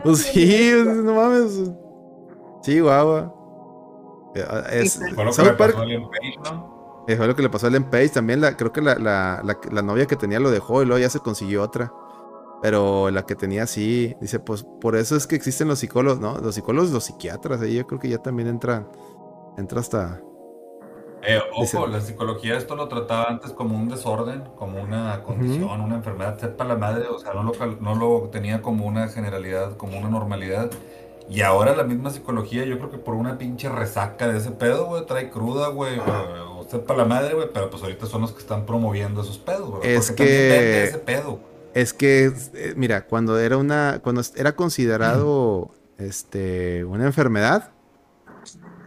pues sí, no mames. Sí, guau. Es, Fue lo que Park- pasó a Ellen Page, ¿no? fue lo que le pasó a Ellen Page. También la, creo que la, la- la- la novia que tenía lo dejó y luego ya se consiguió otra. Pero la que tenía sí, dice, pues por eso es que existen los psicólogos, ¿no? Los psicólogos, los psiquiatras, ahí yo creo que ya también entran, entra hasta... Eh, ojo, Dice- la psicología esto lo trataba antes como un desorden, como una condición, una enfermedad, sepa la madre, o sea, no lo, no lo tenía como una generalidad, como una normalidad. Y ahora la misma psicología, yo creo que por una pinche resaca de ese pedo, güey, trae cruda, güey, o, sepa la madre, güey, pero pues ahorita son los que están promoviendo esos pedos, güey. Es que- ese pedo. Es que, eh, mira, cuando era una, cuando era considerado, este, una enfermedad,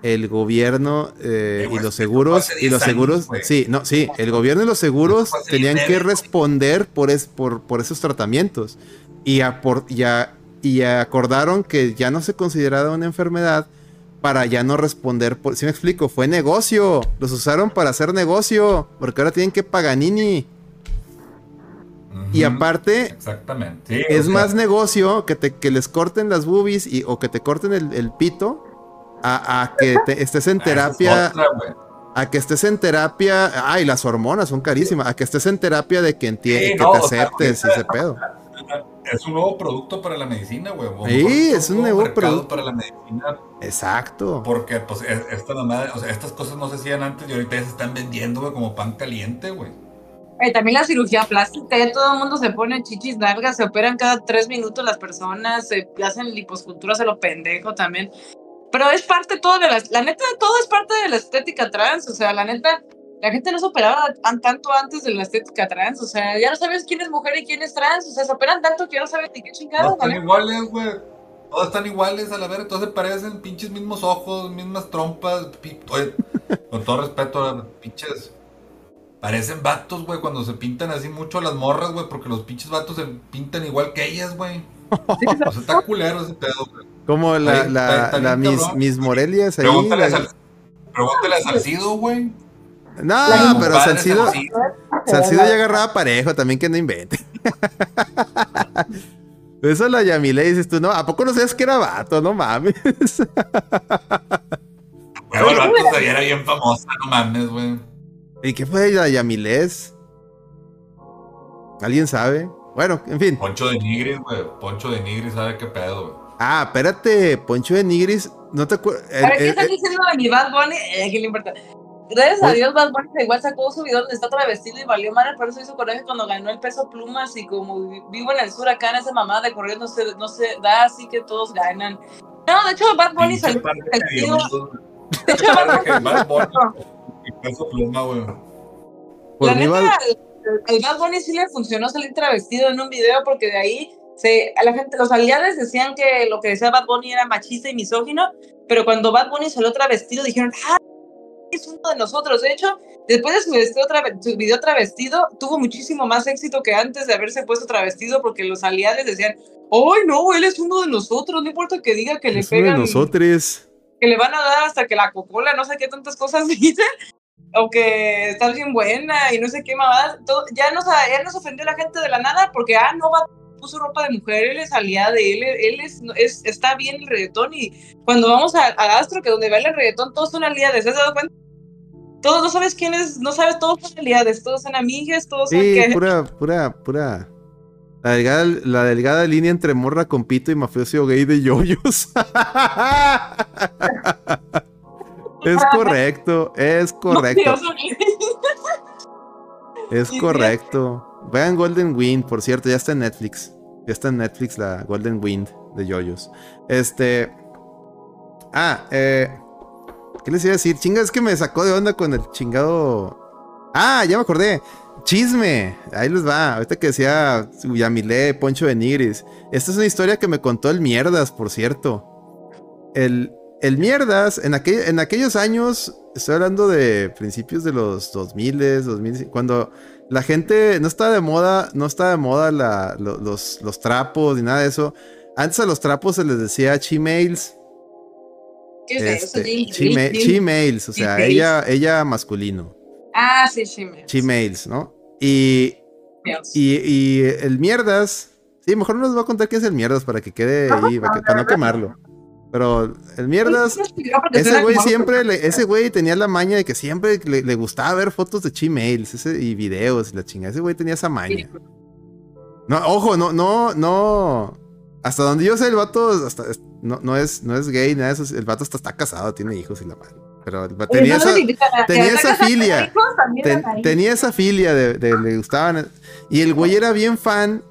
el gobierno eh, y los seguros, y los 10 años, seguros, sí, no, sí, el gobierno y los seguros tenían 10 que responder por, es, por, por esos tratamientos. Y, y a- y acordaron que ya no se consideraba una enfermedad para ya no responder por, si me explico, fue negocio, los usaron para hacer negocio, porque ahora tienen que Paganini. Y aparte, Exactamente. Sí, es o sea, más negocio que, te, que les corten las boobies y, o que te corten el, el pito a, a que te- estés en es terapia. otra, güey. A que estés en terapia. Ay, las hormonas son carísimas. A que estés en terapia de que, enti- Sí, que no, te sea, aceptes y ahorita- ese pedo. Es un nuevo producto para la medicina, güey. Sí, es un nuevo producto. para la medicina Exacto. Porque, pues, es- esta mamada, o sea, estas cosas no se hacían antes y ahorita ya se están vendiendo, güey, como pan caliente, güey. Eh, también la cirugía plástica, ya todo el mundo se pone chichis largas, se operan cada tres minutos las personas, se hacen liposculturas a lo pendejo también. Pero es parte todo de la, la neta, todo es parte de la estética trans, o sea, la neta, la gente no se operaba tan, tanto antes de la estética trans, o sea, ya no sabes quién es mujer y quién es trans, o sea, se operan tanto que ya no sabes ni qué chingados, están ¿vale? iguales, güey. Todas están iguales, a la verga, todas se parecen, pinches mismos ojos, mismas trompas. Oye, con todo respeto, pinches. Parecen vatos, güey, cuando se pintan así mucho las morras, güey, porque los pinches vatos se pintan igual que ellas, güey. O sea, está culero ese pedo, güey. Como la, Está- la, está la Miss, cabrón. Miss Morelias ahí. Pregúntale a la- Sal- pregúntale a Salcido, güey. No, Como pero Salcido, Salcido. Salcido ya agarraba parejo también que no invente. Eso la Yamile dices tú, no, ¿a poco no sabías que era vato? No mames. Huevo, el vato se era bien famosa, no mames, güey. ¿Y qué fue la Yamilés? ¿Alguien sabe? Bueno, en fin. Poncho de Nigris, güey. Poncho de Nigris sabe qué pedo, güey. Ah, espérate, Poncho de Nigris, no te acuerdas. A ver, ¿qué están diciendo de mi Bad Bunny? Eh, ¿Qué le importa? Gracias a Dios, Bad Bunny igual sacó su video donde está travestido y valió madre, por eso hizo coraje cuando ganó el peso plumas y como vi- vivo en el sur acá en esa mamada de correr no se, no se da así que todos ganan. No, de hecho Bad Bunny salió de. De hecho Bad de Bunny peso pluma, güey. Por La mí, neta, Val- el, el Bad Bunny sí le funcionó salir travestido en un video porque de ahí se, a la gente, los aliados decían que lo que decía Bad Bunny era machista y misógino, pero cuando Bad Bunny salió travestido dijeron, ah, es uno de nosotros. De hecho, después de su, vestido trave- su video travestido, tuvo muchísimo más éxito que antes de haberse puesto travestido porque los aliados decían, ¡ay no, él es uno de nosotros! No importa que diga que le es uno de pegan, nosotros. que le van a dar hasta que la cocola, no sé qué tantas cosas dicen, o que está bien buena y no sé qué mamadas. Todo, ya, nos, ya nos ofendió la gente de la nada porque, ah, no va, puso ropa de mujer, él es aliada de él, él es, es, está bien el reggaetón y cuando vamos a, a Astro, que donde baila el reggaetón, todos son aliados, ¿te has dado cuenta? Todos, no sabes quién es, no sabes, todos son aliados, todos son amigas, todos son Sí, pura, pura, pura. La delgada, la delgada línea entre morra con pito y mafioso gay de yoyos. es correcto, es correcto, es correcto. Vean Golden Wind, por cierto, ya está en Netflix. Ya está en Netflix la Golden Wind de yoyos. Este. Ah, eh. ¿Qué les iba a decir? Chinga, es que me sacó de onda con el chingado. Ah, ya me acordé. Chisme. Ahí les va. Ahorita que decía Yamile, Poncho de Nigris. Esta es una historia que me contó el Mierdas, por cierto. El, el Mierdas, en, aquel- en aquellos años, estoy hablando de principios de los 2000, 2000 cuando la gente no estaba de moda, no estaba de moda la- lo- los, los trapos ni nada de eso. Antes a los trapos se les decía chimails. ¿Qué es? Este, Chimails, o sea, ella, ella masculino. Ah, sí, Chimails. Chimails, ¿no? Y, y, y el mierdas. Sí, mejor no les voy a contar quién es el mierdas para que quede ahí, para, que- para no quemarlo. Pero el mierdas, ese güey siempre, le- ese güey tenía la maña de que siempre le, le gustaba ver fotos de Chimails ese, y videos y la chingada. Ese güey tenía esa maña. No, ojo, no, no, no. Hasta donde yo sé, el vato hasta, no, no, es, no es gay, nada de eso. El vato hasta está casado, tiene hijos y la madre. Pero tenía esa, tenía esa filia. ten- tenía esa filia de, de- le gustaban. Y el güey era bien fan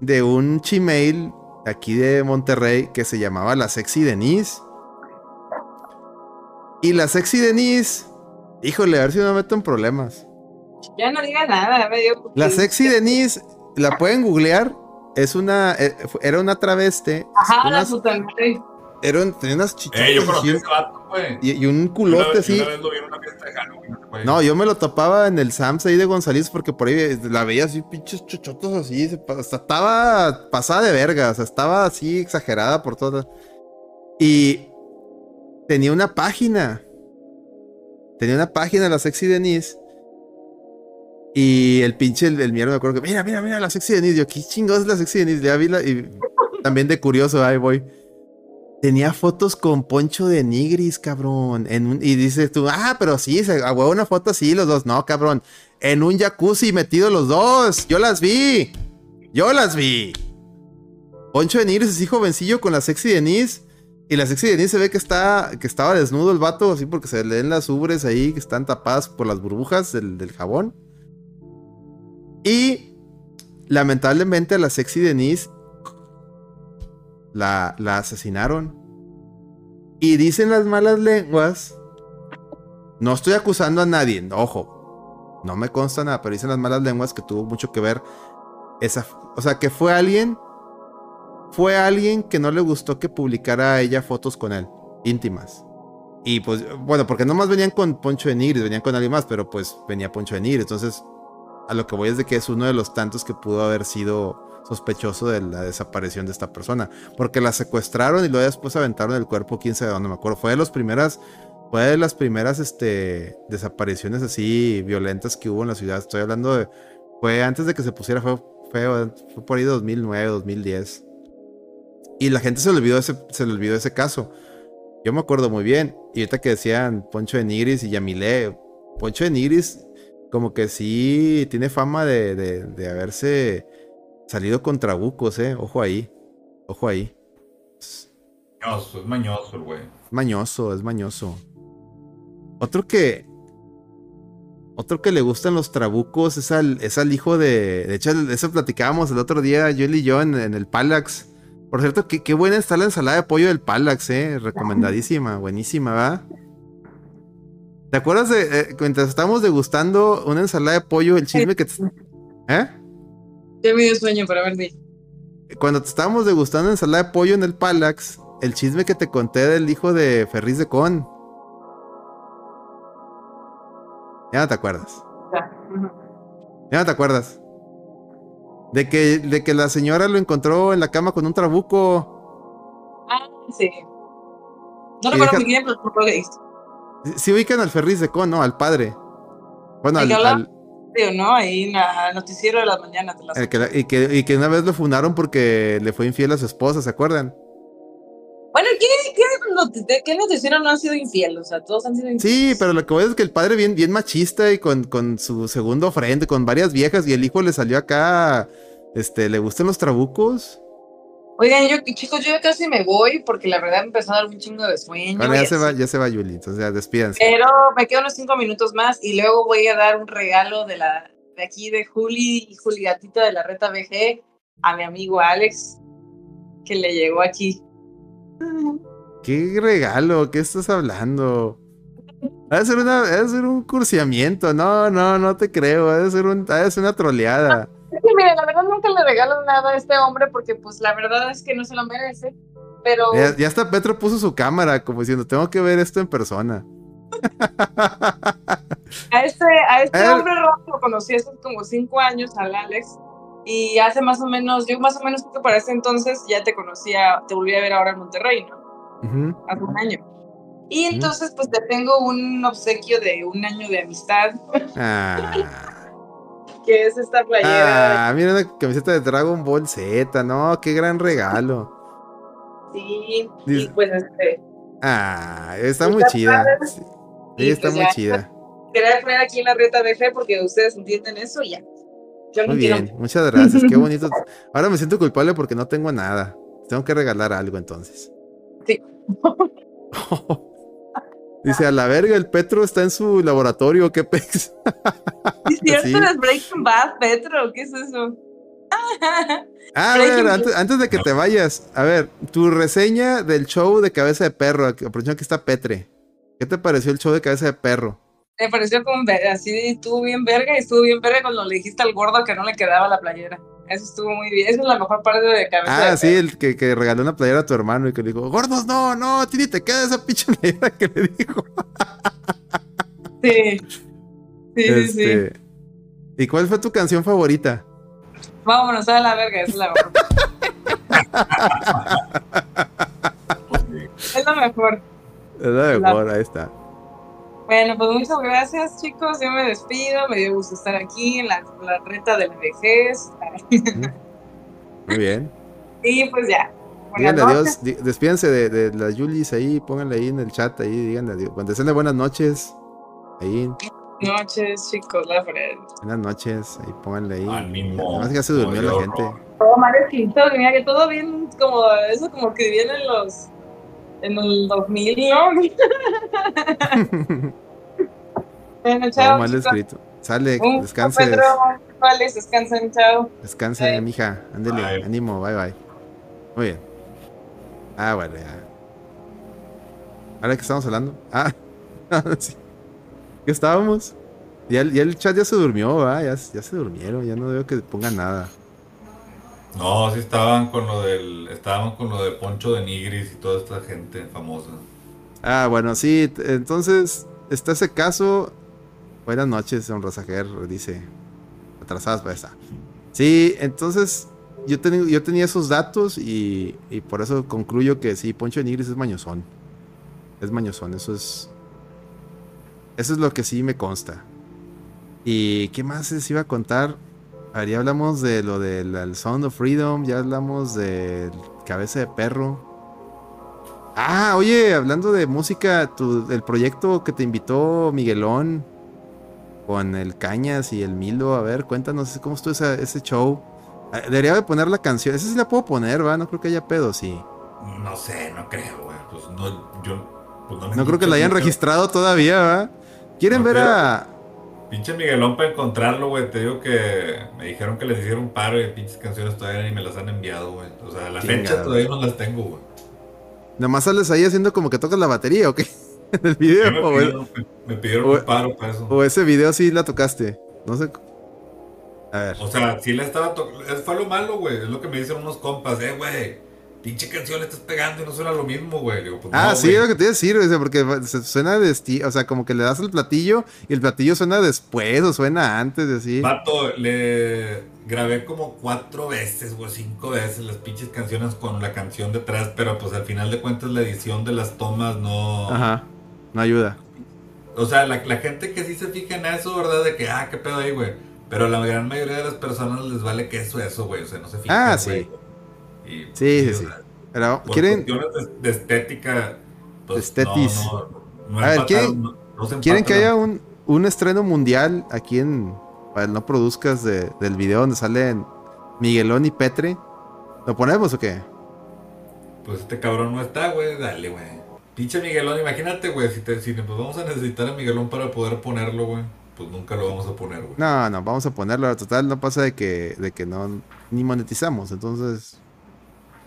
de un chimail aquí de Monterrey que se llamaba La Sexy Denise. Y la Sexy Denise, híjole, a ver si no me meto en problemas. Ya no diga nada, me dio. La Sexy Denise, la pueden googlear. Es una, eh, era una traveste. Ajá, la tenía unas chichotas Eh, yo conocí vato, y, y un culote así. Una vez lo vi en una fiesta de Halloween, güey. No, yo me lo topaba en el Sams ahí de González porque por ahí la veía así, pinches chochotos así. se estaba pasada de verga, o sea, estaba así exagerada por todas. Y tenía una página. Tenía una página, la Sexy Denise. Y el pinche, el, el mierda, me acuerdo que, mira, mira, mira, la Sexy Denise. Yo, ¿qué chingados es la Sexy Denise? Ya vi la. Y también de curioso, ahí voy. Tenía fotos con Poncho de Nigris, cabrón. En un- y dices tú, ah, pero sí, se huevo una foto así, los dos. No, cabrón. En un jacuzzi metidos los dos. Yo las vi. Yo las vi. Poncho de Nigris así jovencillo con la sexy Denise. Y la sexy Denise se ve que está. que estaba desnudo el vato, así porque se le ven las ubres ahí que están tapadas por las burbujas del, del jabón. Y lamentablemente a la sexy Denise la, la asesinaron. Y dicen las malas lenguas. No estoy acusando a nadie, ojo. No me consta nada, pero dicen las malas lenguas que tuvo mucho que ver esa. O sea, que fue alguien. Fue alguien que no le gustó que publicara a ella fotos con él, íntimas. Y pues, bueno, porque nomás venían con Poncho de Nigris, venían con alguien más, pero pues venía Poncho de Nigris. Entonces, a lo que voy es de que es uno de los tantos que pudo haber sido sospechoso de la desaparición de esta persona. Porque la secuestraron y luego después aventaron el cuerpo, quién sabe dónde, me acuerdo. Fue de las primeras, fue de las primeras este, desapariciones así violentas que hubo en la ciudad. Estoy hablando de, fue antes de que se pusiera, fue, fue, fue por ahí de 2009, 2010. Y la gente se le olvidó ese, se olvidó ese caso. Yo me acuerdo muy bien. Y ahorita que decían Poncho de Nigris y Yamile, Poncho de Nigris como que sí tiene fama de, de, de haberse salido con trabucos, eh. Ojo ahí. Ojo ahí. Mañoso, es mañoso el güey. Es mañoso, es mañoso. Otro que. Otro que le gustan los trabucos es al, es al hijo de. De hecho, eso platicábamos el otro día, yo y yo, en, en el Palax. Por cierto, qué, qué, buena está la ensalada de pollo del Palax, eh. Recomendadísima, buenísima, ¿va? ¿Te acuerdas de eh, mientras estábamos degustando una ensalada de pollo, el chisme que te... ¿Eh? Ya me dio sueño para ver de... Cuando te estábamos degustando ensalada de pollo en el Palax, el chisme que te conté del hijo de Ferriz de Con. Ya no te acuerdas. Ya no te acuerdas. De que, de que la señora lo encontró en la cama con un trabuco. Ah, sí. No recuerdo muy bien, pero por lo que Sí, sí ubican al Ferriz de Con, ¿no? Al padre. Bueno, al, al, ¿no? Ahí en el noticiero de las mañanas. De las el que la- y, que, y que una vez lo fundaron porque le fue infiel a su esposa, ¿se acuerdan? Bueno, ¿qué, qué, qué noticiero no han sido infiel? O sea, todos han sido infieles. Sí, pero lo que voy es que el padre bien, bien machista y con, con su segundo frente, con varias viejas, y el hijo le salió acá, este, le gustan los trabucos. Oigan, yo, chicos, yo casi me voy porque la verdad me empezó a dar un chingo de sueño. Bueno, ya se va, ya se va Yuli, entonces ya despídanse. Pero me quedo unos cinco minutos más y luego voy a dar un regalo de la de aquí de Juli y Juliatita de la Reta BG a mi amigo Alex que le llegó aquí. ¿Qué regalo? ¿Qué estás hablando? Ha de ser, una, ha de ser un cursiamiento. No, no, no te creo. Ha de ser, un, ha de ser una troleada. Mire, la verdad nunca le regalo nada a este hombre porque pues la verdad es que no se lo merece. Pero Ya, ya hasta Petro puso su cámara como diciendo, tengo que ver esto en persona. a este, a este A hombre rojo lo conocí hace como cinco años, al Alex. Y hace más o menos, yo más o menos que para ese entonces ya te conocía, te volví a ver ahora en Monterrey, ¿no? Ujú. hace un año. Y entonces, pues te tengo un obsequio de un año de amistad, Ah. que es esta playera. Ah, mira una camiseta de Dragon Ball Z, no, qué gran regalo. Sí, y Dice- pues este, Ah, está Está muy chida. padre. Sí, Y está pues muy ya. chida. quería poner aquí en la reta BG porque ustedes entienden eso y ya. Yo Muy quiero. bien, muchas gracias, qué bonito. Ahora me siento culpable porque no tengo nada. Tengo que regalar algo entonces. Sí. Dice, a la verga, el Petro está en su laboratorio, qué pex. ¿Es cierto? Sí. ¿Es Breaking Bad, Petro? ¿Qué es eso? Ah, a ver, antes, antes de que te vayas, a ver, tu reseña del show de cabeza de perro, aprovechando que está Petre. ¿Qué te pareció el show de cabeza de perro? Me pareció como así, estuvo bien verga y estuvo bien verga cuando le dijiste al gordo que no le quedaba la playera. Eso estuvo muy bien. Esa es la mejor parte de cabeza Ah, de sí, el que, que regaló una playera a tu hermano y que le dijo, gordos, no, no, Tini, te queda esa pinche playera que le dijo. Sí. Sí, sí, sí. Este, ¿Y cuál fue tu canción favorita? Vámonos a la verga, esa es la mejor. es la mejor. Es la La- mejor, ahí está. Bueno, pues muchas gracias, chicos. Yo me despido. Me dio gusto estar aquí en la, la reta de la vejez. Muy bien. y pues ya. Buenas Díganle noches. adiós, di- despídense de, de las Yulis ahí, pónganle ahí en el chat, ahí, díganle adiós. Cuando deseenle buenas noches, ahí, noches, chicos. La fred. buenas noches, ahí pónganle ahí. Además que ya se durmió la gente. Todo mal escrito. Mira que todo bien, como eso, como que viene en los. En el 2000, ¿no? bueno, chao. Mal escrito. Sale, Un beso, descanse, Pedro. Alex, descansen, chao. descanse, Bye. mija. Ándele, Bye. ánimo, bye bye. Muy bien. Ah, bueno, ya. ¿Ahora qué estamos hablando? Ah, sí. ¿Qué estábamos? Ya, el- ya el chat ya se durmió, ¿va? Ya, ya se durmieron, ya no veo que pongan nada. No, sí estaban con lo del. Estaban con lo de Poncho de Nigris y toda esta gente famosa. Ah, bueno, sí, entonces está ese caso. Buenas noches, don Rosager, dice. Atrasadas para esa. Sí, entonces yo, teni- yo tenía esos datos y, y por eso concluyo que sí, Poncho de Nigris es mañosón. Es mañosón, eso es. Eso es lo que sí me consta. ¿Y qué más les iba a contar? A ver, ya hablamos de lo del el Sound of Freedom, ya hablamos del cabeza de perro. Ah, oye, hablando de música, tu, el proyecto que te invitó Miguelón con el Cañas y el Milo, a ver, cuéntanos cómo estuvo esa- ese show. Ah, Debería de poner la canción, esa sí la puedo poner, ¿va? No creo que haya pedo, sí. No sé, no creo, güey. Pues no, yo. Pues no me No creo que la hayan registrado todavía, ¿va? ¿Quieren No ver creo. a, Pinche Miguelón para encontrarlo, güey. Te digo que me dijeron que les hicieron paro y pinches canciones todavía ni me las han enviado, güey. O sea, la Chingado. fecha todavía no las tengo, güey. Nomás sales ahí haciendo como que tocas la batería, ¿o qué? en el video. me, o, pidieron, me- me pidieron o- un paro para eso. o ese video sí la tocaste. No sé. A ver. O sea, sí le estaba tocando. Fue lo malo, güey. Es lo que me dicen unos compas, eh, güey. Pinche canción le estás pegando y no suena lo mismo, güey. Digo, pues Ah, no, sí, güey. es lo que te iba a decir, sea, porque suena de o sea, como que le das el platillo y el platillo suena después o suena antes así. Vato, le grabé como cuatro veces, güey, cinco veces las pinches canciones con la canción detrás, pero pues al final de cuentas la edición de las tomas no... Ajá. No ayuda. O sea, la, la gente que sí se fija en eso, ¿verdad? De que, ah, qué pedo ahí, güey. Pero la gran mayoría de las personas les vale que eso, eso, güey. O sea, no se fijan, Ah, güey. Sí. Y, Sí, sí, Pero, por ¿quieren, de, de estética, pues, Estetis. no, no, no A ver, ¿quieren- no- no se ¿quieren que haya un, un estreno mundial aquí en. Para el no produzcas de- del video donde salen Miguelón y Petre? ¿Lo ponemos o qué? Pues este cabrón no está, güey. Dale, güey. Pinche Miguelón, imagínate, güey. Si, te, si pues vamos a necesitar a Miguelón para poder ponerlo, güey. Pues nunca lo vamos a poner, güey. No, no, vamos a ponerlo. Total, no pasa de que, de que no ni monetizamos. Entonces,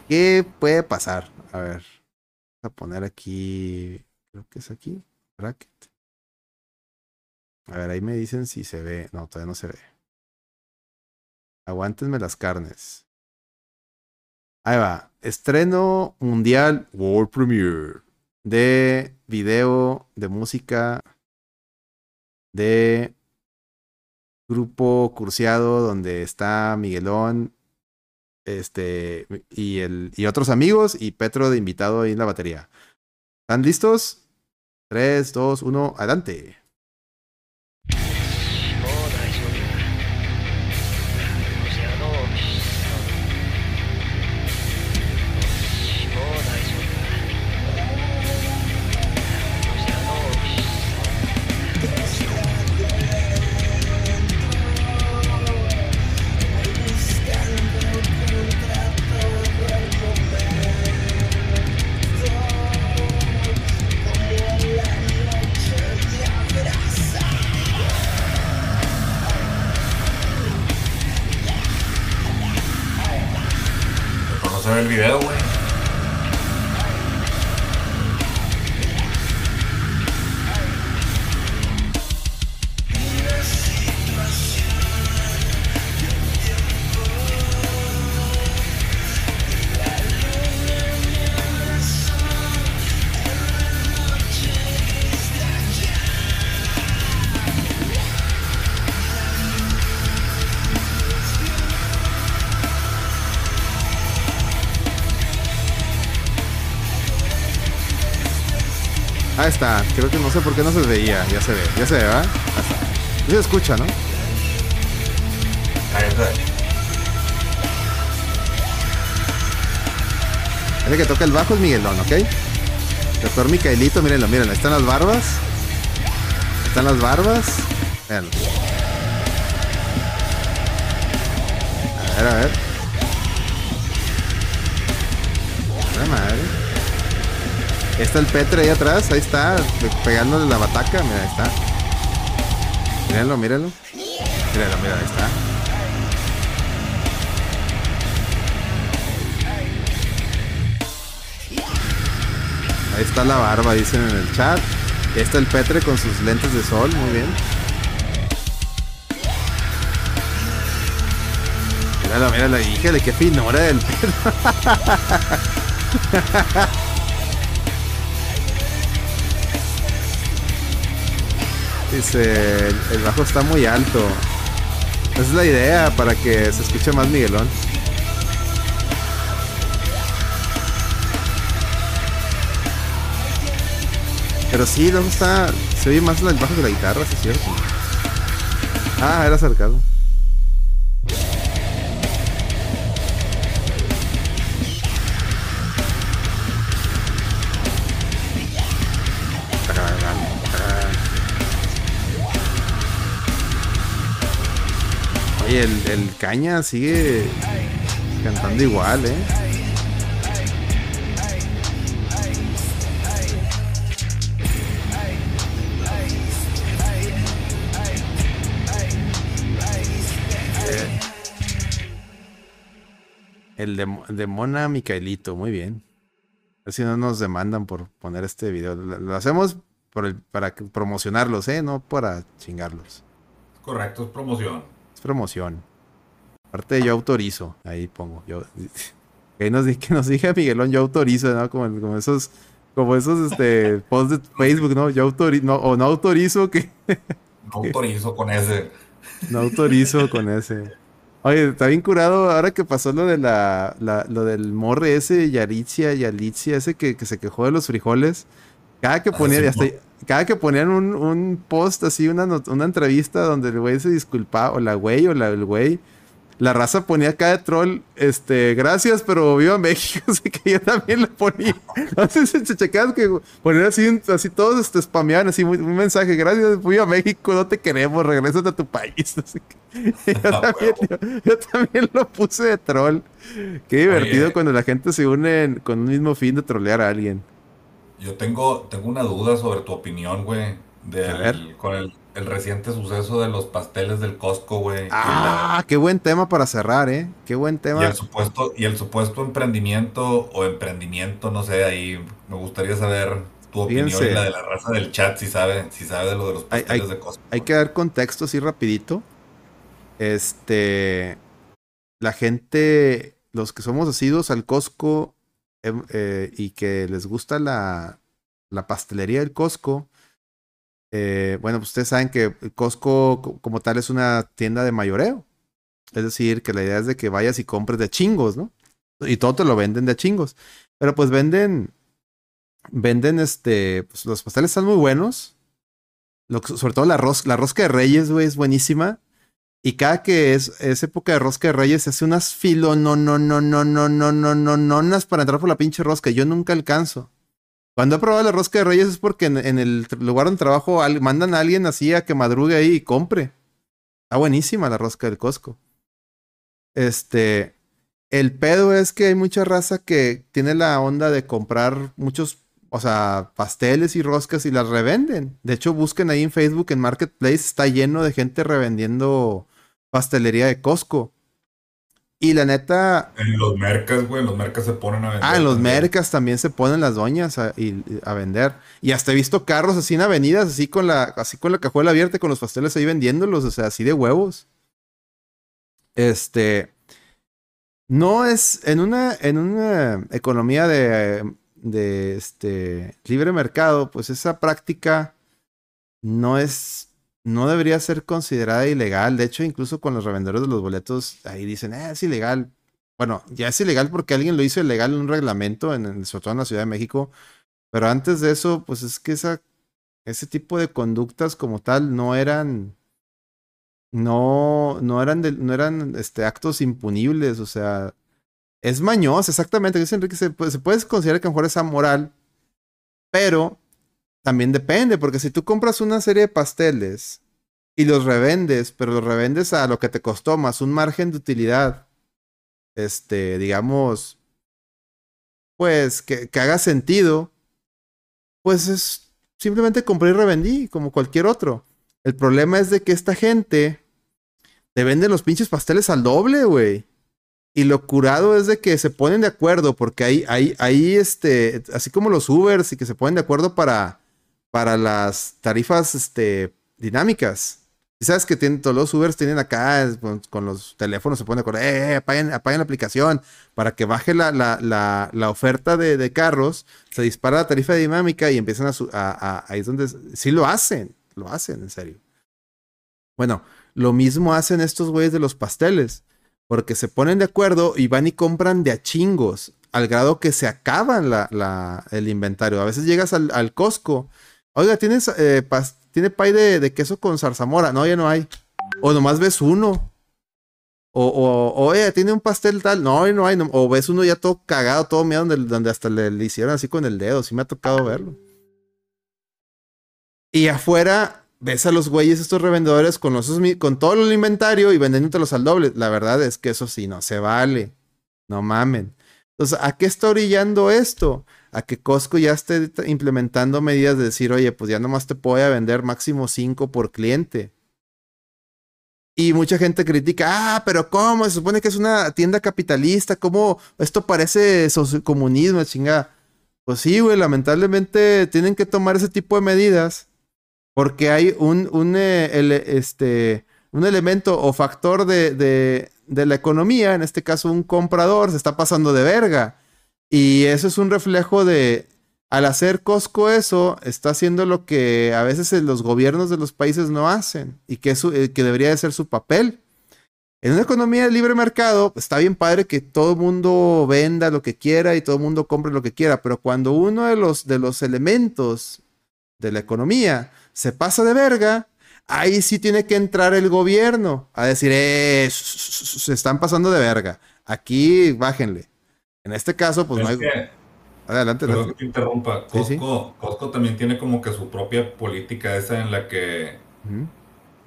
¿qué puede pasar? A ver, vamos a poner aquí. Creo que es aquí. Bracket. A ver, ahí me dicen si se ve. No, todavía no se ve. Aguántenme las carnes. Ahí va. Estreno mundial World Premiere. De video, de música, de grupo cursiado donde está Miguelón este y el y otros amigos y Petro de invitado ahí en la batería. ¿Están listos? 3, 2, 1, adelante. Sé por qué no se veía. Ya se ve. Ya se ve, ¿verdad? Sí se escucha, ¿no? El que toca el bajo es Miguelón, ¿ok? Doctor Micaelito, mírenlo, mírenlo. Están las barbas. Están las barbas. A ver, a ver. El Petre ahí atrás. Ahí está. Pegándole la bataca. Mira, está. Mírenlo, mírenlo. Mírenlo, mira, ahí está. Ahí está la barba, dicen en el chat. Está el Petre con sus lentes de sol, muy bien. Míralo, míralo, híjole, qué finura del. Dice, el, el bajo está muy alto. Esa es la idea para que se escuche más Miguelón. Pero sí, luego está. Se oye más el bajo que la guitarra, sí es cierto. Ah, era sarcasmo. El, caña sigue cantando igual, ¿eh? Eh, El de, Mona Micaelito, muy bien. A ver si no nos demandan por poner este video. Lo, hacemos para promocionarlos, ¿eh? No para chingarlos. Correcto, es promoción. Promoción. Aparte, yo autorizo. Ahí pongo. Yo, que, nos, que nos diga Miguelón, yo autorizo, ¿no? Como, como esos, como esos este, posts de Facebook, ¿no? Yo autorizo, no, o no autorizo que No autorizo con ese. no autorizo con ese. Oye, está bien curado ahora que pasó lo de la, la- lo del morre ese, Yaritzia, Yalitzia, ese que, que se quejó de los frijoles. Cada que Ah, ponían, sí, hasta- cada que ponían un, un post así, una, una entrevista donde el güey se disculpaba, o la güey, o la, el güey, la raza ponía acá de troll, este, gracias, pero viva México, así que yo también lo ponía. Entonces se, checaban que ponían así, así todos este, spameaban así un, mensaje, gracias, viva México, no te queremos, regrésate a tu país. Así que yo, también, yo, yo también lo puse de troll. Qué divertido Oye. cuando la gente se une en- con un mismo fin de trolear a alguien. Yo tengo, tengo una duda sobre tu opinión, güey. A ver. Con el, el reciente suceso de los pasteles del Costco, güey. Ah, qué buen tema para cerrar, ¿eh? Qué buen la- y, tema. el supuesto, y el supuesto emprendimiento o emprendimiento, no sé, ahí me gustaría saber tu opinión Fíjense. y la de la raza del chat, si sabe, si sabe de lo de los pasteles hay- de Costco. Hay que dar contexto así rapidito. Este, la gente, los que somos asiduos al Costco em, eh, y que les gusta la, la pastelería del Costco, eh, bueno, pues ustedes saben que el Costco co- como tal es una tienda de mayoreo. Es decir, que la idea es de que vayas y compres de chingos, ¿no? Y todo te lo venden de chingos. Pero pues venden, venden este, pues los pasteles están muy buenos. Sobre todo la, ros- la rosca de reyes, güey, es buenísima. Y cada que es, es época de rosca de reyes, se hace unas filo, no, no, no, no, no, no, no, no, no, unas para entrar por la pinche rosca. Yo nunca alcanzo. Cuando he probado la rosca de reyes es porque en, en el lugar donde trabajo al- mandan a alguien así a que madrugue ahí y compre. Está buenísima la rosca del Costco. Este, el pedo es que hay mucha raza que tiene la onda de comprar muchos, o sea, pasteles y roscas y las revenden. De hecho, busquen ahí en Facebook, en Marketplace, está lleno de gente revendiendo pastelería de Costco. Y la neta, En los mercas, güey, en los mercas se ponen a vender. ah, en los también. mercas también se ponen las doñas a, y- a vender. Y hasta he visto carros así en avenidas, así con la, así con la cajuela abierta, con los pasteles ahí vendiéndolos, o sea, así de huevos. Este. No es. En una, en una economía de, de este, libre mercado, pues esa práctica no es. No debería ser considerada ilegal. De hecho, incluso con los revendedores de los boletos, ahí dicen, eh, es ilegal. Bueno, ya es ilegal porque alguien lo hizo ilegal en un reglamento, en, en- sobre todo en la Ciudad de México. Pero antes de eso, pues es que esa, ese tipo de conductas como tal no eran. No, no eran, de- no eran este, actos impunibles. O sea, es mañoso, exactamente. Dice Enrique, se, se puede considerar que a lo mejor es amoral, pero también depende, porque si tú compras una serie de pasteles y los revendes, pero los revendes a lo que te costó más un margen de utilidad, este, digamos, pues que, que haga sentido, pues es simplemente compré y revendí, como cualquier otro. El problema es de que esta gente te vende los pinches pasteles al doble, güey. Y lo curado es de que se ponen de acuerdo, porque ahí, ahí, ahí, este, así como los Ubers y que se ponen de acuerdo para, para las tarifas, este, dinámicas. Y sabes que todos los Ubers tienen acá, es, con, los teléfonos se ponen de eh, eh, apaguen, apaguen la aplicación para que baje la, oferta de, carros, se dispara la tarifa dinámica y empiezan a, a, ahí es donde, sí lo hacen, lo hacen, en serio. Bueno, lo mismo hacen estos güeyes de los pasteles, porque se ponen de acuerdo y van y compran de a chingos, al grado que se acaban el inventario. A veces llegas al, al Costco, oiga, ¿tienes, eh, pas- ¿tiene pay de, de queso con zarzamora? No, ya no hay. O nomás ves uno. O, o, oye, tiene un pastel tal. No, ya no hay. no- o ves uno ya todo cagado, todo miedo, donde, donde hasta le, le hicieron así con el dedo. Sí me ha tocado verlo. Y afuera ves a los güeyes, estos revendedores con, los, con todo el inventario y vendiéndotelos al doble. La verdad es que eso sí, no se vale. No mamen. Entonces, ¿a qué está orillando esto? A que Costco ya esté implementando medidas de decir, oye, pues ya nomás te puedo vender máximo 5 por cliente. Y mucha gente critica, ah, pero ¿cómo? Se supone que es una tienda capitalista, ¿cómo esto parece comunismo, chingada? Pues sí, güey, lamentablemente tienen que tomar ese tipo de medidas porque hay un, un, eh, este, un elemento o factor de, de, la economía, en este caso un comprador, se está pasando de verga. Y eso es un reflejo de, al hacer Costco eso, está haciendo lo que a veces los gobiernos de los países no hacen y que, eh, que debería de ser su papel. En una economía de libre mercado, está bien padre que todo el mundo venda lo que quiera y todo el mundo compre lo que quiera, pero cuando uno de los, de los elementos de la economía se pasa de verga, ahí sí tiene que entrar el gobierno a decir, eh, se están pasando de verga. Aquí bájenle. En este caso, pues no hay... Adelante, Perdón que te interrumpa. Costco, también tiene como que su propia política esa en la que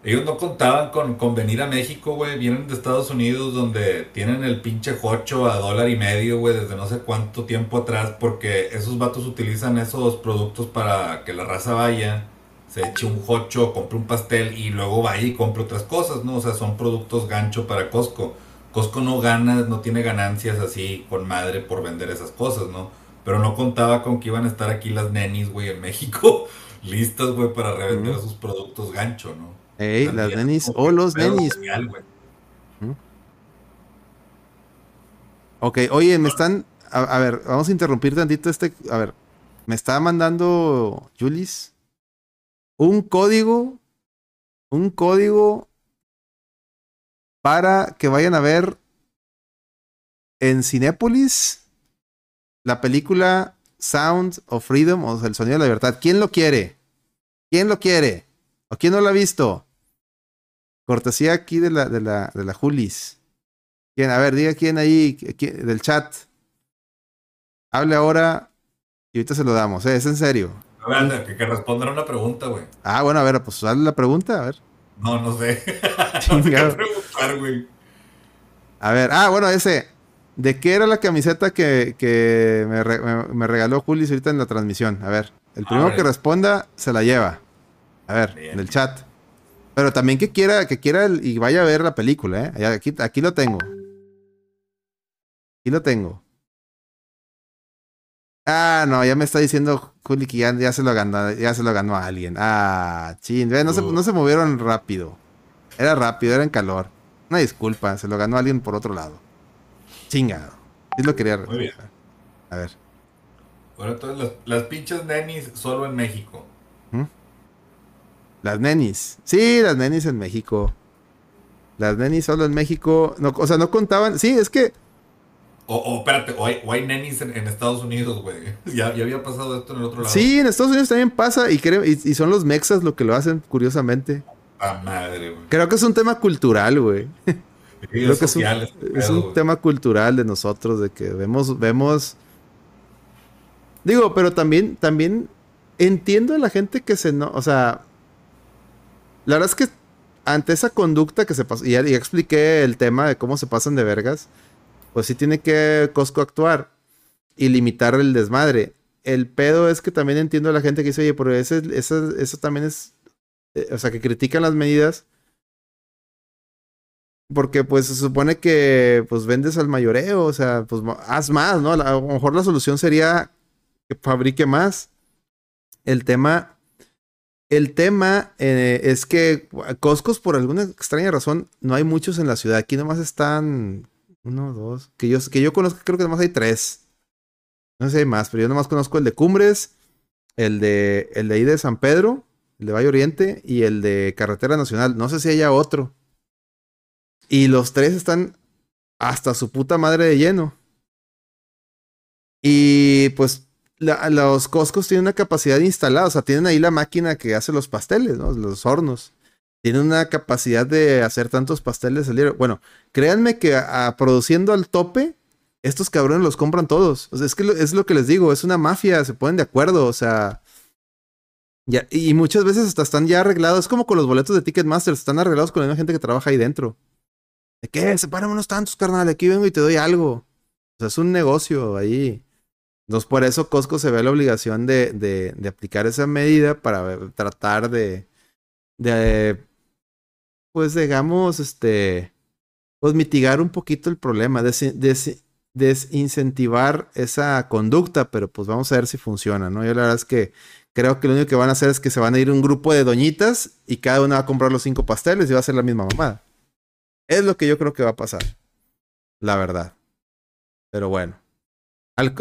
ellos no contaban con, con venir a México, güey. Vienen de Estados Unidos donde tienen el pinche jocho a dólar y medio, güey, desde no sé cuánto tiempo atrás, porque esos vatos utilizan esos productos para que la raza vaya, se eche un jocho, compre un pastel y luego vaya y compre otras cosas, ¿no? O sea, son productos gancho para Costco. Costco no gana, no tiene ganancias así con madre por vender esas cosas, ¿no? pero no contaba con que iban a estar aquí las nenis, güey, en México, listas, güey, para revender sus productos gancho, ¿no? Ey, las nenis o los nenis. Ok, oye, me están. A, ver, vamos a interrumpir tantito este. A ver, me está mandando Julis un código. Un código para que vayan a ver en Cinépolis la película Sound of Freedom, o sea, el sonido de la libertad. ¿Quién lo quiere? ¿Quién lo quiere? ¿O quién no lo ha visto? Cortesía aquí de la, de la, de la Julis. ¿Quién? A ver, diga quién ahí, del chat. Hable ahora y ahorita se lo damos, ¿eh? Es en serio. A ver, que, que respondan una pregunta, güey. Ah, bueno, a ver, pues dale la pregunta, a ver. No, no sé. no sé qué preguntar, güey. A ver, ah, bueno, ese. ¿De qué era la camiseta que, que me, me, regaló Julis ahorita en la transmisión? A ver, el primero que responda se la lleva. A ver, en el chat. Pero también que quiera, que quiera y vaya a ver la película, ¿eh? Aquí, aquí lo tengo. Aquí lo tengo. Ah, no, ya me está diciendo Juli que ya, se lo ganó, ya se lo ganó a alguien. Ah, chin, no, se, no se movieron rápido. Era rápido, era en calor. Una disculpa, se lo ganó alguien por otro lado. Chingado. Sí lo quería Muy bien. A ver. Bueno, entonces las, pinches nenis solo en México. ¿Mm? Las nenis. Sí, las nenis en México. Las nenis solo en México. No, o sea, no contaban. Sí, es que. O, o espérate, o hay, nenis en, Estados Unidos, güey. Ya, ya, había pasado esto en el otro lado. Sí, en Estados Unidos también pasa y, creo, y, son los mexas lo que lo hacen, curiosamente. A madre, güey. Creo que es un tema cultural, güey. Creo que es un, tema cultural de nosotros, de que vemos, vemos. Digo, pero también, también entiendo a la gente que se no. O sea. La verdad es que ante esa conducta que se pasó. Y ya, expliqué el tema de cómo se pasan de vergas. Pues sí tiene que Costco actuar. Y limitar el desmadre. El pedo es que también entiendo a la gente que dice, oye, pero ese, eso también es. Eh, o sea, que critican las medidas porque pues se supone que pues vendes al mayoreo, o sea, pues haz más, ¿no? A lo mejor la solución sería que fabrique más. El tema, el tema eh, es que Costcos por alguna extraña razón no hay muchos en la ciudad. Aquí nomás están uno, dos, que yo, que yo conozco, creo que nomás hay tres. No sé si hay más, pero yo nomás conozco el de Cumbres, el de, el de ahí de San Pedro, el de Valle Oriente y el de Carretera Nacional. No sé si haya otro. Y los tres están hasta su puta madre de lleno. Y pues los Costcos tienen una capacidad instalada, o sea, tienen ahí la máquina que hace los pasteles, ¿no? Los hornos. Tienen una capacidad de hacer tantos pasteles al. Bueno, créanme que produciendo al tope, estos cabrones los compran todos. O sea, es que es lo que les digo, es una mafia, se ponen de acuerdo, o sea, Ya, y muchas veces hasta están ya arreglados. Es como con los boletos de Ticketmaster. Están arreglados con la misma gente que trabaja ahí dentro. ¿De qué? Sepárame unos tantos, carnal. Aquí vengo y te doy algo. O sea, es un negocio ahí. Entonces, por eso Costco se ve la obligación de, de, de aplicar esa medida para tratar de, de, pues digamos, este, pues mitigar un poquito el problema, des, des, desincentivar esa conducta, pero pues vamos a ver si funciona, ¿no? Yo la verdad es que creo que lo único que van a hacer es que se van a ir un grupo de doñitas y cada una va a comprar los cinco pasteles y va a ser la misma mamada. Es lo que yo creo que va a pasar, la verdad. Pero bueno.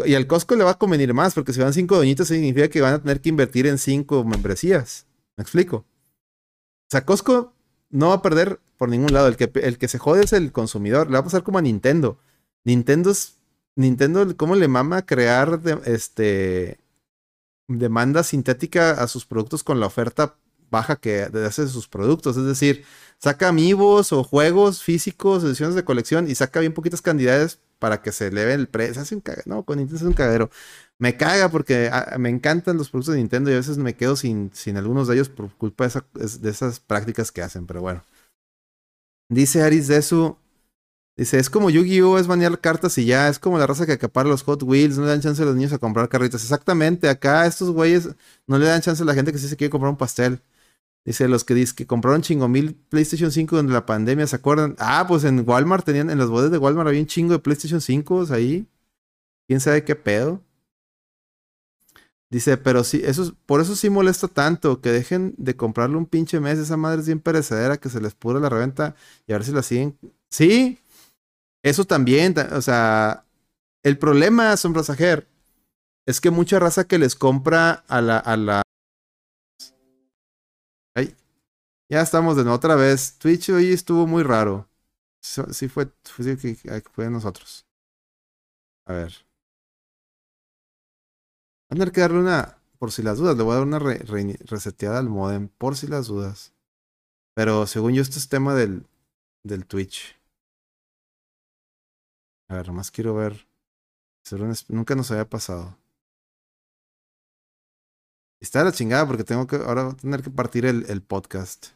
Y al Costco le va a convenir más, porque si van cinco doñitas significa que van a tener que invertir en cinco membresías. ¿Me explico? O sea, Costco no va a perder por ningún lado. El que, el que se jode es el consumidor. Le va a pasar como a Nintendo. Nintendo es. Nintendo, ¿cómo le mama crear de, este demanda sintética a sus productos con la oferta baja que hace sus productos? Es decir, saca amigos o juegos físicos, ediciones de colección y saca bien poquitas cantidades para que se eleve el precio. Hace un cagadero. No, con Nintendo es un cagadero. Me caga porque a, me encantan los productos de Nintendo y a veces me quedo sin, sin algunos de ellos por culpa de, esa, de, esas prácticas que hacen, pero bueno. Dice Aris Desu. Dice, es como Yu-Gi-Oh! es banear cartas y ya, es como la raza que acapara los Hot Wheels, no le dan chance a los niños a comprar carritas. Exactamente, acá estos güeyes no le dan chance a la gente que sí se quiere comprar un pastel. Dice, los que dicen que compraron chingo mil PlayStation 5 durante la pandemia, ¿se acuerdan? Ah, pues en Walmart tenían, en las bodas de Walmart había un chingo de PlayStation 5 ahí. ¿Quién sabe qué pedo? Dice, pero sí, eso, por eso sí molesta tanto, que dejen de comprarle un pinche mes, esa madre es bien perecedera, que se les pudre la reventa y a ver si la siguen. Sí, eso también, o sea, el problema, Sombra Sajer, es que mucha raza que les compra a la, a la Ay, ya estamos de nuevo otra vez. Twitch hoy estuvo muy raro. Sí fue, fue, fue de nosotros. A ver. A tener que darle una, por si las dudas, le voy a dar una re, re, reseteada al modem, por si las dudas. Pero según yo, este es tema del, del Twitch. A ver, nomás quiero ver. Nunca nos había pasado. Está la chingada porque tengo que ahora tener que partir el, el podcast.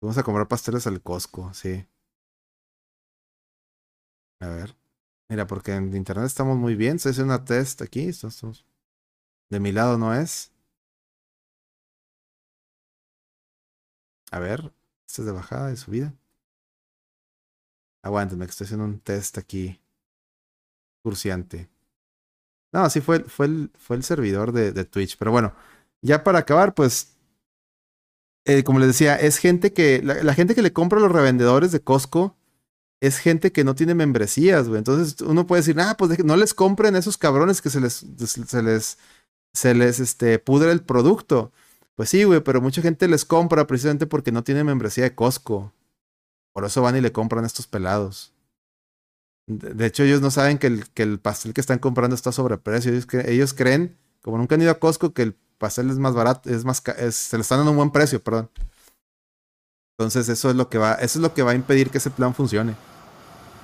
Vamos a comprar pasteles al Costco, sí. A ver. Mira, porque en internet estamos muy bien. Se hace una test aquí. De mi lado no es. A ver. Este es de bajada, de subida. Aguántame, que estoy haciendo un test aquí. Cursiante. No, sí fue, fue, el, fue el servidor de, de Twitch. Pero bueno, ya para acabar, pues. Eh, como les decía, es gente que. La, la, gente que le compra a los revendedores de Costco es gente que no tiene membresías, güey. Entonces uno puede decir, ah, pues no les compren a esos cabrones que se les. Se les. Se les este, pudre el producto. Pues sí, güey, pero mucha gente les compra precisamente porque no tiene membresía de Costco. Por eso van y le compran estos pelados. De hecho, ellos no saben que el, que el pastel que están comprando está sobreprecio. Ellos, ellos creen, como nunca han ido a Costco, que el pastel es más barato, es más se le están dando un buen precio, perdón. Entonces eso es lo que va, eso es lo que va a impedir que ese plan funcione.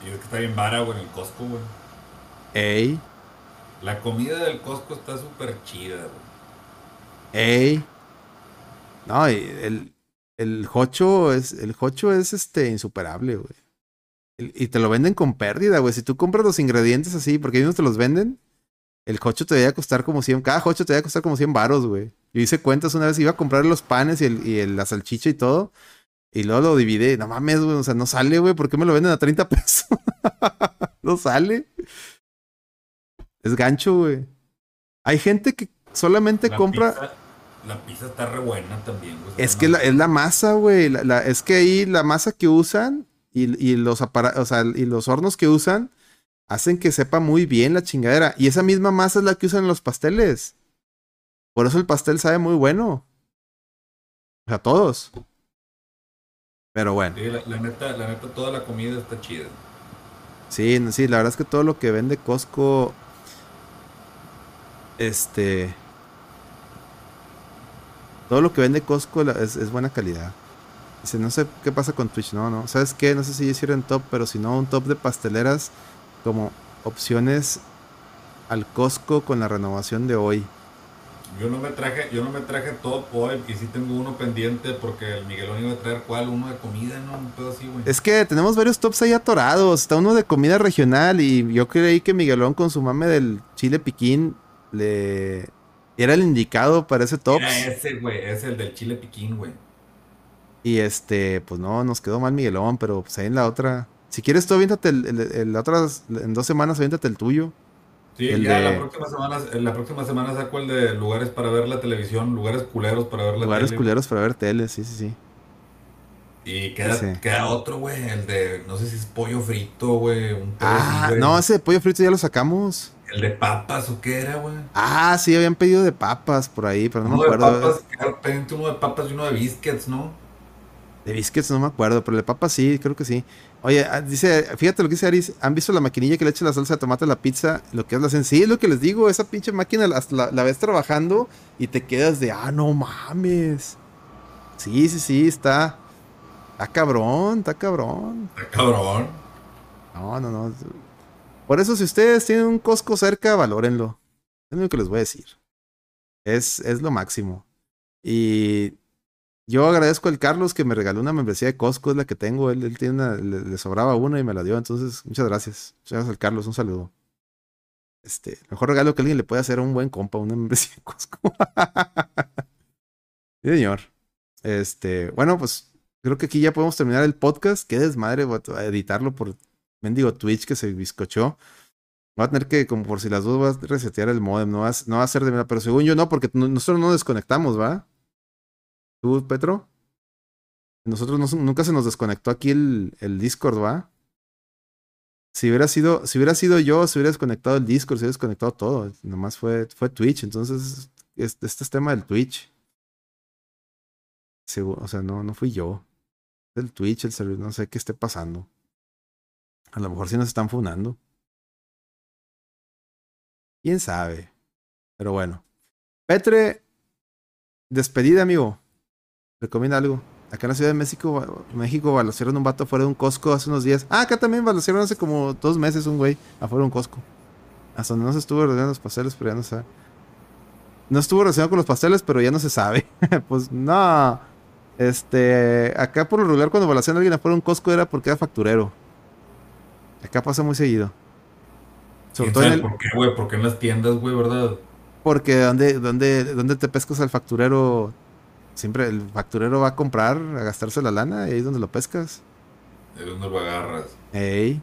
Y es que está bien vara, güey, en el Costco, güey. Ey. La comida del Costco está súper chida, güey. Ey. No, el, el jocho es, el es este insuperable, güey. Y te lo venden con pérdida, güey. Si tú compras los ingredientes así, porque ellos te los venden, el cocho te debe costar como 100, cada cocho te debe costar como 100 varos, güey. Yo hice cuentas una vez, iba a comprar los panes y, el, y el, la salchicha y todo, y luego lo dividí. No mames, güey, o sea, no sale, güey, ¿por qué me lo venden a 30 pesos? no sale. Es gancho, güey. Hay gente que solamente la compra... Pizza, la pizza está re buena también, güey. Es que la, es la masa, güey. La, la, es que ahí la masa que usan y, y los o sea, y los hornos que usan hacen que sepa muy bien la chingadera. Y esa misma masa es la que usan en los pasteles. Por eso el pastel sabe muy bueno. O sea, todos. Pero bueno. Sí, la, la, neta, la neta, toda la comida está chida. Sí, sí, la verdad es que todo lo que vende Costco. Este. Todo lo que vende Costco es, es buena calidad. Dice, no sé qué pasa con Twitch. No, no. ¿Sabes qué? No sé si hicieron top, pero si no, un top de pasteleras como opciones al Costco con la renovación de hoy. Yo no me traje, yo no me traje top hoy y sí tengo uno pendiente porque el Miguelón iba a traer cuál, uno de comida, ¿no? Un pedo así, güey. Es que tenemos varios tops ahí atorados. Está uno de comida regional y yo creí que Miguelón con su mame del chile piquín le era el indicado para ese top. Era ese, güey, es el del chile piquín, güey. Y este, pues no, nos quedó mal Miguelón, pero pues ahí en la otra. Si quieres tú, aviéntate el, el- el- en dos semanas aviéntate el tuyo. Sí, El ya de- la próxima semana, la próxima semana saco el de lugares para ver la televisión, lugares culeros para ver la Lugares tele. culeros para ver tele, sí, sí, sí. Y queda, queda otro, güey, el de, no sé si es pollo frito, güey, así, Ah, no, ese de pollo frito ya lo sacamos. El de papas o qué era, güey. Ah, sí, habían pedido de papas por ahí, pero no me uno de acuerdo. papas, uno de papas y uno de biscuits, ¿no? De biscuits no me acuerdo, pero de papas sí, creo que sí. Oye, ah, dice, fíjate lo que dice Aris, ¿han visto la maquinilla que le echa la salsa de tomate a la pizza? Lo que es la hacen, sí, es lo que les digo, esa pinche máquina la, hasta la, la ves trabajando y te quedas de, ah, no mames. Sí, sí, sí, está, está cabrón, está cabrón. Está cabrón. No, no, no. Por eso, si ustedes tienen un Costco cerca, valórenlo. Es lo que les voy a decir. Es, es lo máximo. Y yo agradezco al Carlos que me regaló una membresía de Costco, es la que tengo. Él, él tiene una, le, sobraba una y me la dio. Entonces, muchas gracias. Muchas gracias al Carlos, un saludo. Este, mejor regalo que alguien le puede hacer a un buen compa, una membresía de Costco. sí, señor. Este, bueno, pues creo que aquí ya podemos terminar el podcast. Qué desmadre, voy a editarlo por mendigo Twitch que se bizcochó. Va a tener que, como por si las dos, va a resetear el modem. No va, no va a ser de verdad, pero según yo no, porque no- nosotros no desconectamos, ¿va? ¿Tú, Petro? Nosotros no- nunca se nos desconectó aquí el, Discord, ¿va? Si hubiera sido, si hubiera sido yo, se hubiera desconectado el Discord, se hubiera desconectado todo. Nomás fue, fue Twitch. Entonces, este, es tema del Twitch. O sea, no, no fui yo. El Twitch, el servidor, no sé qué esté pasando. A lo mejor sí nos están funando. ¿Quién sabe? Pero bueno. Petre, despedida, amigo. Recomienda algo. Acá en la Ciudad de México, México balacieron un vato afuera de un Costco hace unos días. Ah, acá también balacieron hace como dos meses un güey afuera de un Costco. Hasta donde no se estuvo relacionado los pasteles, pero ya no se sabe. No estuvo relacionado con los pasteles, pero ya no se sabe. pues no. Este, acá por lo regular cuando balacean a alguien afuera de un Costco era porque era facturero. Acá pasa muy seguido. Sobre ¿Quién todo en el, por qué, güey? Porque en las tiendas, güey, ¿verdad? porque donde, donde, donde te pescas al facturero, siempre el facturero va a comprar, a gastarse la lana, y ahí es donde lo pescas. ¿De dónde lo agarras? Ey.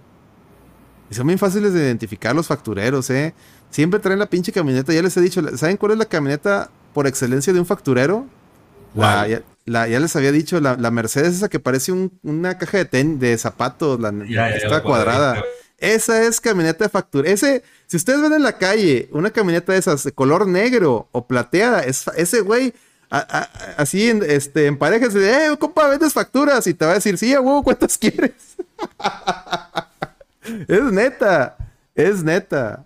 Y son bien fáciles de identificar los factureros, eh. Siempre traen la pinche camioneta, ya les he dicho, ¿saben cuál es la camioneta por excelencia de un facturero? La, ya, la- ya les había dicho, la, la Mercedes esa que parece un- una caja de ten, de zapatos, la, Ya, está cuadrada. Esa es camioneta de factura. Ese, si ustedes ven en la calle una camioneta de esas de color negro o plateada, es, ese güey, así en, este, en parejas, de, eh, compa, vendes facturas y te va a decir, sí, a huevo, ¿cuántas quieres? es neta, es neta.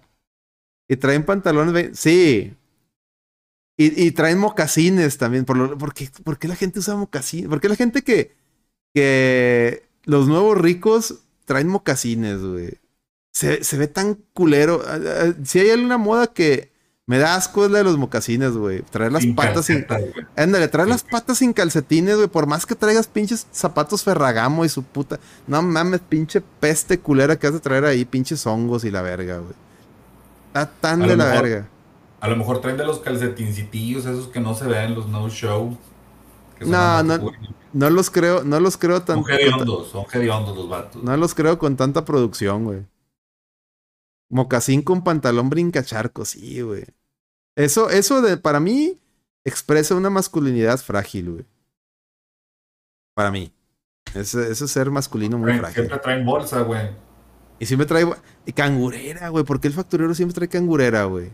Y traen pantalones, sí. Y, y traen mocasines también. Por, lo, ¿por, qué, por qué la gente usa mocasines? ¿Por qué la gente que, que los nuevos ricos traen mocasines, güey? Se, se ve tan culero. Ah, ah, Si hay alguna moda que me da asco la de los mocasines, güey. Traer las Sin patas sin... Ándale, traer las patas sin calcetines, güey. Por más que traigas pinches zapatos Ferragamo y su puta. No mames, pinche peste culera que has de traer ahí, pinches hongos y la verga, güey. Está tan de la mejor- verga. A lo mejor traen de los calcetincitillos, esos que no se ven, los no show. No, no, No los creo, no los creo tan. Son hediondos, son hediondos los vatos. No los creo con tanta producción, güey. Mocasín con pantalón brincacharco, sí, güey. Eso, eso de, para mí, expresa una masculinidad frágil, güey. Para mí. Ese, ese ser masculino muy frágil. Siempre traen bolsa, güey. Y siempre trae y cangurera, güey. ¿Por qué el facturero siempre trae cangurera, güey?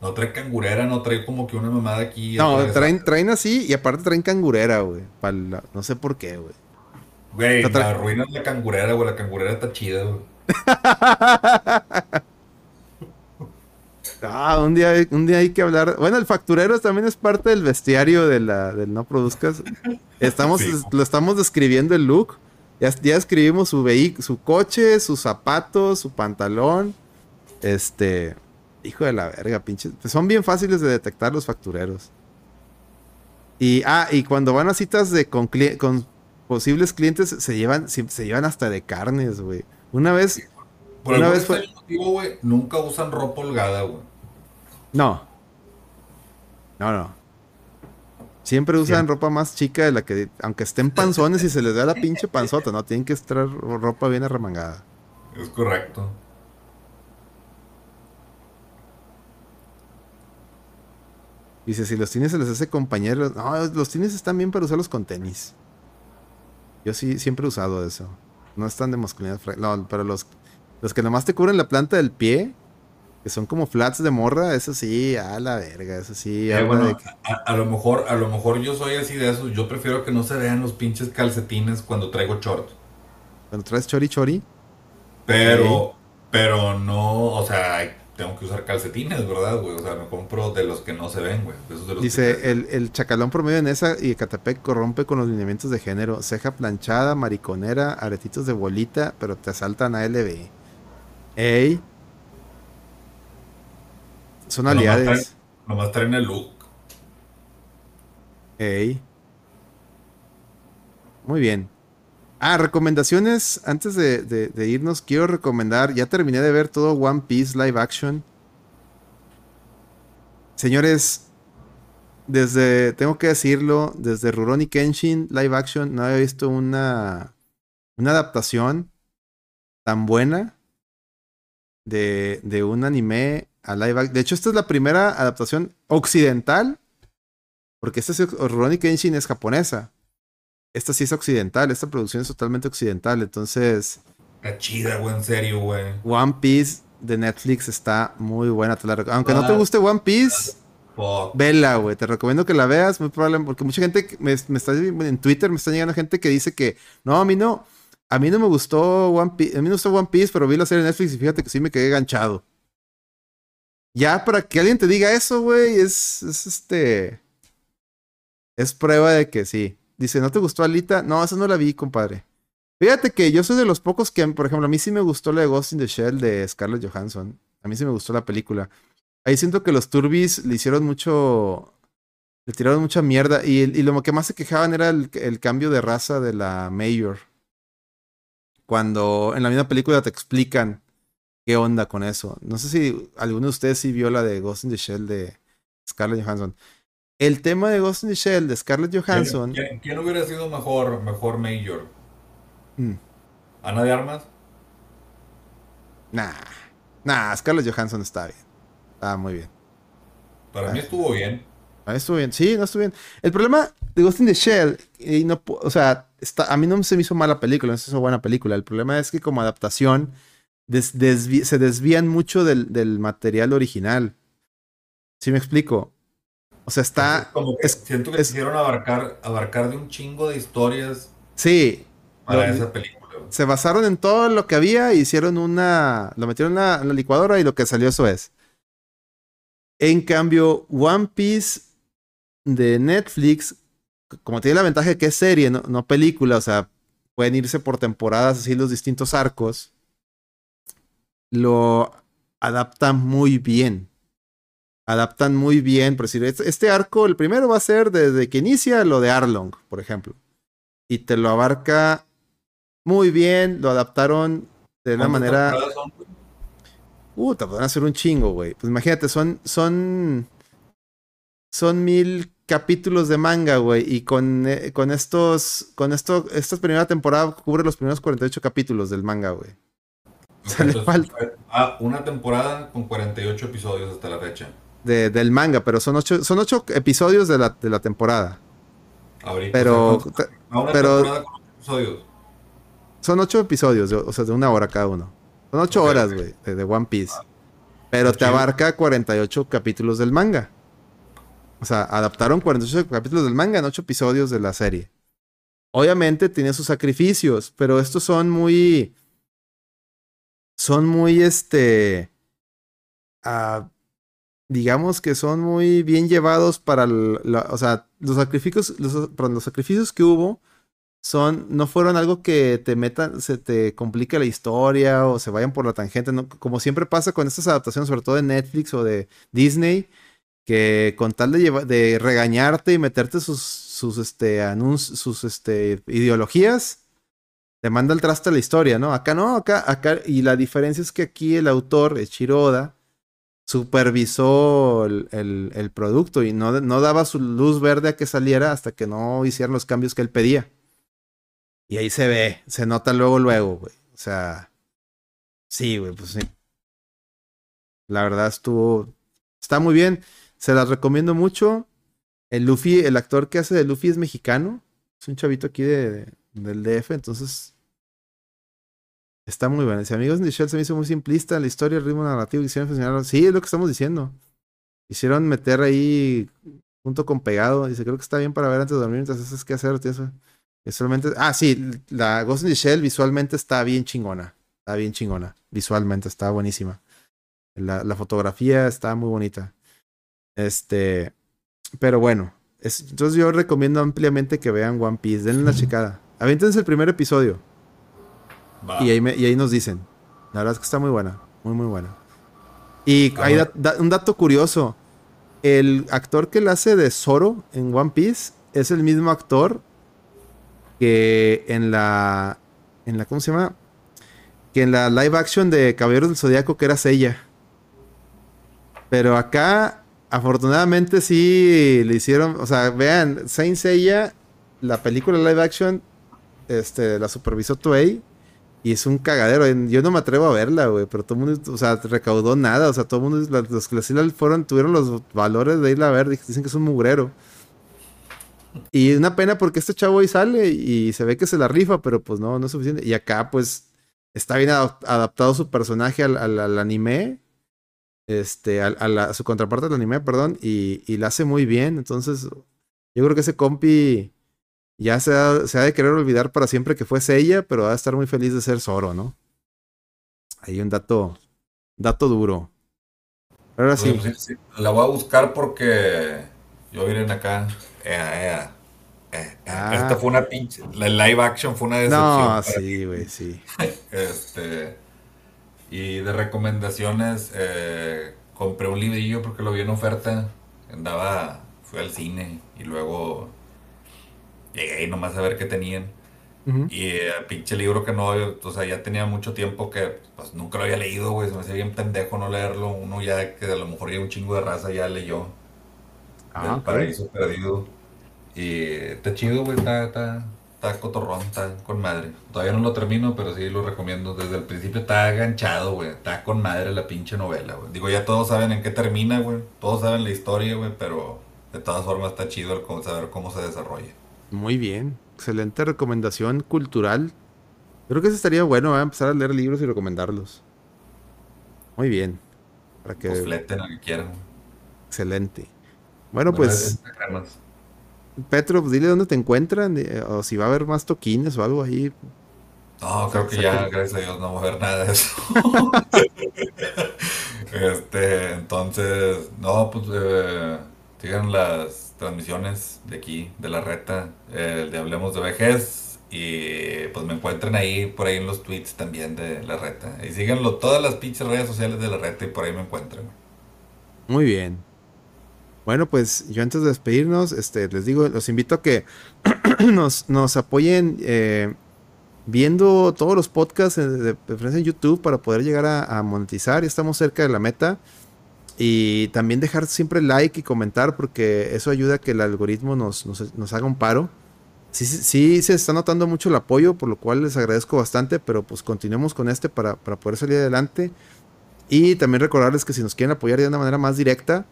No trae cangurera, no trae como que una mamada aquí. No, traen, traen así y aparte traen cangurera, güey. La- No sé por qué, güey. Güey, la arruinan la cangurera, güey. La cangurera está chida, güey. Ah, un día, un día hay que hablar. Bueno, el facturero también es parte del bestiario de la, del no produzcas. Estamos, Sí. lo estamos describiendo el look. Ya, ya escribimos su vehículo, su coche, sus zapatos, su pantalón. Este. Hijo de la verga, pinches. Son bien fáciles de detectar los factureros. Y, ah, y cuando van a citas de con, con posibles clientes, se llevan, se, llevan hasta de carnes, güey. Una vez. Por una vez fue. Motivo, güey, nunca usan ropa holgada, güey. No. No, no. Siempre usan ropa más chica de la que, aunque estén panzones y se les da la pinche panzota, ¿no? Tienen que estar ropa bien arremangada. Es correcto. Dice, si los tienes se les hace compañeros. No, los tienes están bien para usarlos con tenis. Yo sí, siempre he usado eso. No están de masculinidad. No, pero los, los que nomás te cubren la planta del pie, que son como flats de morra, eso sí, a la verga, eso sí. Eh, a, lo mejor, a lo mejor yo soy así de esos. Yo prefiero que no se vean los pinches calcetines cuando traigo short. Cuando traes chori chori. Pero, pero no, o sea, tengo que usar calcetines, ¿verdad, güey? O sea, me compro de los que no se ven, güey. Dice, el, el, chacalón promedio en esa y Catepec corrompe con los lineamientos de género. Ceja planchada, mariconera, aretitos de bolita, pero te asaltan a LB. Ey. Son aliados. Nomás traen el look. Ey. Muy bien. Ah, recomendaciones. Antes de, irnos, quiero recomendar. Ya terminé de ver todo One Piece live action. Señores, desde, tengo que decirlo, desde Rurouni Kenshin live action no había visto una, una adaptación tan buena de, de un anime a live action. De hecho, esta es la primera adaptación occidental, porque esta es, Rurouni Kenshin es japonesa esta sí es occidental, esta producción es totalmente occidental, entonces... Está chida, güey, en serio, güey. One Piece de Netflix está muy buena, Aunque no te ah. guste One Piece, vela, güey. Te recomiendo que la veas, muy probable, porque mucha gente me, está en Twitter me está llegando gente que dice que no, a mí no, a mí no me gustó One Piece, a mí no me gustó One Piece, pero vi la serie de Netflix y fíjate que sí me quedé ganchado. Ya para que alguien te diga eso, güey, es, es este es prueba de que sí. Dice, ¿no te gustó Alita? No, esa no la vi, compadre. Fíjate que yo soy de los pocos que, por ejemplo, a mí sí me gustó la de Ghost in the Shell de Scarlett Johansson. A mí sí me gustó la película. Ahí siento que los Turbis le hicieron mucho. Le tiraron mucha mierda. Y, lo que más se quejaban era el, el, cambio de raza de la Mayor. Cuando en la misma película te explican qué onda con eso. No sé si alguno de ustedes sí vio la de Ghost in the Shell de Scarlett Johansson. El tema de Ghost in the Shell de Scarlett Johansson. ¿Quién, hubiera sido mejor, mejor Major? Mm. ¿Ana de Armas? Nah. Nah, Scarlett Johansson está bien. Está muy bien. Para mí estuvo bien. Para mí estuvo bien. Sí, no estuvo bien. El problema de Ghost in the Shell, y no, o sea, está, a mí no se me hizo mala película, no se hizo buena película. El problema es que como adaptación se desvían mucho del, del material original. ¿Sí me explico? O sea, está. Como que siento que quisieron abarcar, abarcar de un chingo de historias. Sí. Para esa película. Se basaron en todo lo que había y hicieron una. Lo metieron en la, licuadora y lo que salió eso es. En cambio, One Piece de Netflix, como tiene la ventaja de que es serie, no, no película, o sea, pueden irse por temporadas así los distintos arcos, lo adapta muy bien adaptan muy bien. Por decir, este arco, el primero va a ser desde que inicia lo de Arlong, por ejemplo. Y te lo abarca muy bien, lo adaptaron de una manera. Uh, te pueden hacer un chingo, güey. Pues imagínate, son. Son. Son mil capítulos de manga, güey. Y con, eh, con estos. Con esto. Esta primera temporada cubre los primeros 48 capítulos del manga, güey. Ah, una temporada con 48 episodios hasta la fecha de, del manga, pero son ocho, son ocho episodios de la, de la temporada. Ahorita, pero, pero episodios. son ocho episodios, o sea, de una hora cada uno. Son ocho horas, güey, de, One Piece. pero te abarca 48 capítulos del manga. O sea, adaptaron 48 capítulos del manga en ocho episodios de la serie. Obviamente tiene sus sacrificios, pero estos son muy. Son muy este. Uh, digamos que son muy bien llevados para, o sea, los sacrificios, los, los sacrificios que hubo son, no fueron algo que te metan, se te complique la historia o se vayan por la tangente, ¿no? como siempre pasa con estas adaptaciones, sobre todo de Netflix o de Disney, que con tal de, lleva- de regañarte y meterte sus, sus, este, anuncios, sus este, ideologías, te manda el traste a la historia, ¿no? Acá no, acá, acá, y la diferencia es que aquí el autor, Eiichiro Oda, supervisó el, el- producto y no, no daba su luz verde a que saliera hasta que no hicieran los cambios que él pedía. Y ahí se ve, se nota luego, luego, güey. O sea, sí, güey, pues sí. La verdad estuvo, está muy bien. Se las recomiendo mucho. El Luffy, el actor que hace de Luffy es mexicano. Es un chavito aquí de, de- del DF, entonces está muy bueno. Dice, amigos de Shell se me hizo muy simplista la historia, el ritmo narrativo que hicieron funcionar. Sí, es lo que estamos diciendo. Hicieron meter ahí junto con pegado. Dice, creo que está bien para ver antes de dormir, entonces es que hacer, tío, eso. Es solamente... Ah, sí, la Ghost in the Shell visualmente está bien chingona. Está bien chingona. Visualmente está buenísima. La, la fotografía está muy bonita. Este... Pero bueno. es- entonces yo recomiendo ampliamente que vean One Piece. Denle una checada. Aviéntense el primer episodio. Y ahí, me- y ahí nos dicen. La verdad es que está muy buena. Muy, muy buena. Y hay bueno. da- da- un dato curioso. El actor que la hace de Zoro en One Piece es el mismo actor que en la. En la ¿Cómo se llama? Que en la live action de Caballeros del Zodiaco, que era Seiya. Pero acá, afortunadamente, sí le hicieron. O sea, vean, Saint Seiya, la película live action, este, la supervisó Toei. Y es un cagadero. Yo no me atrevo a verla, güey. Pero todo el mundo, o sea, recaudó nada. O sea, todo el mundo, los que la fueron, tuvieron los valores de irla a ver. Dicen que es un mugrero. Y una pena porque este chavo ahí sale y se ve que se la rifa, pero pues no, no es suficiente. Y acá, pues, está bien adap- adaptado su personaje al, anime. Este, al- a su contraparte del anime, perdón. Y, y la hace muy bien. Entonces, yo creo que ese compi ya se ha, se ha de querer olvidar para siempre que fue ella, pero va a estar muy feliz de ser Zoro, ¿no? Hay un dato, dato duro. Ahora sí, pues, sí, sí, La voy a buscar porque yo miren acá. Ea, ea, eh, eh, Ah. Esta fue una pinche. La live action fue una decepción. no, sí, güey, sí. Este. Y de recomendaciones, eh, compré un librillo porque lo vi en oferta. Andaba, fui al cine y luego llegué y nomás a ver qué tenían. Ujú. Y eh, pinche libro que no, o sea, ya tenía mucho tiempo que pues nunca lo había leído, güey. Se me hacía bien pendejo no leerlo. Uno ya que a lo mejor ya un chingo de raza ya leyó. Ah, El paraíso perdido. Y está chido, güey. Está, está, está cotorrón, está con madre. Todavía no lo termino, pero sí lo recomiendo. Desde el principio está aganchado, güey. Está con madre la pinche novela, güey. Digo, ya todos saben en qué termina, güey. Todos saben la historia, güey. Pero de todas formas está chido el saber cómo se desarrolla. Muy bien. Excelente recomendación cultural. Creo que eso estaría bueno, ¿eh? empezar a leer libros y recomendarlos. Muy bien. Para que... Pues fleten lo que quieran. Excelente. Bueno, No pues. Petro, pues dile dónde te encuentran, eh, o si va a haber más toquines o algo ahí. No, creo que ya, gracias a Dios, no voy a ver nada de eso. este, entonces, no, pues eh, sigan las transmisiones de aquí, de la reta, eh, de Hablemos de Vejez, y pues me encuentren ahí, por ahí en los tweets también de la reta. Y síganlo todas las pinches redes sociales de la reta y por ahí me encuentran. Muy bien. Bueno, pues yo antes de despedirnos, este, les digo, los invito a que nos, nos apoyen eh, viendo todos los podcasts eh, de preferencia en YouTube para poder llegar a, a monetizar. Ya estamos cerca de la meta. Y también dejar siempre like y comentar porque eso ayuda a que el algoritmo nos, nos, haga un paro. Sí, sí, se está notando mucho el apoyo, por lo cual les agradezco bastante, pero pues continuemos con este para, para poder salir adelante. Y también recordarles que si nos quieren apoyar de una manera más directa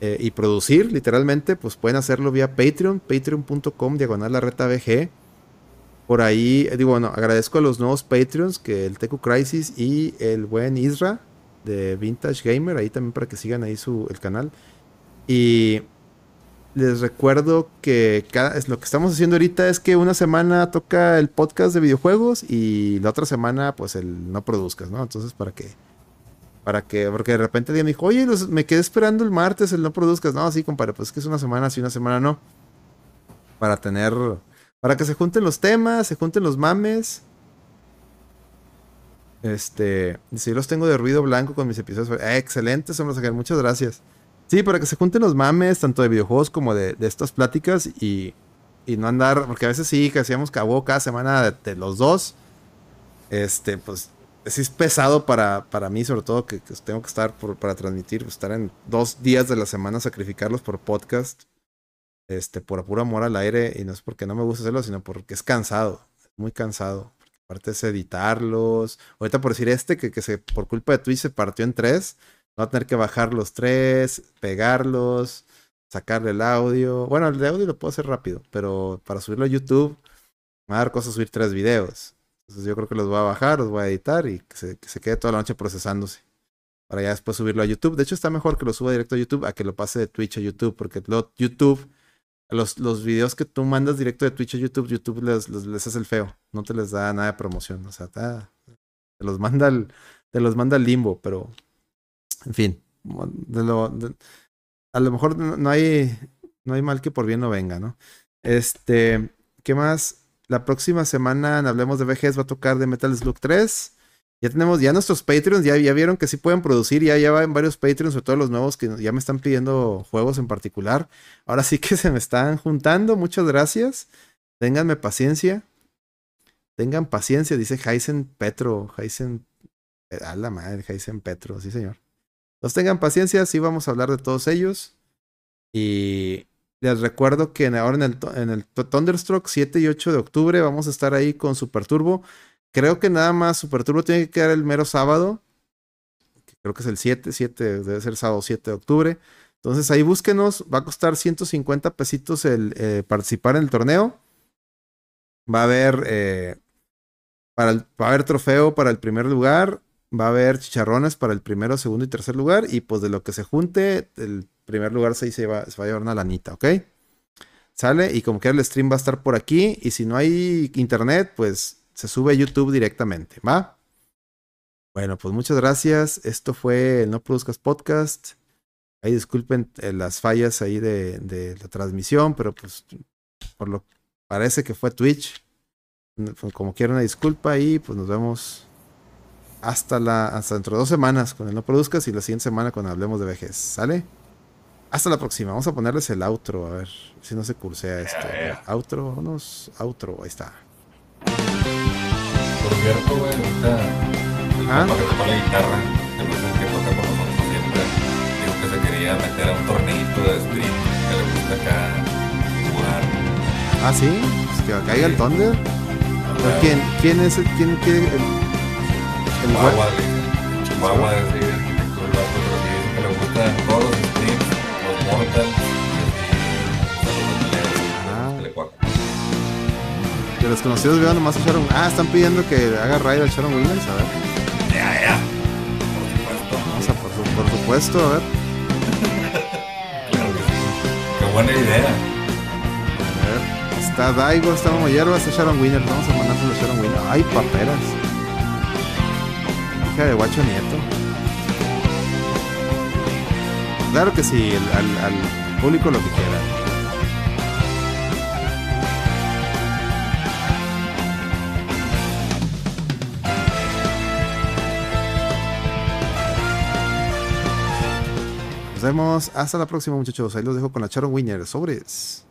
eh, y producir, literalmente, pues pueden hacerlo vía Patreon, patreon.com, diagonal la. Por ahí, digo, bueno, agradezco a los nuevos Patreons, que el Tecu Crisis y el buen Isra de Vintage Gamer, ahí también para que sigan ahí su, el canal. Y les recuerdo que cada, es lo que estamos haciendo ahorita es que una semana toca el podcast de videojuegos y la otra semana pues el no produzcas, ¿no? Entonces para que para que porque de repente alguien me dijo, "Oye, me quedé esperando el martes el no produzcas." No, sí, compadre, pues es que es una semana sí, una semana no. Para tener Para que se junten los temas, se junten los mames. Este, si los tengo de ruido blanco con mis episodios. Eh, excelente, somos muchas gracias. Sí, para que se junten los mames, tanto de videojuegos como de, estas pláticas y, y, no andar, porque a veces sí, que hacíamos cabo cada semana de, los dos. Este, pues, es pesado para, para mí, sobre todo que, tengo que estar para transmitir, estar en dos días de la semana, sacrificarlos por podcast este, por puro amor al aire, y no es porque no me gusta hacerlo, sino porque es cansado, muy cansado. Aparte es editarlos. Ahorita por decir este, que, que se, por culpa de Twitch se partió en tres, va a tener que bajar los tres, pegarlos, sacarle el audio. Bueno, el de audio lo puedo hacer rápido, pero para subirlo a YouTube, me va a dar cosas subir tres videos. Entonces yo creo que los voy a bajar, los voy a editar y que se, que se quede toda la noche procesándose para ya después subirlo a YouTube. De hecho, está mejor que lo suba directo a YouTube a que lo pase de Twitch a YouTube, porque YouTube los, los videos que tú mandas directo de Twitch a YouTube, YouTube les, les, hace el feo. No te les da nada de promoción. O sea, te, los manda al, te los manda limbo, pero en fin. De lo, a lo mejor no hay, no hay mal que por bien no venga, ¿no? Este, ¿qué más? La próxima semana en Hablemos de VGS va a tocar de Metal Slug 3. Ya tenemos, ya nuestros Patreons, ya, ya vieron que sí pueden producir, ya, ya van varios Patreons, sobre todo los nuevos que ya me están pidiendo juegos en particular. Ahora sí que se me están juntando, muchas gracias. Ténganme paciencia. Tengan paciencia, dice Heisen Petro. Heisen. A la madre, Heisen Petro, sí señor. Entonces tengan paciencia, sí vamos a hablar de todos ellos. Y les recuerdo que ahora en el, en el Thunderstruck 7 y 8 de octubre vamos a estar ahí con Super Turbo. Creo que nada más Super Turbo tiene que quedar el mero sábado. Creo que es el 7, 7, debe ser sábado 7 de octubre. Entonces ahí búsquenos, va a costar 150 pesitos el eh, participar en el torneo. Va a haber eh, para el, va a haber trofeo para el primer lugar, va a haber chicharrones para el primero, segundo y tercer lugar. Y pues de lo que se junte, el primer lugar se, se, va, a llevar una lanita, ¿ok? Sale, y como que el stream va a estar por aquí. Y si no hay internet, pues se sube a YouTube directamente, ¿va? Bueno, pues muchas gracias. Esto fue el No Produzcas Podcast. Ahí disculpen eh, las fallas ahí de, de, la transmisión, pero pues por lo parece que fue Twitch. Pues, como quiera una disculpa y pues nos vemos hasta la hasta dentro de dos semanas con el No Produzcas y la siguiente semana cuando hablemos de vejez. ¿Sale? Hasta la próxima. Vamos a ponerles el outro, a ver si no se cursea esto. Outro, vámonos. Outro, ahí está. Por cierto, güey, ahorita el ¿Ah? que la guitarra, el que toca con nosotros siempre, dijo que se quería meter a un torneito de stream que le gusta acá jugar. Ah, sí, pues que caiga el Thunder. ¿Quién, ¿Quién es el, quién, el, el Chihuahua, Chihuahua de ese pero sí, que le gustan todos los streams, los Mortals, De los conocidos veo nomás a Sharon. Ah, están pidiendo que haga raid al Sharon Williams, a ver. Ya, ya. Por supuesto. Vamos a por, su, por supuesto, a ver. claro que sí. Qué buena idea. A ver. Está Daigo, está Momo Hierba, está Sharon Winner. Vamos a mandárselo a Sharon Winner. Ay, paperas. Hija de guacho nieto. Claro que sí, al, al público lo que quiera. Vemos. Hasta la próxima, muchachos. Ahí los dejo con la Charon Winner. Sobres.